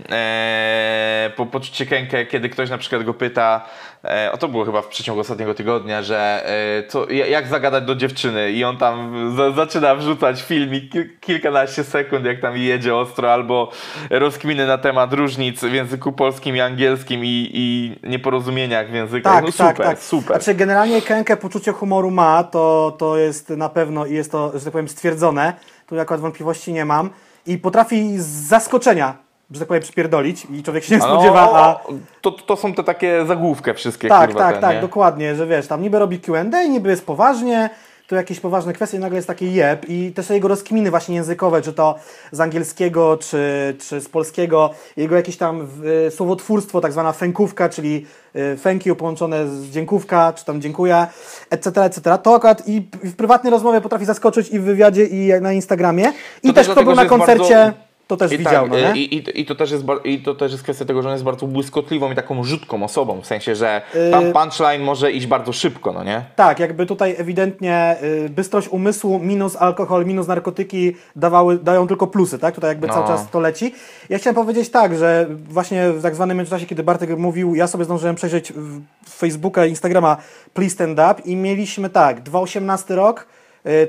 e, po, poczucie Kenke, kiedy ktoś na przykład go pyta, e, o to było chyba w przeciągu ostatniego tygodnia, że e, co, ja- jak zagadać do dziewczyny i on tam za, zaczyna wrzucać filmik kil, kilkanaście sekund, jak tam jedzie ostro, albo rozkminy na temat różnic w języku polskim i angielskim i, i nieporozumieniach w językach. Tak, no super, tak, tak. super. Znaczy generalnie Kenke poczucie humoru ma, to, to jest na pewno i jest to, że tak powiem, stwierdzone. Tu akurat wątpliwości nie mam. I potrafi z zaskoczenia, że tak powiem, przypierdolić i człowiek się nie A no, spodziewa, a... to, to są te takie zagłówki wszystkie, Tak, kurwa, tak, tak, nie? dokładnie, że wiesz, tam niby robi Q&A, niby jest poważnie, tu jakieś poważne kwestie, nagle jest taki jeb i te jego rozkminy właśnie językowe, czy to z angielskiego, czy, czy z polskiego, jego jakieś tam y, słowotwórstwo, tak zwana fękówka, czyli y, thank you połączone z dziękówka, czy tam dziękuję, etc., etc., to akurat i w prywatnej rozmowie potrafi zaskoczyć i w wywiadzie, i na Instagramie. I To też też kto był na koncercie, bardzo- to też I, widział, tak, no nie? i, i, i, to też jest, I to też jest kwestia tego, że on jest bardzo błyskotliwą i taką rzutką osobą, w sensie, że tam Y- punchline może iść bardzo szybko, no nie? Tak, jakby tutaj ewidentnie y, bystrość umysłu minus alkohol, minus narkotyki dawały, dają tylko plusy, tak? Tutaj jakby No. cały czas to leci. Ja chciałem powiedzieć tak, że właśnie w tak zwanym międzyczasie, kiedy Bartek mówił, ja sobie zdążyłem przejrzeć w- Facebooka i Instagrama Please Stand Up i mieliśmy tak, 2018 rok, y,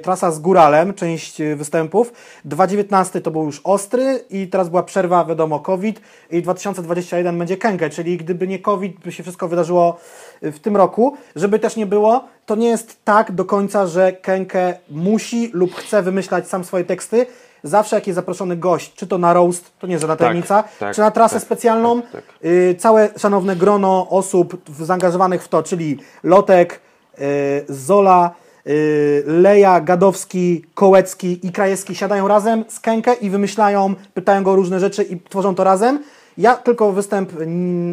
trasa z Góralem, część y, występów, 2019 to był już Ostry i teraz była przerwa, wiadomo, COVID i 2021 będzie Kenke, czyli gdyby nie COVID, by się wszystko wydarzyło y, w tym roku, żeby też nie było, to nie jest tak do końca, że Kenke musi lub chce wymyślać sam swoje teksty. Zawsze jak jest zaproszony gość, czy to na roast, to nie żadna tajemnica, tak, czy na trasę tak, specjalną, tak, tak. y, całe szanowne grono osób zaangażowanych w to, czyli Lotek, y, Zola, Leja, Gadowski, Kołecki i Krajewski siadają razem z Kenkę i wymyślają, pytają go o różne rzeczy i tworzą to razem. Ja tylko występ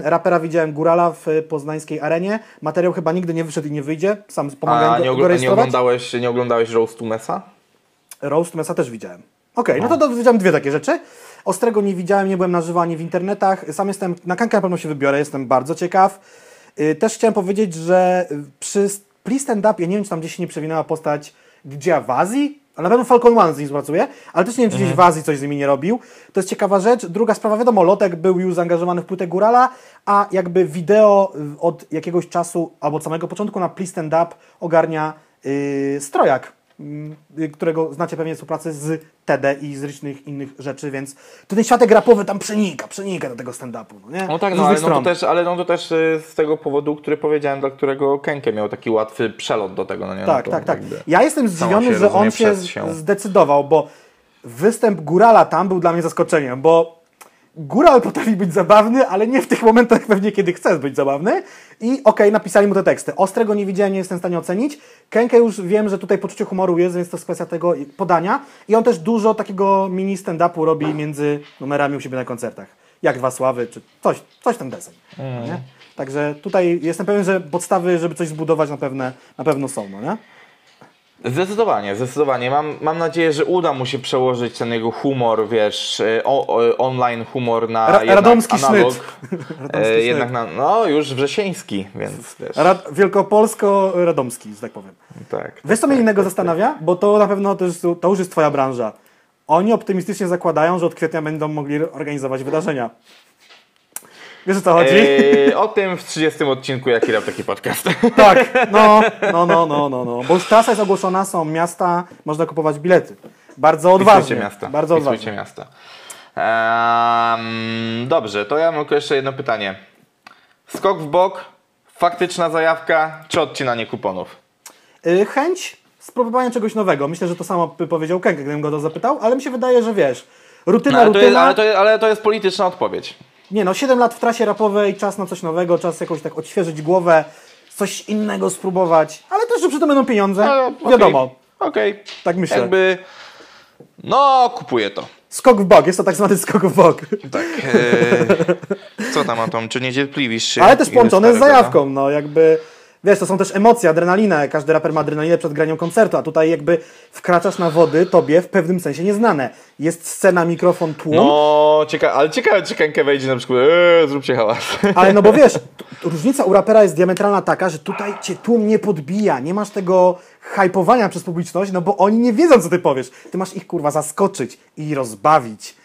rapera widziałem Górala w y, poznańskiej arenie. Materiał chyba nigdy nie wyszedł i nie wyjdzie. Sam A pomagałem nie, go, ogl- go a nie oglądałeś, nie oglądałeś Roastu Mesa? Roast Mesa też widziałem. Okej, no to, to widziałem dwie takie rzeczy. Ostrego nie widziałem, nie byłem na żywo ani w internetach. Sam jestem, na kankę na pewno się wybiorę, jestem bardzo ciekaw. Y, Też chciałem powiedzieć, że y, przy Please Stand Up, ja nie wiem, czy tam gdzieś się nie przewinęła postać Gdzieja w Azji, ale na pewno Falcon One z nim współpracuje, ale też nie wiem, czy gdzieś w Azji coś z nimi nie robił. To jest ciekawa rzecz. Druga sprawa, wiadomo, Lotek był już zaangażowany w płytę Górala, a jakby wideo od jakiegoś czasu, albo od samego początku na Please Stand Up ogarnia yy, Strojak, którego znacie pewnie z współpracy z TD i z różnych innych rzeczy, więc to ten światek rapowy tam przenika, przenika do tego stand-upu, no nie? No tak, no, ale, no to też, ale no to też y, z tego powodu, który powiedziałem, dla którego Kenke miał taki łatwy przelot do tego, no nie? Tak, no tak, tak. jakby- Ja jestem zdziwiony, że on się, się. zdecydował, bo występ Górala tam był dla mnie zaskoczeniem, bo Góral potrafi być zabawny, ale nie w tych momentach pewnie, kiedy chce być zabawny. I okej, napisali mu te teksty. Ostrego nie widziałem, nie jestem w stanie ocenić. Kenkę już wiem, że tutaj poczucie humoru jest, więc to jest kwestia tego podania. I on też dużo takiego mini stand-upu robi między numerami u siebie na koncertach. Jak Dwa Sławy, czy coś, coś ten deseń. Nie? Także tutaj jestem pewien, że podstawy, żeby coś zbudować na, pewne, na pewno są, no nie? Zdecydowanie, zdecydowanie. Mam, mam nadzieję, że uda mu się przełożyć ten jego humor, wiesz, e, o, o, online humor na Ra- jednak radomski analog. sznyt. E, Radomski jednak sznyt. na, no już wrzesieński, więc wiesz, Rad- Wielkopolsko-radomski, że tak powiem. tak. Wiesz, co mnie innego zastanawia? Bo to na pewno to, jest, to już jest twoja branża. Oni optymistycznie zakładają, że od kwietnia będą mogli organizować wydarzenia. Wiesz o co chodzi? E, o tym w 30 odcinku Jaki Rap Taki Podcast. Tak, no, no, no, no, no, no. Bo już trasa jest ogłoszona, są miasta, można kupować bilety. Bardzo odważnie. Wpisujcie miasta. Bardzo odważnie. miasta. Ehm, dobrze, to ja mam jeszcze jedno pytanie. Skok w bok, faktyczna zajawka, czy odcinanie kuponów? Y, chęć spróbowania czegoś nowego. Myślę, że to samo by powiedział Kenke, gdybym go to zapytał, ale mi się wydaje, że wiesz, rutyna, No, ale, to rutyna. jest, ale, to jest, ale to jest polityczna odpowiedź. Nie no, 7 lat w trasie rapowej, czas na coś nowego, czas jakoś tak odświeżyć głowę, coś innego spróbować, ale też, że przy tym będą pieniądze. Ale, okej, Wiadomo, Okej. tak myślę. Jakby. No, kupuję to. Skok w bok, jest to tak zwany skok w bok. Tak. E, co tam o tom? Czy niecierpliwisz się? Ale też połączone z starego, zajawką, no jakby... Wiesz, to są też emocje, adrenalinę. Każdy raper ma adrenalinę przed graniem koncertu, a tutaj jakby wkraczasz na wody tobie w pewnym sensie nieznane. Jest scena, mikrofon, tłum, No, ciekawe, ale ciekawe, czy Kenke wejdzie na przykład, eee, zróbcie hałas. ale no bo wiesz, różnica u rapera jest diametralna taka, że tutaj cię tłum nie podbija, nie masz tego hypowania przez publiczność, no bo oni nie wiedzą, co ty powiesz. Ty masz ich, kurwa, zaskoczyć i rozbawić.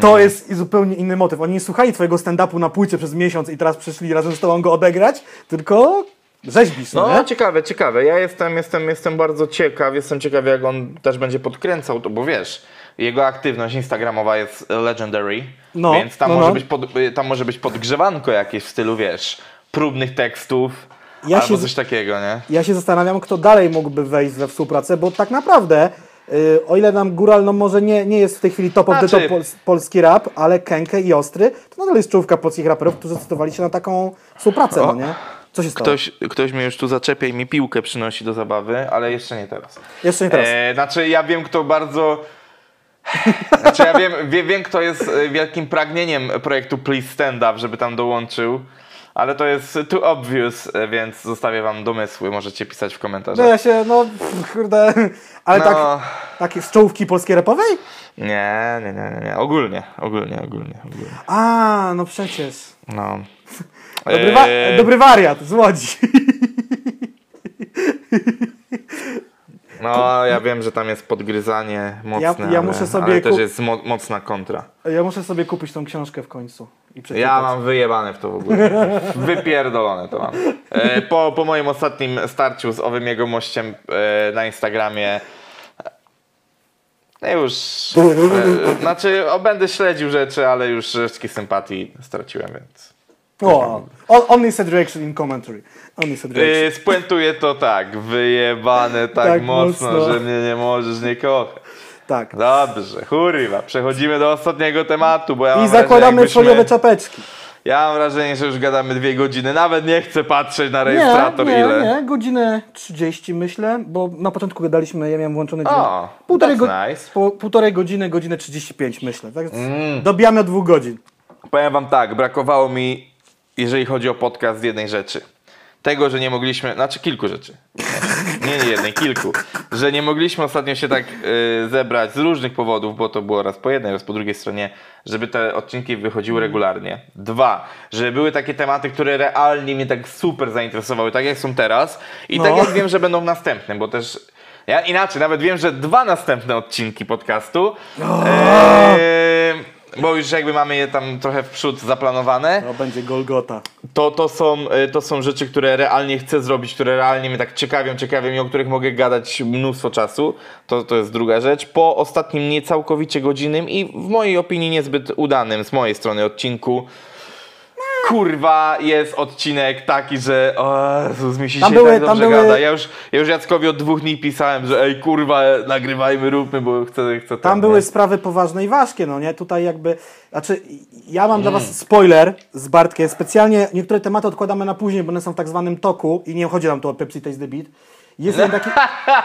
To jest zupełnie inny motyw. Oni nie słuchali twojego stand-upu na płycie przez miesiąc i teraz przyszli razem z tobą go odegrać, tylko rzeźbisz, no, No, nie? ciekawe, ciekawe. Ja jestem, jestem, jestem bardzo ciekaw, jestem ciekaw, jak on też będzie podkręcał to, bo wiesz, jego aktywność instagramowa jest legendary, No, więc tam, no, może no. Być pod, tam może być podgrzewanko jakieś w stylu, wiesz, próbnych tekstów, Ja albo się coś takiego, nie? Ja się zastanawiam, kto dalej mógłby wejść we współpracę, bo tak naprawdę, y, o ile nam Góral no może nie, nie jest w tej chwili top of the Znaczy- pols- polski rap, ale Kenke i Ostry, to nadal jest czołówka polskich raperów, którzy zdecydowali się na taką współpracę, no nie? Co się stało? Ktoś, ktoś mnie już tu zaczepia i mi piłkę przynosi do zabawy, ale jeszcze nie teraz. Jeszcze nie teraz. E, znaczy, ja wiem, kto bardzo. Znaczy, ja wiem, wie, wiem, kto jest e, wielkim pragnieniem projektu Please Stand Up, żeby tam dołączył. Ale to jest too obvious, e, więc zostawię wam domysły. Możecie pisać w No komentarzach. ja się, no kurde, ale No. tak, takie z czołówki polskiej rapowej? Nie, nie, nie, nie, nie. Ogólnie, ogólnie, ogólnie, ogólnie. A, no przecież. No. Dobry, wa- E, dobry wariat z Łodzi. No, ja wiem, że tam jest podgryzanie mocne, ja ale, muszę sobie ale też jest mo- mocna kontra. Ja muszę sobie kupić tą książkę w końcu i przeczytać. Ja mam wyjebane w to w ogóle. Wypierdolone to mam. E, po, po moim ostatnim starciu z owym jego mościem e, na Instagramie e, już. E, znaczy, o, będę śledził rzeczy, ale już resztki sympatii straciłem, więc. O, on- only said reaction in commentary. Only said reaction. E, spuentuję to tak. Wyjebane tak, Tak mocno, mocno. że mnie nie możesz nie kochać. Tak. Dobrze, kurwa. Przechodzimy do ostatniego tematu, bo ja mam I zakładamy foliowe czapeczki. Ja mam wrażenie, że już gadamy dwie godziny. Nawet nie chcę patrzeć na Nie, rejestrator nie, ile. nie, godzinę 30 myślę, bo na początku gadaliśmy, ja miałem włączony. O, półtorej, that's nice. po, półtorej godziny, godzinę 35 myślę. Tak? Mm. Dobijamy od dwóch godzin. Powiem wam tak, brakowało mi, jeżeli chodzi o podcast, jednej rzeczy. Tego, że nie mogliśmy, znaczy kilku rzeczy. Nie, nie jednej, kilku. Że nie mogliśmy ostatnio się tak y, zebrać z różnych powodów, bo to było raz po jednej, raz po drugiej stronie, żeby te odcinki wychodziły regularnie. Dwa, że były takie tematy, które realnie mnie tak super zainteresowały, tak jak są teraz. I No. tak jak wiem, że będą w następnym, bo też. Ja inaczej, nawet wiem, że dwa następne odcinki podcastu. Eee, bo już jakby mamy je tam trochę w przód zaplanowane. To będzie Golgota. To, to, są, y, to są rzeczy, które realnie chcę zrobić, które realnie mnie tak ciekawią, ciekawią i o których mogę gadać mnóstwo czasu. To, to jest druga rzecz. Po ostatnim niecałkowicie godzinnym i w mojej opinii niezbyt udanym z mojej strony odcinku kurwa jest odcinek taki, że o Jezus, mi się Tam były- tak tam dobrze były- gada. Ja już, ja już Jackowi od dwóch dni pisałem, że ej kurwa, nagrywajmy, róbmy, bo chcę, chcę Tam ten, były nie? sprawy poważne i ważkie, no nie? Tutaj jakby, znaczy ja mam dla Mm. was spoiler z Bartkiem, specjalnie niektóre tematy odkładamy na później, bo one są w tak zwanym toku i nie chodzi nam tu o Pepsi Taste the Beat. Jest jeden taki,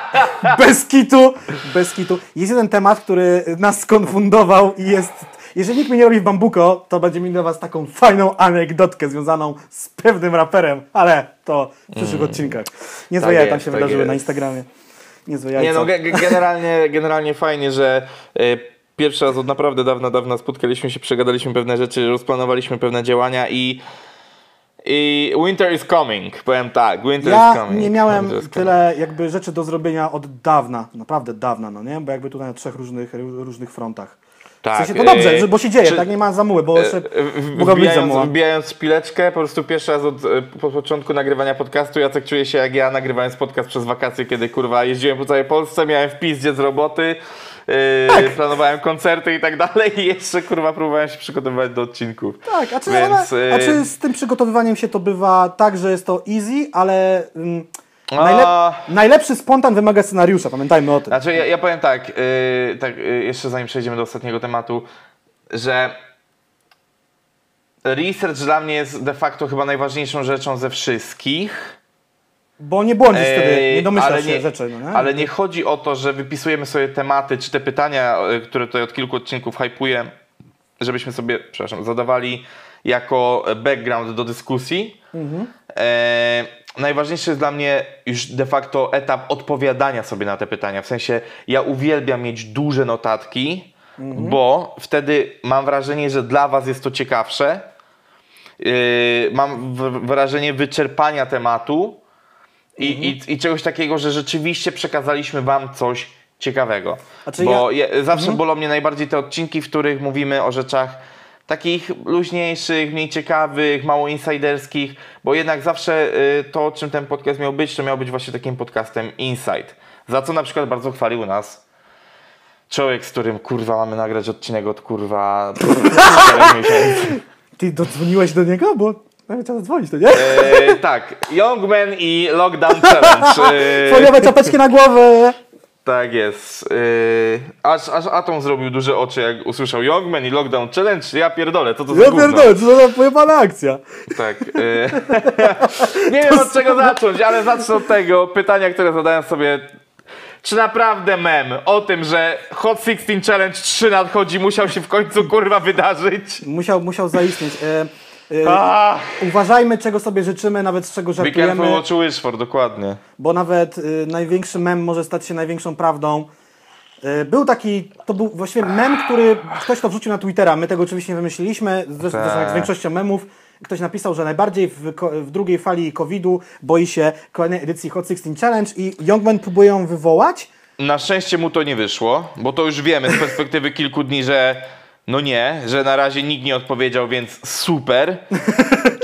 bez kitu, bez kitu, jest jeden temat, który nas skonfundował i jest, jeżeli nikt mnie nie robi w bambuko, to będzie mi dla was taką fajną anegdotkę związaną z pewnym raperem, ale to w przyszłych odcinkach. Niezłe Tak jaja tam się tak wydarzyły na jest. Instagramie. Niezłe Nie jajca. no, ge- ge- generalnie, generalnie fajnie, że y, pierwszy raz od naprawdę dawna, dawna spotkaliśmy się, przegadaliśmy pewne rzeczy, rozplanowaliśmy pewne działania i i winter is coming, powiem tak, winter is Ja coming. nie miałem is tyle jakby rzeczy do zrobienia od dawna, naprawdę dawna, no nie? Bo jakby tutaj na trzech różnych, różnych frontach. Tak, w sensie to dobrze, e, bo się dzieje, czy- tak? Nie ma zamuły, bo jeszcze E, mogła być zamuła. wbijając szpileczkę, po prostu pierwszy raz od e, po początku nagrywania podcastu Jacek czuje się jak ja nagrywając podcast przez wakacje, kiedy kurwa jeździłem po całej Polsce, miałem w pizdzie z roboty, e, planowałem koncerty i tak dalej i jeszcze kurwa próbowałem się przygotowywać do odcinków. Tak, a czy, Więc, ale, e, a czy z tym przygotowywaniem się to bywa tak, że jest to easy, ale mm, najlep- najlepszy spontan wymaga scenariusza, pamiętajmy o tym. Znaczy ja, ja powiem tak, yy, tak yy, jeszcze zanim przejdziemy do ostatniego tematu, że research dla mnie jest de facto chyba najważniejszą rzeczą ze wszystkich. Bo nie błądzisz Ej, wtedy, nie domyślasz się nie- rzeczy, no nie? Ale nie chodzi o to, że wypisujemy sobie tematy, czy te pytania, które tutaj od kilku odcinków hypuję, żebyśmy sobie, przepraszam, zadawali jako background do dyskusji. E, najważniejszy jest dla mnie już de facto etap odpowiadania sobie na te pytania. W sensie ja uwielbiam mieć duże notatki, bo wtedy mam wrażenie, że dla Was jest to ciekawsze. Yy, mam wrażenie wyczerpania tematu i, i, i czegoś takiego, że rzeczywiście przekazaliśmy Wam coś ciekawego. Znaczy Bo je, zawsze bolą mnie najbardziej te odcinki, w których mówimy o rzeczach takich luźniejszych, mniej ciekawych, mało insiderskich, bo jednak zawsze y, to, czym ten podcast miał być, to miał być właśnie takim podcastem Insight. Za co na przykład bardzo chwalił nas człowiek, z którym kurwa mamy nagrać odcinek od kurwa 4 miesięcy. Ty dodzwoniłeś do niego? Bo nawet trzeba zadzwonić, to nie? E, tak, Youngman i Lockdown Challenge. E, Foliowe czapeczki na głowę! Tak jest. E, aż, aż Atom zrobił duże oczy, jak usłyszał Youngman i Lockdown Challenge. Ja pierdolę, co to za Ja gówno? pierdolę, co za pojebana akcja. Tak. E, nie wiem od czego zacząć, ale zacznę od tego pytania, które zadałem sobie. Czy naprawdę mem o tym, że Hot 16 Challenge 3 nadchodzi, musiał się w końcu kurwa wydarzyć? Musiał, musiał zaistnieć. E, Ah, uważajmy, czego sobie życzymy, nawet z czego be careful żartujemy, what you wish for, dokładnie. bo nawet y, największy mem może stać się największą prawdą. Y, Był taki, to był właściwie mem, który ktoś to wrzucił na Twittera, my tego oczywiście nie wymyśliliśmy, zresztą Tak. jak z większością memów. Ktoś napisał, że najbardziej w, w drugiej fali COVID-u boi się kolejnej edycji Hot 16 Challenge i Youngman próbuje ją wywołać. Na szczęście mu to nie wyszło, bo to już wiemy z perspektywy kilku dni, że no nie, że na razie nikt nie odpowiedział, więc super.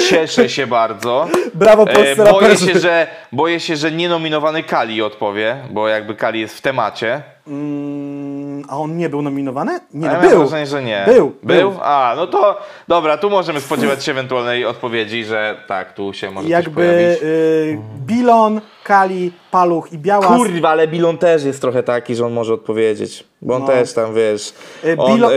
Cieszę się bardzo. Brawo E, polscy boję, się, że, boję się, że nienominowany Kali odpowie, bo jakby Kali jest w temacie. Mm, a on nie był nominowany? Nie, no, ja mam był. wrażenie, że nie. Był, Był? był. A, no to dobra, tu możemy spodziewać się ewentualnej odpowiedzi, że tak, tu się może coś Jakby pojawić. y, Bilon, Kali, Paluch i Białas. Kurwa, ale Bilon też jest trochę taki, że on może odpowiedzieć. Bo on No. też tam, wiesz... Y, On, Bilon-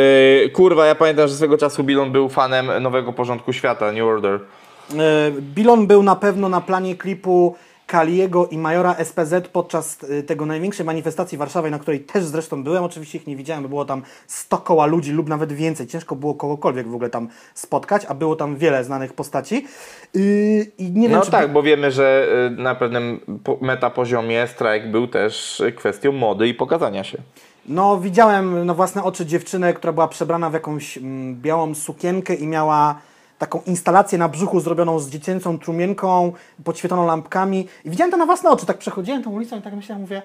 y, kurwa, ja pamiętam, że swego czasu Bilon był fanem Nowego Porządku Świata, New Order. Y, Bilon był na pewno na planie klipu Kaliego i Majora SPZ podczas y, tego największej manifestacji warszawej, na której też zresztą byłem. Oczywiście ich nie widziałem, bo było tam 100 koła ludzi lub nawet więcej. Ciężko było kogokolwiek w ogóle tam spotkać, a było tam wiele znanych postaci. Y, I nie wiem, No tak, bo wiemy, że y, na pewnym po- metapoziomie strajk był też kwestią mody i pokazania się. No, widziałem na własne oczy dziewczynę, która była przebrana w jakąś mm, białą sukienkę i miała taką instalację na brzuchu zrobioną z dziecięcą trumienką, podświetloną lampkami. I widziałem to na własne oczy. Tak przechodziłem tą ulicą i tak myślałem, mówię,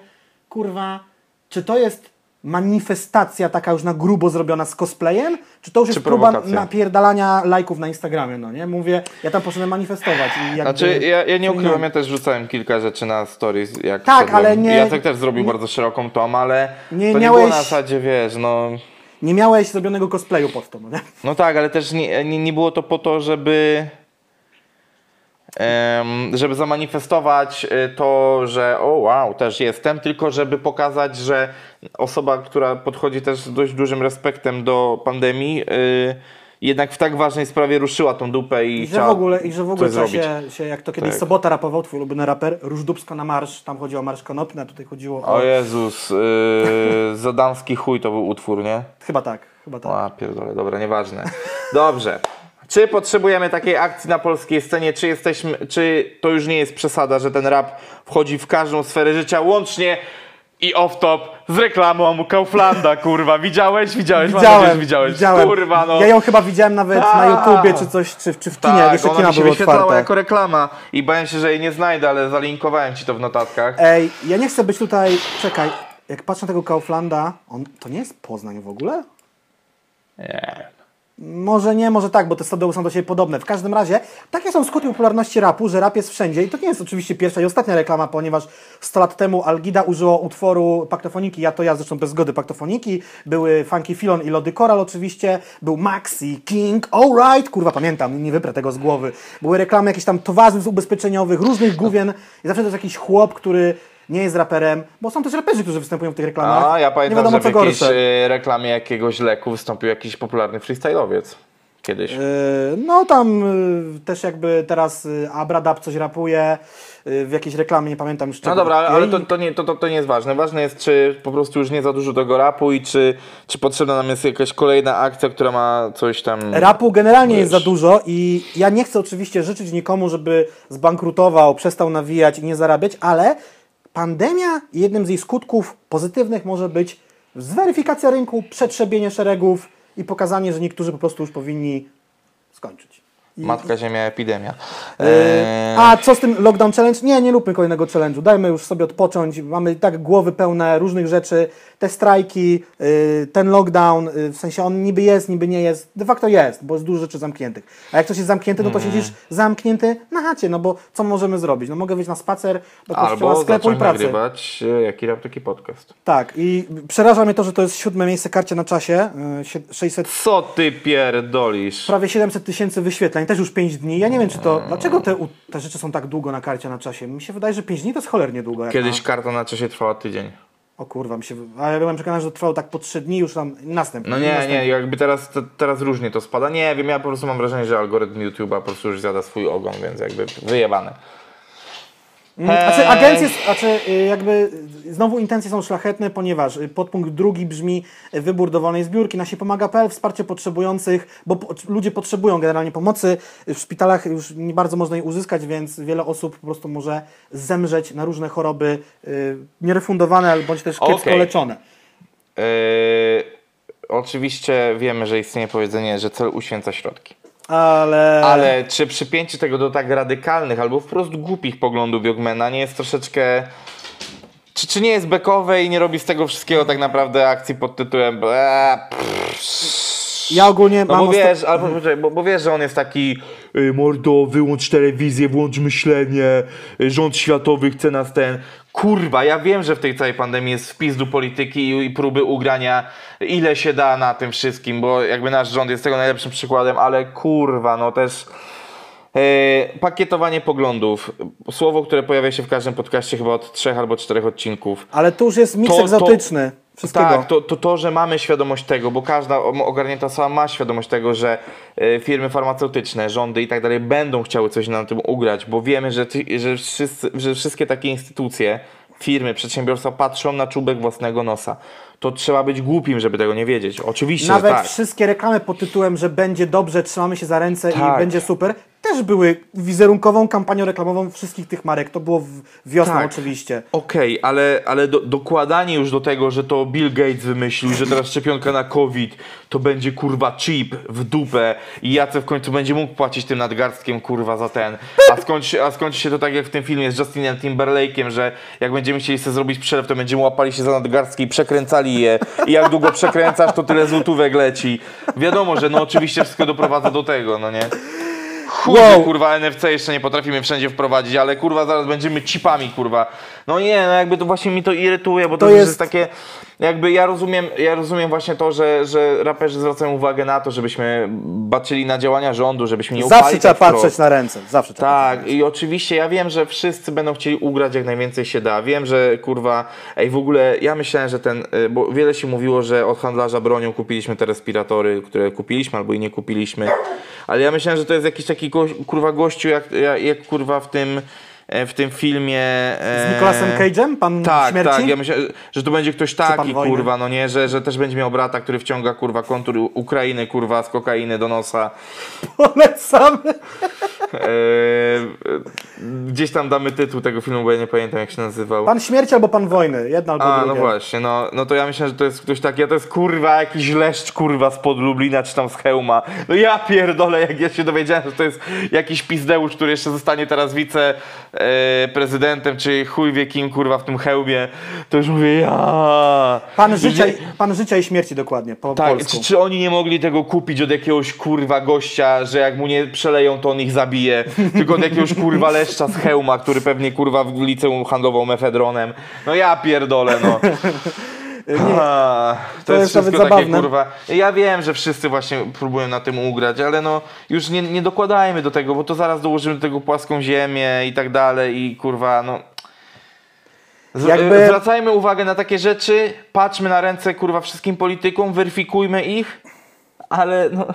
kurwa, czy to jest manifestacja taka już na grubo zrobiona z cosplayem, czy to już jest próba prowokacja? napierdalania lajków na Instagramie, no nie? Mówię, ja tam poszedłem manifestować. I Znaczy, ja, ja nie ukrywam, nie. ja też rzucałem kilka rzeczy na stories, jak Tak, wszedłem. ale nie- Jacek też zrobił bardzo szeroką tom, ale Nie to nie miałeś- było na zasadzie, wiesz, no... Nie miałeś zrobionego cosplayu pod to, no? No tak, ale też nie, nie, nie było to po to, żeby żeby zamanifestować y, to, że o wow, też jestem, tylko żeby pokazać, że osoba, która podchodzi też z dość dużym respektem do pandemii, y, jednak w tak ważnej sprawie ruszyła tą dupę i, I że w ogóle, i że w ogóle coś trzeba się, się, jak to kiedyś Tak. Sobota rapował, twój ulubiony raper, Różdubsko na marsz, tam chodziło o marsz konopny, a tutaj chodziło o... O Jezus, yy, Zadamski chuj to był utwór, nie? Chyba tak, chyba tak. A, pierdolę, dobra, nieważne. Dobrze. Czy potrzebujemy takiej akcji na polskiej scenie, czy jesteśmy, czy to już nie jest przesada, że ten rap wchodzi w każdą sferę życia, łącznie i off-top z reklamą Kauflanda, kurwa. Widziałeś? Widziałeś? Nadzieję, że widziałeś. widziałem. Kurwa, no. Ja ją chyba widziałem nawet na A. YouTubie czy coś, czy, czy w kinie, tak, jeszcze kina były wyświetlała otwarte. jako reklama i bałem się, że jej nie znajdę, ale zalinkowałem ci to w notatkach. Ej, ja nie chcę być tutaj, czekaj, jak patrzę na tego Kauflanda, on, to nie jest Poznań w ogóle? Nie. Może nie, może tak, bo te stodoły są do siebie podobne. W każdym razie, takie są skutki popularności rapu, że rap jest wszędzie i to nie jest oczywiście pierwsza i ostatnia reklama, ponieważ 100 lat temu Algida użyło utworu Paktofoniki, ja to ja, zresztą bez zgody Paktofoniki, były Funky Filon i Lody Coral oczywiście, był Maxi, King, Alright, kurwa pamiętam, nie wyprę tego z głowy. Były reklamy jakichś tam towarzystw ubezpieczeniowych, różnych główien i zawsze to jakiś chłop, który nie jest raperem, bo są też raperzy, którzy występują w tych reklamach. A ja nie pamiętam, wiadomo że co w jakiejś gorsze. y, reklamie jakiegoś leku wystąpił jakiś popularny freestyle'owiec. Kiedyś. Yy, No tam yy, też jakby teraz yy, Abradab coś rapuje w jakiejś reklamie, nie pamiętam już No czego. dobra, ale, to, to, nie, to, to, to nie jest ważne. Ważne jest, czy po prostu już nie za dużo tego rapu i czy, czy potrzebna nam jest jakaś kolejna akcja, która ma coś tam... Rapu generalnie jest za Wiesz. dużo i ja nie chcę oczywiście życzyć nikomu, żeby zbankrutował, przestał nawijać i nie zarabiać, ale pandemia jednym z jej skutków pozytywnych może być zweryfikacja rynku, przetrzebienie szeregów i pokazanie, że niektórzy po prostu już powinni skończyć. Matka Ziemia, epidemia. Yy, Eee, A co z tym lockdown challenge? Nie, nie róbmy kolejnego challenge'u. Dajmy już sobie odpocząć. Mamy i tak głowy pełne różnych rzeczy. Te strajki, yy, ten lockdown, yy, w sensie on niby jest, niby nie jest. De facto jest, bo jest dużo rzeczy zamkniętych. A jak coś jest zamknięte, no to Mm. siedzisz zamknięty na chacie, no bo co możemy zrobić? No mogę wyjść na spacer do kościoła, Albo sklepu i pracy. nagrywać e, jaki rap, taki podcast. Tak, i przeraża mnie to, że to jest siódme miejsce karcie na czasie. Yy, sie- 600 Co ty pierdolisz? prawie 700 tysięcy wyświetleń, też już 5 dni. Ja nie wiem, czy to. Dlaczego te, te rzeczy są tak długo na karcie na czasie? Mi się wydaje, że 5 dni to jest cholernie długo. Kiedyś Na... karta na czasie trwała tydzień. O kurwa, mi się. A ja byłem przekonany, że to trwało tak po 3 dni, już tam następny. No nie, następny. nie, jakby teraz, te, teraz różnie to spada. Nie wiem, ja po prostu mam wrażenie, że algorytm YouTube'a po prostu już zjada swój ogon, więc jakby wyjebane. Znaczy, agencje, znaczy, y, jakby znowu intencje są szlachetne, ponieważ y, podpunkt drugi brzmi y, wybór dowolnej zbiórki. Nasi pomaga.pl, wsparcie potrzebujących, bo po, ludzie potrzebują generalnie pomocy. W szpitalach już nie bardzo można jej uzyskać, więc wiele osób po prostu może zemrzeć na różne choroby y, nierefundowane albo bądź też kiepsko Okej. leczone. Yy, oczywiście wiemy, że istnieje powiedzenie, że cel uświęca środki. Ale, Ale czy przypięcie tego do tak radykalnych albo wprost głupich poglądów Jogmana nie jest troszeczkę... Czy, czy nie jest bekowe i nie robi z tego wszystkiego tak naprawdę akcji pod tytułem eee, ja ogólnie No mam bo osta- wiesz, albo, poczekaj, bo, bo wiesz, że on jest taki y, mordo, wyłącz telewizję, włącz myślenie, y, rząd światowy chce nas ten... Kurwa, ja wiem, że w tej całej pandemii jest wpis do polityki i, próby ugrania ile się da na tym wszystkim, bo jakby nasz rząd jest tego najlepszym przykładem, ale kurwa, no też... E, pakietowanie poglądów. Słowo, które pojawia się w każdym podcaście chyba od trzech albo czterech odcinków. Ale tu już jest miks To- to- egzotyczny wszystkiego. Tak, to, to, to, że mamy świadomość tego, bo każda ogarnięta osoba ma świadomość tego, że e, firmy farmaceutyczne, rządy i tak dalej będą chciały coś na tym ugrać, bo wiemy, że, że, wszyscy, że wszystkie takie instytucje, firmy, przedsiębiorstwa patrzą na czubek własnego nosa. To trzeba być głupim, żeby tego nie wiedzieć. Oczywiście, Nawet tak. wszystkie reklamy pod tytułem, że będzie dobrze, trzymamy się za ręce Tak. i będzie super, też były wizerunkową kampanią reklamową wszystkich tych marek. To było wiosną Tak. oczywiście. Okej, ale, ale do, dokładanie już do tego, że to Bill Gates wymyślił, że teraz szczepionka na COVID to będzie kurwa chip w dupę i Jace w końcu będzie mógł płacić tym nadgarstkiem kurwa za ten. A skończy, a skończy się to tak jak w tym filmie z Justinem Timberlake'em, że jak będziemy chcieli sobie zrobić przelew, to będziemy łapali się za nadgarstki i przekręcali je. I jak długo przekręcasz, to tyle złotówek leci. Wiadomo, że no oczywiście wszystko doprowadza do tego, no nie? Chuj, Wow. kurwa NFC jeszcze nie potrafimy wszędzie wprowadzić, ale kurwa zaraz będziemy chipami kurwa. No nie, no jakby to właśnie mi to irytuje, bo to, To jest- jest takie jakby ja rozumiem, ja rozumiem właśnie to, że, że raperzy zwracają uwagę na to, żebyśmy baczyli na działania rządu, żebyśmy nie Zawsze ufali trzeba tak patrzeć na ręce. Zawsze trzeba Tak, i oczywiście ja wiem, że wszyscy będą chcieli ugrać jak najwięcej się da. Wiem, że kurwa, ej w ogóle ja myślałem, że ten, y, bo wiele się mówiło, że od handlarza bronią kupiliśmy te respiratory, które kupiliśmy albo i nie kupiliśmy. Ale ja myślałem, że to jest jakiś taki kurwa gościu jak, jak, jak kurwa w tym w tym filmie. e, Z Nicolasem Cage'em? Pan tak, śmierci? tak. Ja myślę, że to będzie ktoś taki, kurwa, no nie, że, że też będzie miał brata, który wciąga kurwa kontur Ukrainy, kurwa, z kokainy do nosa. Polecamy. Gdzieś tam damy tytuł tego filmu, bo ja nie pamiętam jak się nazywał. Pan śmierci albo pan wojny. Jedna albo A, no drugie. właśnie, no, no to ja myślę, że to jest ktoś taki, a to jest kurwa jakiś leszcz kurwa spod Lublina czy tam z Chełma. No ja pierdolę, jak ja się dowiedziałem, że to jest jakiś pizdeusz, który jeszcze zostanie teraz wice e, prezydentem, czy chuj wie kim kurwa w tym Chełmie, to już mówię ja. Pan życia, Gdzie- i- pan życia i śmierci dokładnie, po tak, polsku. czy, czy oni nie mogli tego kupić od jakiegoś kurwa gościa, że jak mu nie przeleją, to on ich zabije, tylko od jakiegoś kurwa leszcza z hełma, który pewnie kurwa w liceum handlował mefedronem. No ja pierdolę, no. A, to, To jest, jest wszystko takie zabawne. kurwa. Ja wiem, że wszyscy właśnie próbują na tym ugrać, ale no już nie, nie dokładajmy do tego, bo to zaraz dołożymy do tego płaską ziemię i tak dalej i kurwa, no. Jakby- Zwracajmy uwagę na takie rzeczy, patrzmy na ręce kurwa wszystkim politykom, weryfikujmy ich, ale no.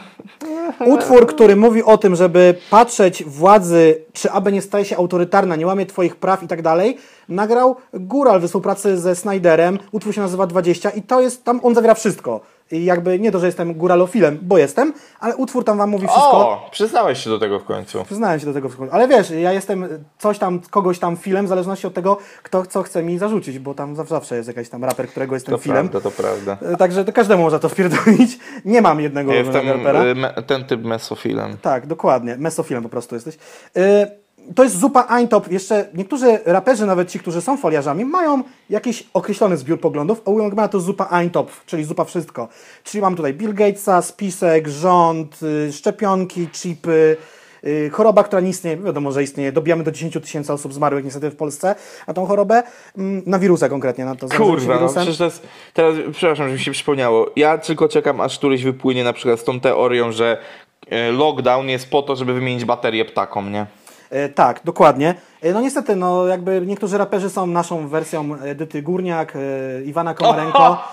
Utwór, który mówi o tym, żeby patrzeć władzy, czy aby nie staje się autorytarna, nie łamie twoich praw i tak dalej, nagrał Góral we współpracy ze Snyderem. Utwór się nazywa 20 i to jest, tam on zawiera wszystko. I jakby nie to, że jestem góralofilem, bo jestem, ale utwór tam wam mówi wszystko. O, przyznałeś się do tego w końcu. Przyznałem się do tego, ale wiesz, ja jestem coś tam, kogoś tam filem, w zależności od tego, kto co chce mi zarzucić, bo tam zawsze jest jakiś tam raper, którego jestem To filem. prawda, to prawda. E, Także to każdemu można to wpierdolić. Nie mam jednego Jestem rapera. y, me, ten typ mesofilem. Tak, dokładnie. Mesofilem po prostu jesteś. Yy, to jest zupa Eintop. Jeszcze niektórzy raperzy, nawet ci, którzy są foliarzami, mają jakiś określony zbiór poglądów, a u Youngmana to zupa Eintop, czyli zupa wszystko. Czyli mam tutaj Bill Gatesa, spisek, rząd, y, szczepionki, chipy, y, choroba, która nie istnieje, wiadomo, że istnieje. Dobijamy do 10 tysięcy osób zmarłych niestety w Polsce na tą chorobę, mm, na wirusa konkretnie, na to Kurwa, no przecież jest, teraz, przepraszam, że mi się przypomniało. Ja tylko czekam, aż któryś wypłynie na przykład z tą teorią, że e, lockdown jest po to, żeby wymienić baterię ptakom, nie? E, tak, dokładnie. E, no niestety, no jakby niektórzy raperzy są naszą wersją Edyty Górniak, e, Iwana Komarenko.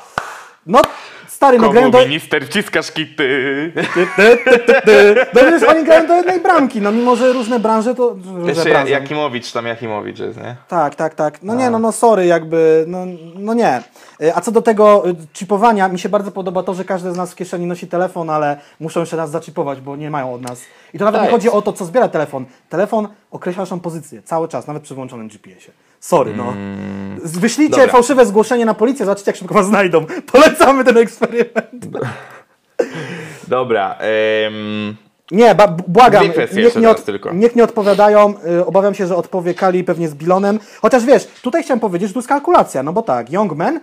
No, stary, no grają do... minister wciskasz kity. Ty, ty, ty, ty, ty. No wiesz, oni grają do jednej bramki, no mimo, że różne branże to... Różne Jeszcze branże. Jakimowicz, tam Jakimowicz jest, nie? Tak, tak, tak. No nie, no, no sorry, jakby, no, no nie. E, A co do tego y, chipowania, mi się bardzo podoba to, że każdy z nas w kieszeni nosi telefon, ale muszą jeszcze nas zaczipować, bo nie mają od nas. I to nawet Tak. nie chodzi o to, co zbiera telefon. Telefon określa naszą pozycję cały czas, nawet przy włączonym GPS-ie. Sorry, no. Z- Wyślijcie Mm. Dobra. fałszywe zgłoszenie na policję, zobaczycie, jak szybko was znajdą. Polecamy ten eksperyment. Dobra, em, Nie, błagam, Dwie kwestie niech nie, tylko. niech nie odpowiadają. Y, obawiam się, że odpowie Kali pewnie z Bilonem. Chociaż wiesz, tutaj chciałem powiedzieć, że tu jest kalkulacja, no bo tak, Youngman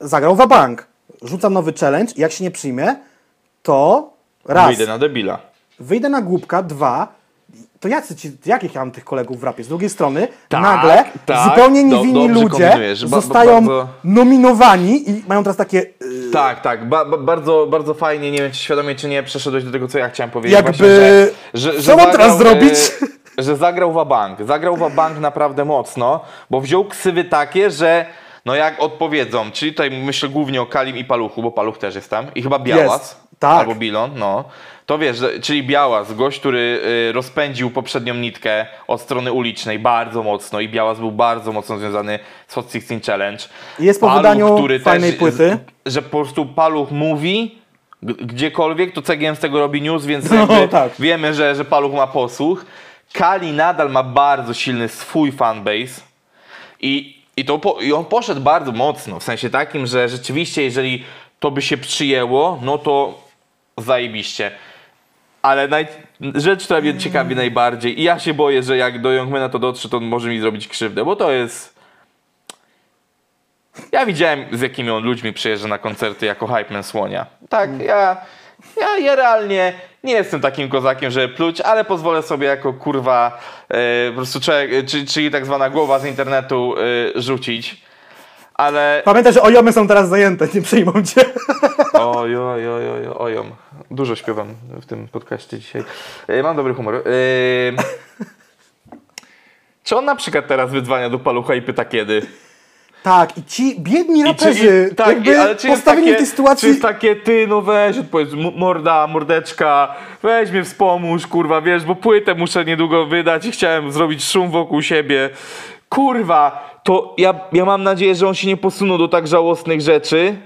zagrał w bank. Rzuca nowy challenge jak się nie przyjmie, to raz, wyjdę na debila. wyjdę na głupka, dwa, to jacy ci, jakich ja mam tych kolegów w rapie? Z drugiej strony, Tak, nagle tak, zupełnie do- niewinni dobrze ludzie. Ba- zostają bardzo- nominowani i mają teraz takie y, Tak, tak, ba, ba, bardzo, bardzo fajnie, nie wiem czy świadomie czy nie, przeszedłeś do tego, co ja chciałem powiedzieć. Jakby- Właśnie, że, że, co mam teraz zagrał, zrobić? E, że zagrał w bank, zagrał w bank naprawdę mocno, bo wziął ksywy takie, że no jak odpowiedzą, czyli tutaj myślę głównie o Kalim i Paluchu, bo Paluch też jest tam i chyba Białas, Jest, tak. albo Bilon, no. To wiesz, czyli Białas, gość, który y, rozpędził poprzednią nitkę od strony ulicznej bardzo mocno i Białas był bardzo mocno związany z Hot 16 Challenge. Jest po wydaniu fajnej płyty. Z, że po prostu Paluch mówi gdziekolwiek, to CGM z tego robi news, więc No, tak. wiemy, że, że Paluch ma posłuch. Kali nadal ma bardzo silny swój fanbase i, i, to po, i on poszedł bardzo mocno, w sensie takim, że rzeczywiście jeżeli to by się przyjęło, no to zajebiście. Ale naj... rzecz, która mnie ciekawi najbardziej i ja się boję, że jak do Youngmana to dotrze, to on może mi zrobić krzywdę, bo to jest... Ja widziałem, z jakimi on ludźmi przyjeżdża na koncerty jako hype man Słonia. Tak, ja, ja, ja realnie nie jestem takim kozakiem, żeby pluć, ale pozwolę sobie jako kurwa e, po prostu człowiek, czy, czyli tak zwana głowa z internetu e, rzucić. Ale Pamiętaj, że ojomy są teraz zajęte, nie przejmą cię. Oj, oj, oj, oj, ojom. Dużo śpiewam w tym podcaście dzisiaj. E, Mam dobry humor. E, Czy on na przykład teraz wydzwania do palucha i pyta kiedy? Tak, i ci biedni raperzy, i, tak, jakby ale czy postawieni takie, w tej sytuacji... Czy jest takie, ty no weź, odpowiedz, morda, mordeczka, weź mnie wspomóż, kurwa, wiesz, bo płytę muszę niedługo wydać i chciałem zrobić szum wokół siebie. Kurwa, to ja, ja mam nadzieję, że on się nie posunął do tak żałosnych rzeczy,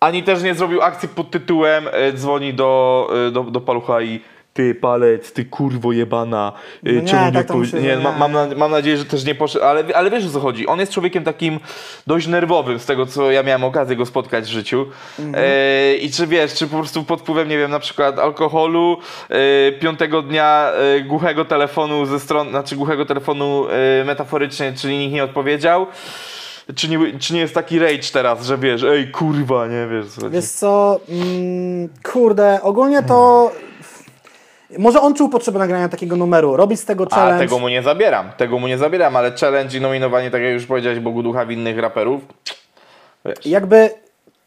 ani też nie zrobił akcji pod tytułem e, dzwoni do, e, do, do palucha i ty palec, ty kurwo jebana, e, No nie, czemu nie, tak to odpowie- myślę, nie, że ma, nie. mam, na, mam nadzieję, że też nie poszedł, ale, ale wiesz o co chodzi, on jest człowiekiem takim dość nerwowym z tego, co ja miałem okazję go spotkać w życiu Mhm. e, i czy wiesz, czy po prostu pod wpływem, nie wiem, na przykład alkoholu, e, piątego dnia e, głuchego telefonu ze strony, znaczy głuchego telefonu e, metaforycznie, czyli nikt nie odpowiedział, czy nie, czy nie jest taki rage teraz, że wiesz, ej kurwa, nie wiesz co. Wiesz co, mm, kurde, ogólnie to... Może on czuł potrzebę nagrania takiego numeru, robić z tego A challenge. tego mu nie zabieram, tego mu nie zabieram, ale challenge i nominowanie, tak jak już powiedziałeś, Bogu Ducha winnych raperów. Wiesz. Jakby,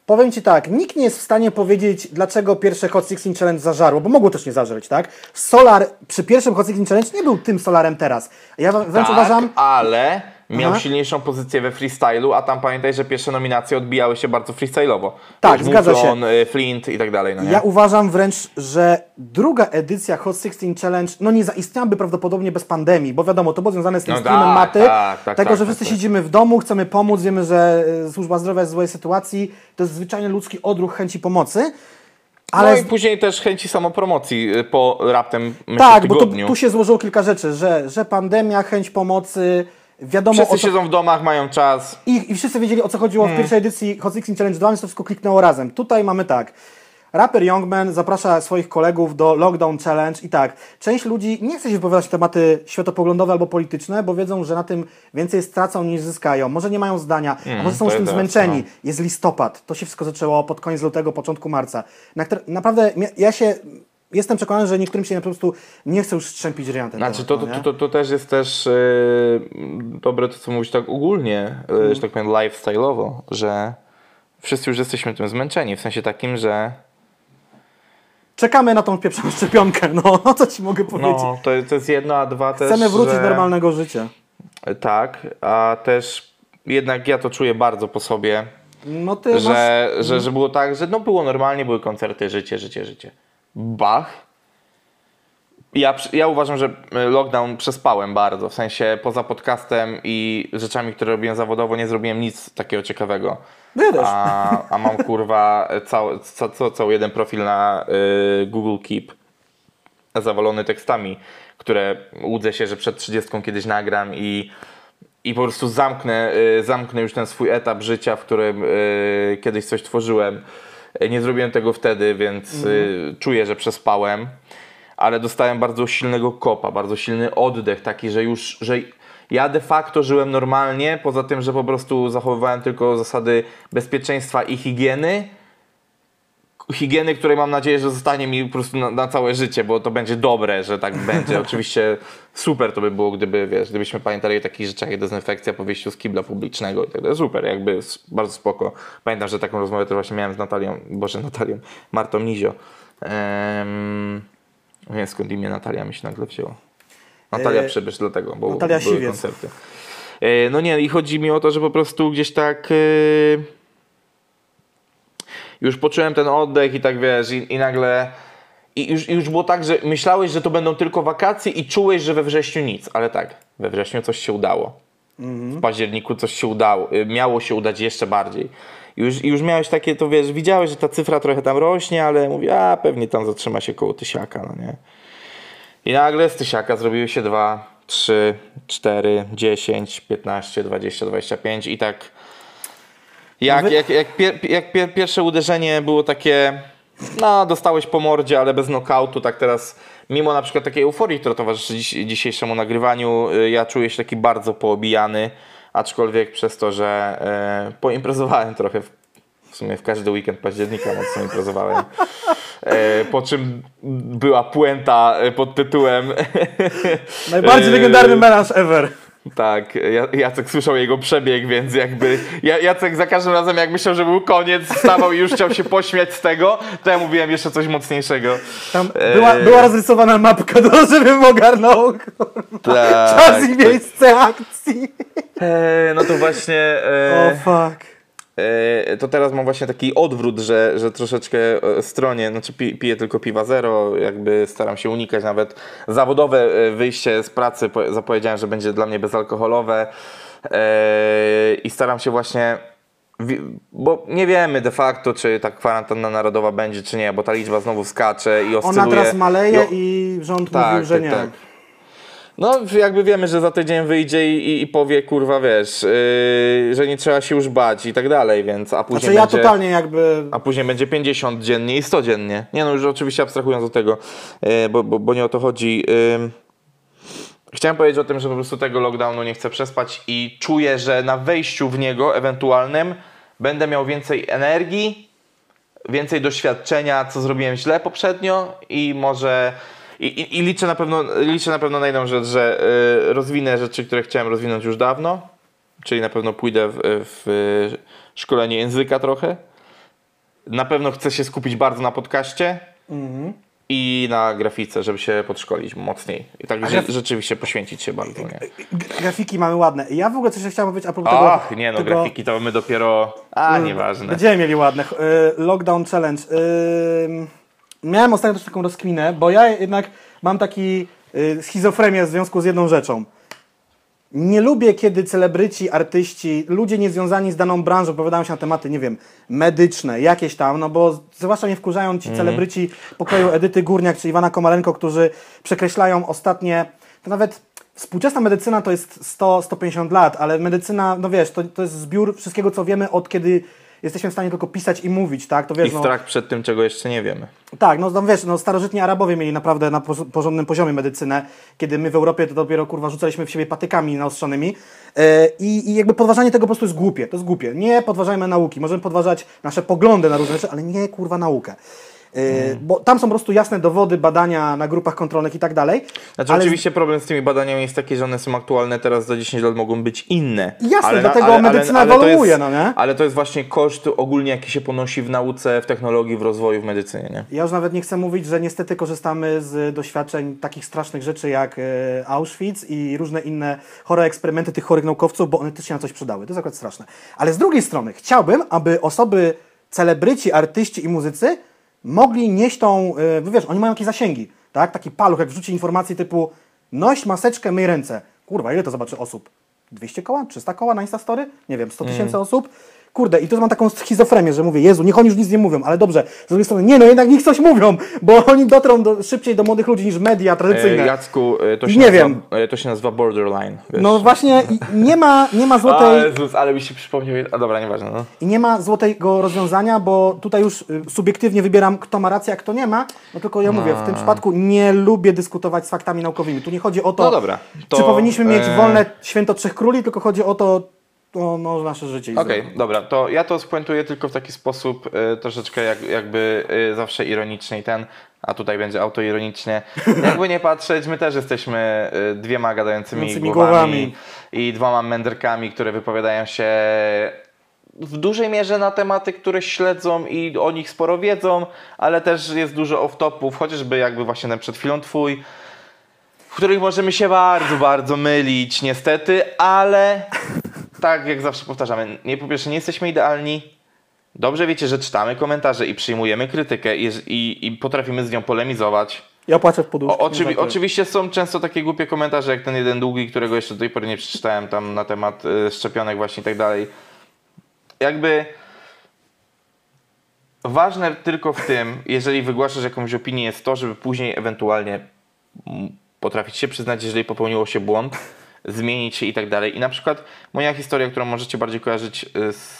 powiem Ci tak, nikt nie jest w stanie powiedzieć, dlaczego pierwsze Hot 16 Challenge zażarło, bo mogło też nie zażreć, tak? Solar przy pierwszym Hot 16 Challenge nie był tym Solarem teraz. Ja wręcz tak, uważam, ale miał Aha. silniejszą pozycję we freestylu, a tam pamiętaj, że pierwsze nominacje odbijały się bardzo freestyle'owo. Tak, Wiesz, zgadza się. Muflon, y, Flint i tak dalej, no nie? ja uważam wręcz, że druga edycja Hot 16 Challenge, no nie zaistniałaby prawdopodobnie bez pandemii, bo wiadomo, to było związane z tym No streamem tak, maty, tak, tak, tego, tak, że tak, wszyscy tak. siedzimy w domu, chcemy pomóc, wiemy, że e, służba zdrowia jest w złej sytuacji, to jest zwyczajnie ludzki odruch chęci pomocy, ale No i później też chęci samopromocji y, po raptem myślę, tak, bo tu, tygodniu. tu się złożyło kilka rzeczy, że, że pandemia, chęć pomocy, wiadomo Wszyscy co... siedzą w domach, mają czas. I, I wszyscy wiedzieli o co chodziło Hmm. w pierwszej edycji Hot 16 Challenge 2, więc to wszystko kliknęło razem. Tutaj mamy tak. Raper Youngman zaprasza swoich kolegów do Lockdown Challenge i tak, część ludzi nie chce się wypowiadać na tematy światopoglądowe albo polityczne, bo wiedzą, że na tym więcej stracą niż zyskają. Może nie mają zdania, a może są już tym zmęczeni. no. Jest listopad, to się wszystko zaczęło pod koniec lutego, początku marca. Na, naprawdę ja się, jestem przekonany, że niektórym się po prostu nie chce już strzępić ryja ten Znaczy, to, temat, to, no to, to, to też jest też yy, dobre to, co mówisz tak ogólnie, yy, że tak powiem lifestyle'owo, że wszyscy już jesteśmy tym zmęczeni, w sensie takim, że Czekamy na tą pieprzoną szczepionkę, no, co ci mogę powiedzieć. no, to, to jest jedno, a dwa też, Chcemy wrócić że, do normalnego życia. Tak, a też jednak ja to czuję bardzo po sobie, No ty masz... że, że, że było tak, że no było normalnie, były koncerty, życie, życie, życie. Bach. Ja, ja uważam, że y, lockdown przespałem bardzo, w sensie poza podcastem i rzeczami, które robiłem zawodowo, nie zrobiłem nic takiego ciekawego. Ja też. A, a mam kurwa cały, ca, ca, cały jeden profil na y, Google Keep zawalony tekstami, które łudzę się, że przed 30 kiedyś nagram i, i po prostu zamknę, y, zamknę już ten swój etap życia, w którym y, kiedyś coś tworzyłem. Nie zrobiłem tego wtedy, więc y, czuję, że przespałem, ale dostałem bardzo silnego kopa, bardzo silny oddech, taki, że już, że ja de facto żyłem normalnie, poza tym, że po prostu zachowywałem tylko zasady bezpieczeństwa i higieny, higieny, której mam nadzieję, że zostanie mi po prostu na, na całe życie, bo to będzie dobre, że tak będzie. Oczywiście super to by było, gdyby, wiesz, gdybyśmy pamiętali o takich rzeczach jak dezynfekcja po wyjściu z kibla publicznego i tak dalej. Super, jakby bardzo spoko. Pamiętam, że taką rozmowę też właśnie miałem z Natalią, Boże Natalią, Martą Nizio. Um, nie skąd imię Natalia mi się nagle wzięło. Natalia E, Przybysz dlatego, bo Natalia były Siwiec. koncerty. E, No nie, i chodzi mi o to, że po prostu gdzieś tak e, już poczułem ten oddech i tak wiesz, i, i nagle i już, już było tak, że myślałeś, że to będą tylko wakacje i czułeś, że we wrześniu nic, ale tak, we wrześniu coś się udało. W październiku coś się udało, y, miało się udać jeszcze bardziej. I już, już miałeś takie, to wiesz, widziałeś, że ta cyfra trochę tam rośnie, ale mówię, a pewnie tam zatrzyma się koło tysiaka, no nie? I nagle z tysiaka zrobiły się 2, 3, 4, 10, 15, 20, 25 i tak jak, Wy- jak, jak, pier, jak pier, pierwsze uderzenie było takie, no dostałeś po mordzie, ale bez nokautu, tak teraz mimo na przykład takiej euforii, która towarzyszy dziś, dzisiejszemu nagrywaniu, y, ja czuję się taki bardzo poobijany, aczkolwiek przez to, że e, poimprezowałem trochę w, w sumie w każdy weekend października mocno imprezowałem. E, po czym była puenta pod tytułem Najbardziej legendarny melanż ever. Tak, Ja- Jacek słyszał jego przebieg, więc jakby Ja- Jacek za każdym razem jak myślał, że był koniec, wstawał i już chciał się pośmiać z tego, to ja mówiłem jeszcze coś mocniejszego. Tam była, była rozrysowana mapka, do, żebym ogarnął Tak, czas i tak. miejsce akcji. Eee, no to właśnie... O Eee, fuck. Eee, to teraz mam właśnie taki odwrót, że, że troszeczkę e, stronie, znaczy pi, piję tylko piwa zero, jakby staram się unikać nawet zawodowe e, wyjście z pracy, po- zapowiedziałem, że będzie dla mnie bezalkoholowe i staram się właśnie bo nie wiemy de facto, czy ta kwarantanna narodowa będzie, czy nie, bo ta liczba znowu skacze i oscyluje. Ona teraz maleje i rząd Tak, mówił, że tak, nie. tak. No, jakby wiemy, że za tydzień wyjdzie i, i, powie, kurwa, wiesz, yy, że nie trzeba się już bać i tak dalej, więc a później Znaczy ja będzie... totalnie jakby... A później będzie 50 dziennie i 100 dziennie. Nie no, już oczywiście abstrahując od tego, yy, bo, bo, bo nie o to chodzi. Yy, Chciałem powiedzieć o tym, że po prostu tego lockdownu nie chcę przespać i czuję, że na wejściu w niego ewentualnym będę miał więcej energii, więcej doświadczenia, co zrobiłem źle poprzednio i może i, i, i liczę na pewno liczę na pewno na jedną rzecz, że y, rozwinę rzeczy, które chciałem rozwinąć już dawno, czyli na pewno pójdę w, w szkolenie języka trochę. Na pewno chcę się skupić bardzo na podcaście i na grafice, żeby się podszkolić mocniej. I tak rze- rzeczywiście poświęcić się bardzo. Nie? Grafiki mamy ładne. Ja w ogóle coś chciałem powiedzieć a propos tego... Ach, nie no, tego... grafiki to my dopiero... A, nieważne. Będziemy mieli ładne. Y, Lockdown Challenge. Y, Miałem ostatnio też taką rozkminę, bo ja jednak mam taki y, schizofrenię w związku z jedną rzeczą. Nie lubię, kiedy celebryci, artyści, ludzie niezwiązani z daną branżą opowiadają się na tematy, nie wiem, medyczne, jakieś tam, no bo zwłaszcza mnie wkurzają ci celebryci pokroju Edyty Górniak czy Iwana Komarenko, którzy przekreślają ostatnie, to nawet współczesna medycyna to jest 100-150 lat, ale medycyna, no wiesz, to, to jest zbiór wszystkiego, co wiemy od kiedy jesteśmy w stanie tylko pisać i mówić, tak? To wiesz, I no, strach przed tym, czego jeszcze nie wiemy. tak, no, no wiesz, no starożytni Arabowie mieli naprawdę na porz- porządnym poziomie medycynę, kiedy my w Europie to dopiero kurwa rzucaliśmy w siebie patykami naostrzonymi i, i jakby podważanie tego po prostu jest głupie, to jest głupie. Nie podważajmy nauki, możemy podważać nasze poglądy na różne rzeczy, ale nie kurwa naukę. E, Bo tam są po prostu jasne dowody, badania na grupach kontrolnych i tak dalej. Znaczy ale oczywiście problem z tymi badaniami jest taki, że one są aktualne teraz za 10 lat mogą być inne. Jasne, dlatego medycyna to ewoluuje, no nie? Ale to jest właśnie koszt ogólnie jaki się ponosi w nauce, w technologii, w rozwoju, w medycynie, nie? Ja już nawet nie chcę mówić, że niestety korzystamy z doświadczeń takich strasznych rzeczy jak e, Auschwitz i różne inne chore eksperymenty tych chorych naukowców, bo one też się na coś przydały. To jest akurat straszne. Ale z drugiej strony chciałbym, aby osoby, celebryci, artyści i muzycy mogli nieść tą, bo wiesz, oni mają jakieś zasięgi, tak? Taki paluch, jak wrzuci informacji typu noś maseczkę, myj ręce. Kurwa, ile to zobaczy osób? 200 koła? 300 koła na Instastory? Nie wiem, 100 tysięcy osób? Kurde, i tu mam taką schizofrenię, że mówię, Jezu, niech oni już nic nie mówią, ale dobrze, z drugiej strony, nie no, jednak niech coś mówią, bo oni dotrą do, szybciej do młodych ludzi niż media E, tradycyjne. Jacku, e, to się, Nie nazywa, wiem. e, to się nazywa borderline. Wiesz? No właśnie, nie ma, nie ma A, złotej... Jezus, ale mi się przypomniał. A dobra, nieważne. No. I nie ma złotego rozwiązania, bo tutaj już y, subiektywnie wybieram, kto ma rację, a kto nie ma. No tylko ja mówię, w tym przypadku nie lubię dyskutować z faktami naukowymi. Tu nie chodzi o to, No dobra, to, czy powinniśmy mieć e, wolne święto Trzech Króli, tylko chodzi o to, o no, nasze życie. Okej, zdrowie. dobra, to ja to spuentuję tylko w taki sposób e, troszeczkę jak, jakby e, zawsze ironicznie i ten, a tutaj będzie autoironicznie. Jakby nie patrzeć, my też jesteśmy e, dwiema gadającymi Gadającymi głowami, głowami. i dwoma mędrkami, które wypowiadają się w dużej mierze na tematy, które śledzą i o nich sporo wiedzą, ale też jest dużo off-topów, chociażby jakby właśnie ten przed chwilą twój, w których możemy się bardzo, bardzo mylić niestety, ale tak jak zawsze powtarzamy, nie po pierwsze nie jesteśmy idealni, dobrze wiecie, że czytamy komentarze i przyjmujemy krytykę i, i, i potrafimy z nią polemizować. Ja płaczę w poduszkę. O, oczywi- oczywiście są często takie głupie komentarze, jak ten jeden długi, którego jeszcze do tej pory nie przeczytałem tam na temat y, szczepionek właśnie i tak dalej. Jakby ważne tylko w tym, jeżeli wygłaszasz jakąś opinię, jest to, żeby później ewentualnie potrafić się przyznać, jeżeli popełniło się błąd, zmienić się i tak dalej. I na przykład moja historia, którą możecie bardziej kojarzyć y, z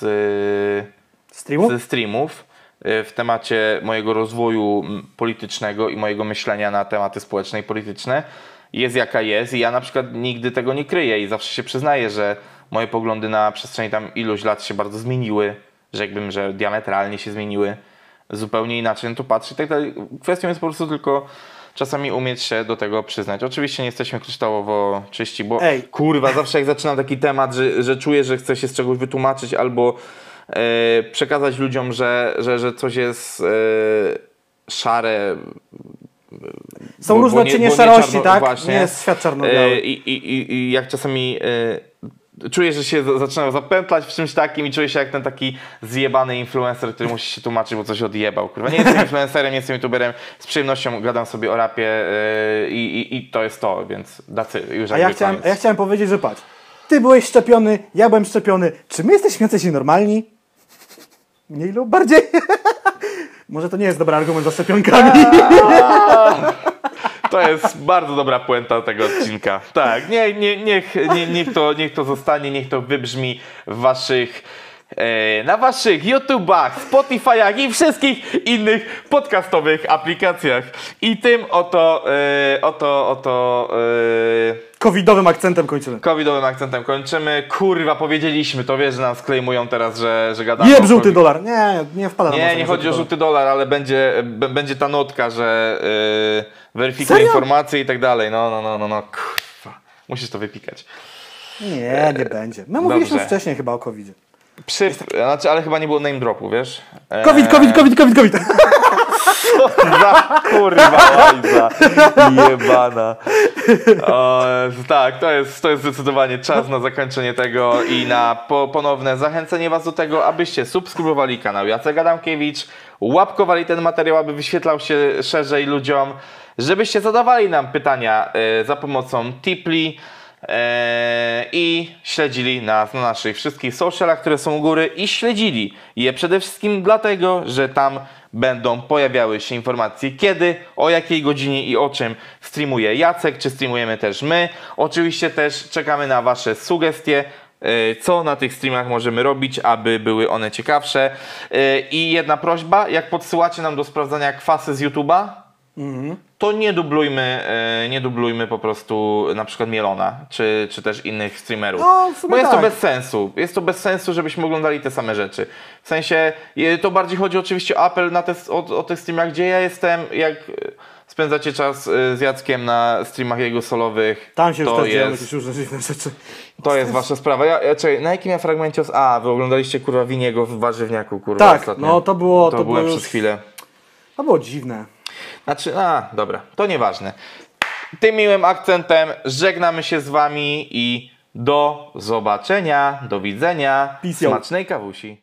Streamu? ze streamów y, w temacie mojego rozwoju politycznego i mojego myślenia na tematy społeczne i polityczne jest jaka jest i ja na przykład nigdy tego nie kryję i zawsze się przyznaję, że moje poglądy na przestrzeni tam iluś lat się bardzo zmieniły, rzekłbym, że diametralnie się zmieniły, zupełnie inaczej na to patrzę i tak dalej. Kwestią jest po prostu tylko czasami umieć się do tego przyznać. Oczywiście nie jesteśmy kryształowo czyści, bo Ej. kurwa, zawsze jak zaczynam taki temat, że, że czuję, że chcę się z czegoś wytłumaczyć albo e, przekazać ludziom, że, że, że coś jest e, szare. Są różne nie- cienie szarości, tak? właśnie. Nie jest świat czarno-biały. E, I, i, i, I jak czasami czuję, że się za- zaczynam zapętlać w czymś takim i czuję się jak ten taki zjebany influencer, który musi się tłumaczyć, bo coś odjebał. Kurwa, nie jestem influencerem, nie jestem youtuberem, z przyjemnością gadam sobie o rapie e, i, i, to jest to, więc dacy, już A ja, chciałem, ja chciałem powiedzieć, że patrz, ty byłeś szczepiony, ja byłem szczepiony. Czy my jesteśmy jacyś normalni? Mniej lub bardziej? Może to nie jest dobry argument za szczepionkami. To jest bardzo dobra puenta tego odcinka. Tak, nie, nie, niech, nie, niech, to, niech to zostanie, niech to wybrzmi w waszych, e, na waszych YouTubach, Spotify'ach i wszystkich innych podcastowych aplikacjach. I tym oto, e, oto, oto e, Covidowym akcentem kończymy. covidowym akcentem kończymy. Kurwa, powiedzieliśmy to, wiesz, że nas klejmują teraz, że, że gadamy Nie o żółty dolar. Nie, nie wpada na Nie, nie chodzi o żółty dolar, ale będzie, będzie ta notka, że yy, weryfikuj Serio? informacje i tak dalej. No, no, no, no, no, kurwa. Musisz to wypikać. Nie, nie będzie. My mówiliśmy Dobrze. wcześniej chyba o covidzie. Przy, znaczy, ale chyba nie było name dropu, wiesz? Covid, covid, covid, covid, covid. Za kurwa łajza jebana. O, tak, to jest, to jest zdecydowanie czas na zakończenie tego i na po, ponowne zachęcenie Was do tego, abyście subskrybowali kanał Jacek Adamkiewicz, łapkowali ten materiał, aby wyświetlał się szerzej ludziom, żebyście zadawali nam pytania e, za pomocą Tipli e, i śledzili nas na naszych wszystkich socialach, które są u góry i śledzili je przede wszystkim dlatego, że tam będą pojawiały się informacje kiedy, o jakiej godzinie i o czym streamuje Jacek, czy streamujemy też my. Oczywiście też czekamy na Wasze sugestie, e, co na tych streamach możemy robić, aby były one ciekawsze. I jedna prośba, jak podsyłacie nam do sprawdzania kwasy z YouTube'a, to nie dublujmy, e, nie dublujmy po prostu na przykład Mielona, czy, czy też innych streamerów. No, w sumie Bo jest tak. to bez sensu. Jest to bez sensu, żebyśmy oglądali te same rzeczy. W sensie, e, to bardziej chodzi oczywiście o apel na te, o, o tych streamach, gdzie ja jestem, jak e, spędzacie czas e, z Jackiem na streamach jego solowych, Tam się to też dzieją jest, jakieś różne dziwne rzeczy. to jest wasza sprawa. Ja, ja, czekaj, na jakim ja fragmencie... os- A, wy oglądaliście kurwa Winiego w warzywniaku, kurwa, Tak, ostatnio. no to było- To, byłem było przez chwilę. To było dziwne. Znaczy, a, dobra, to nieważne. Tym miłym akcentem żegnamy się z wami i do zobaczenia, do widzenia. Peace. Smacznej kawusi.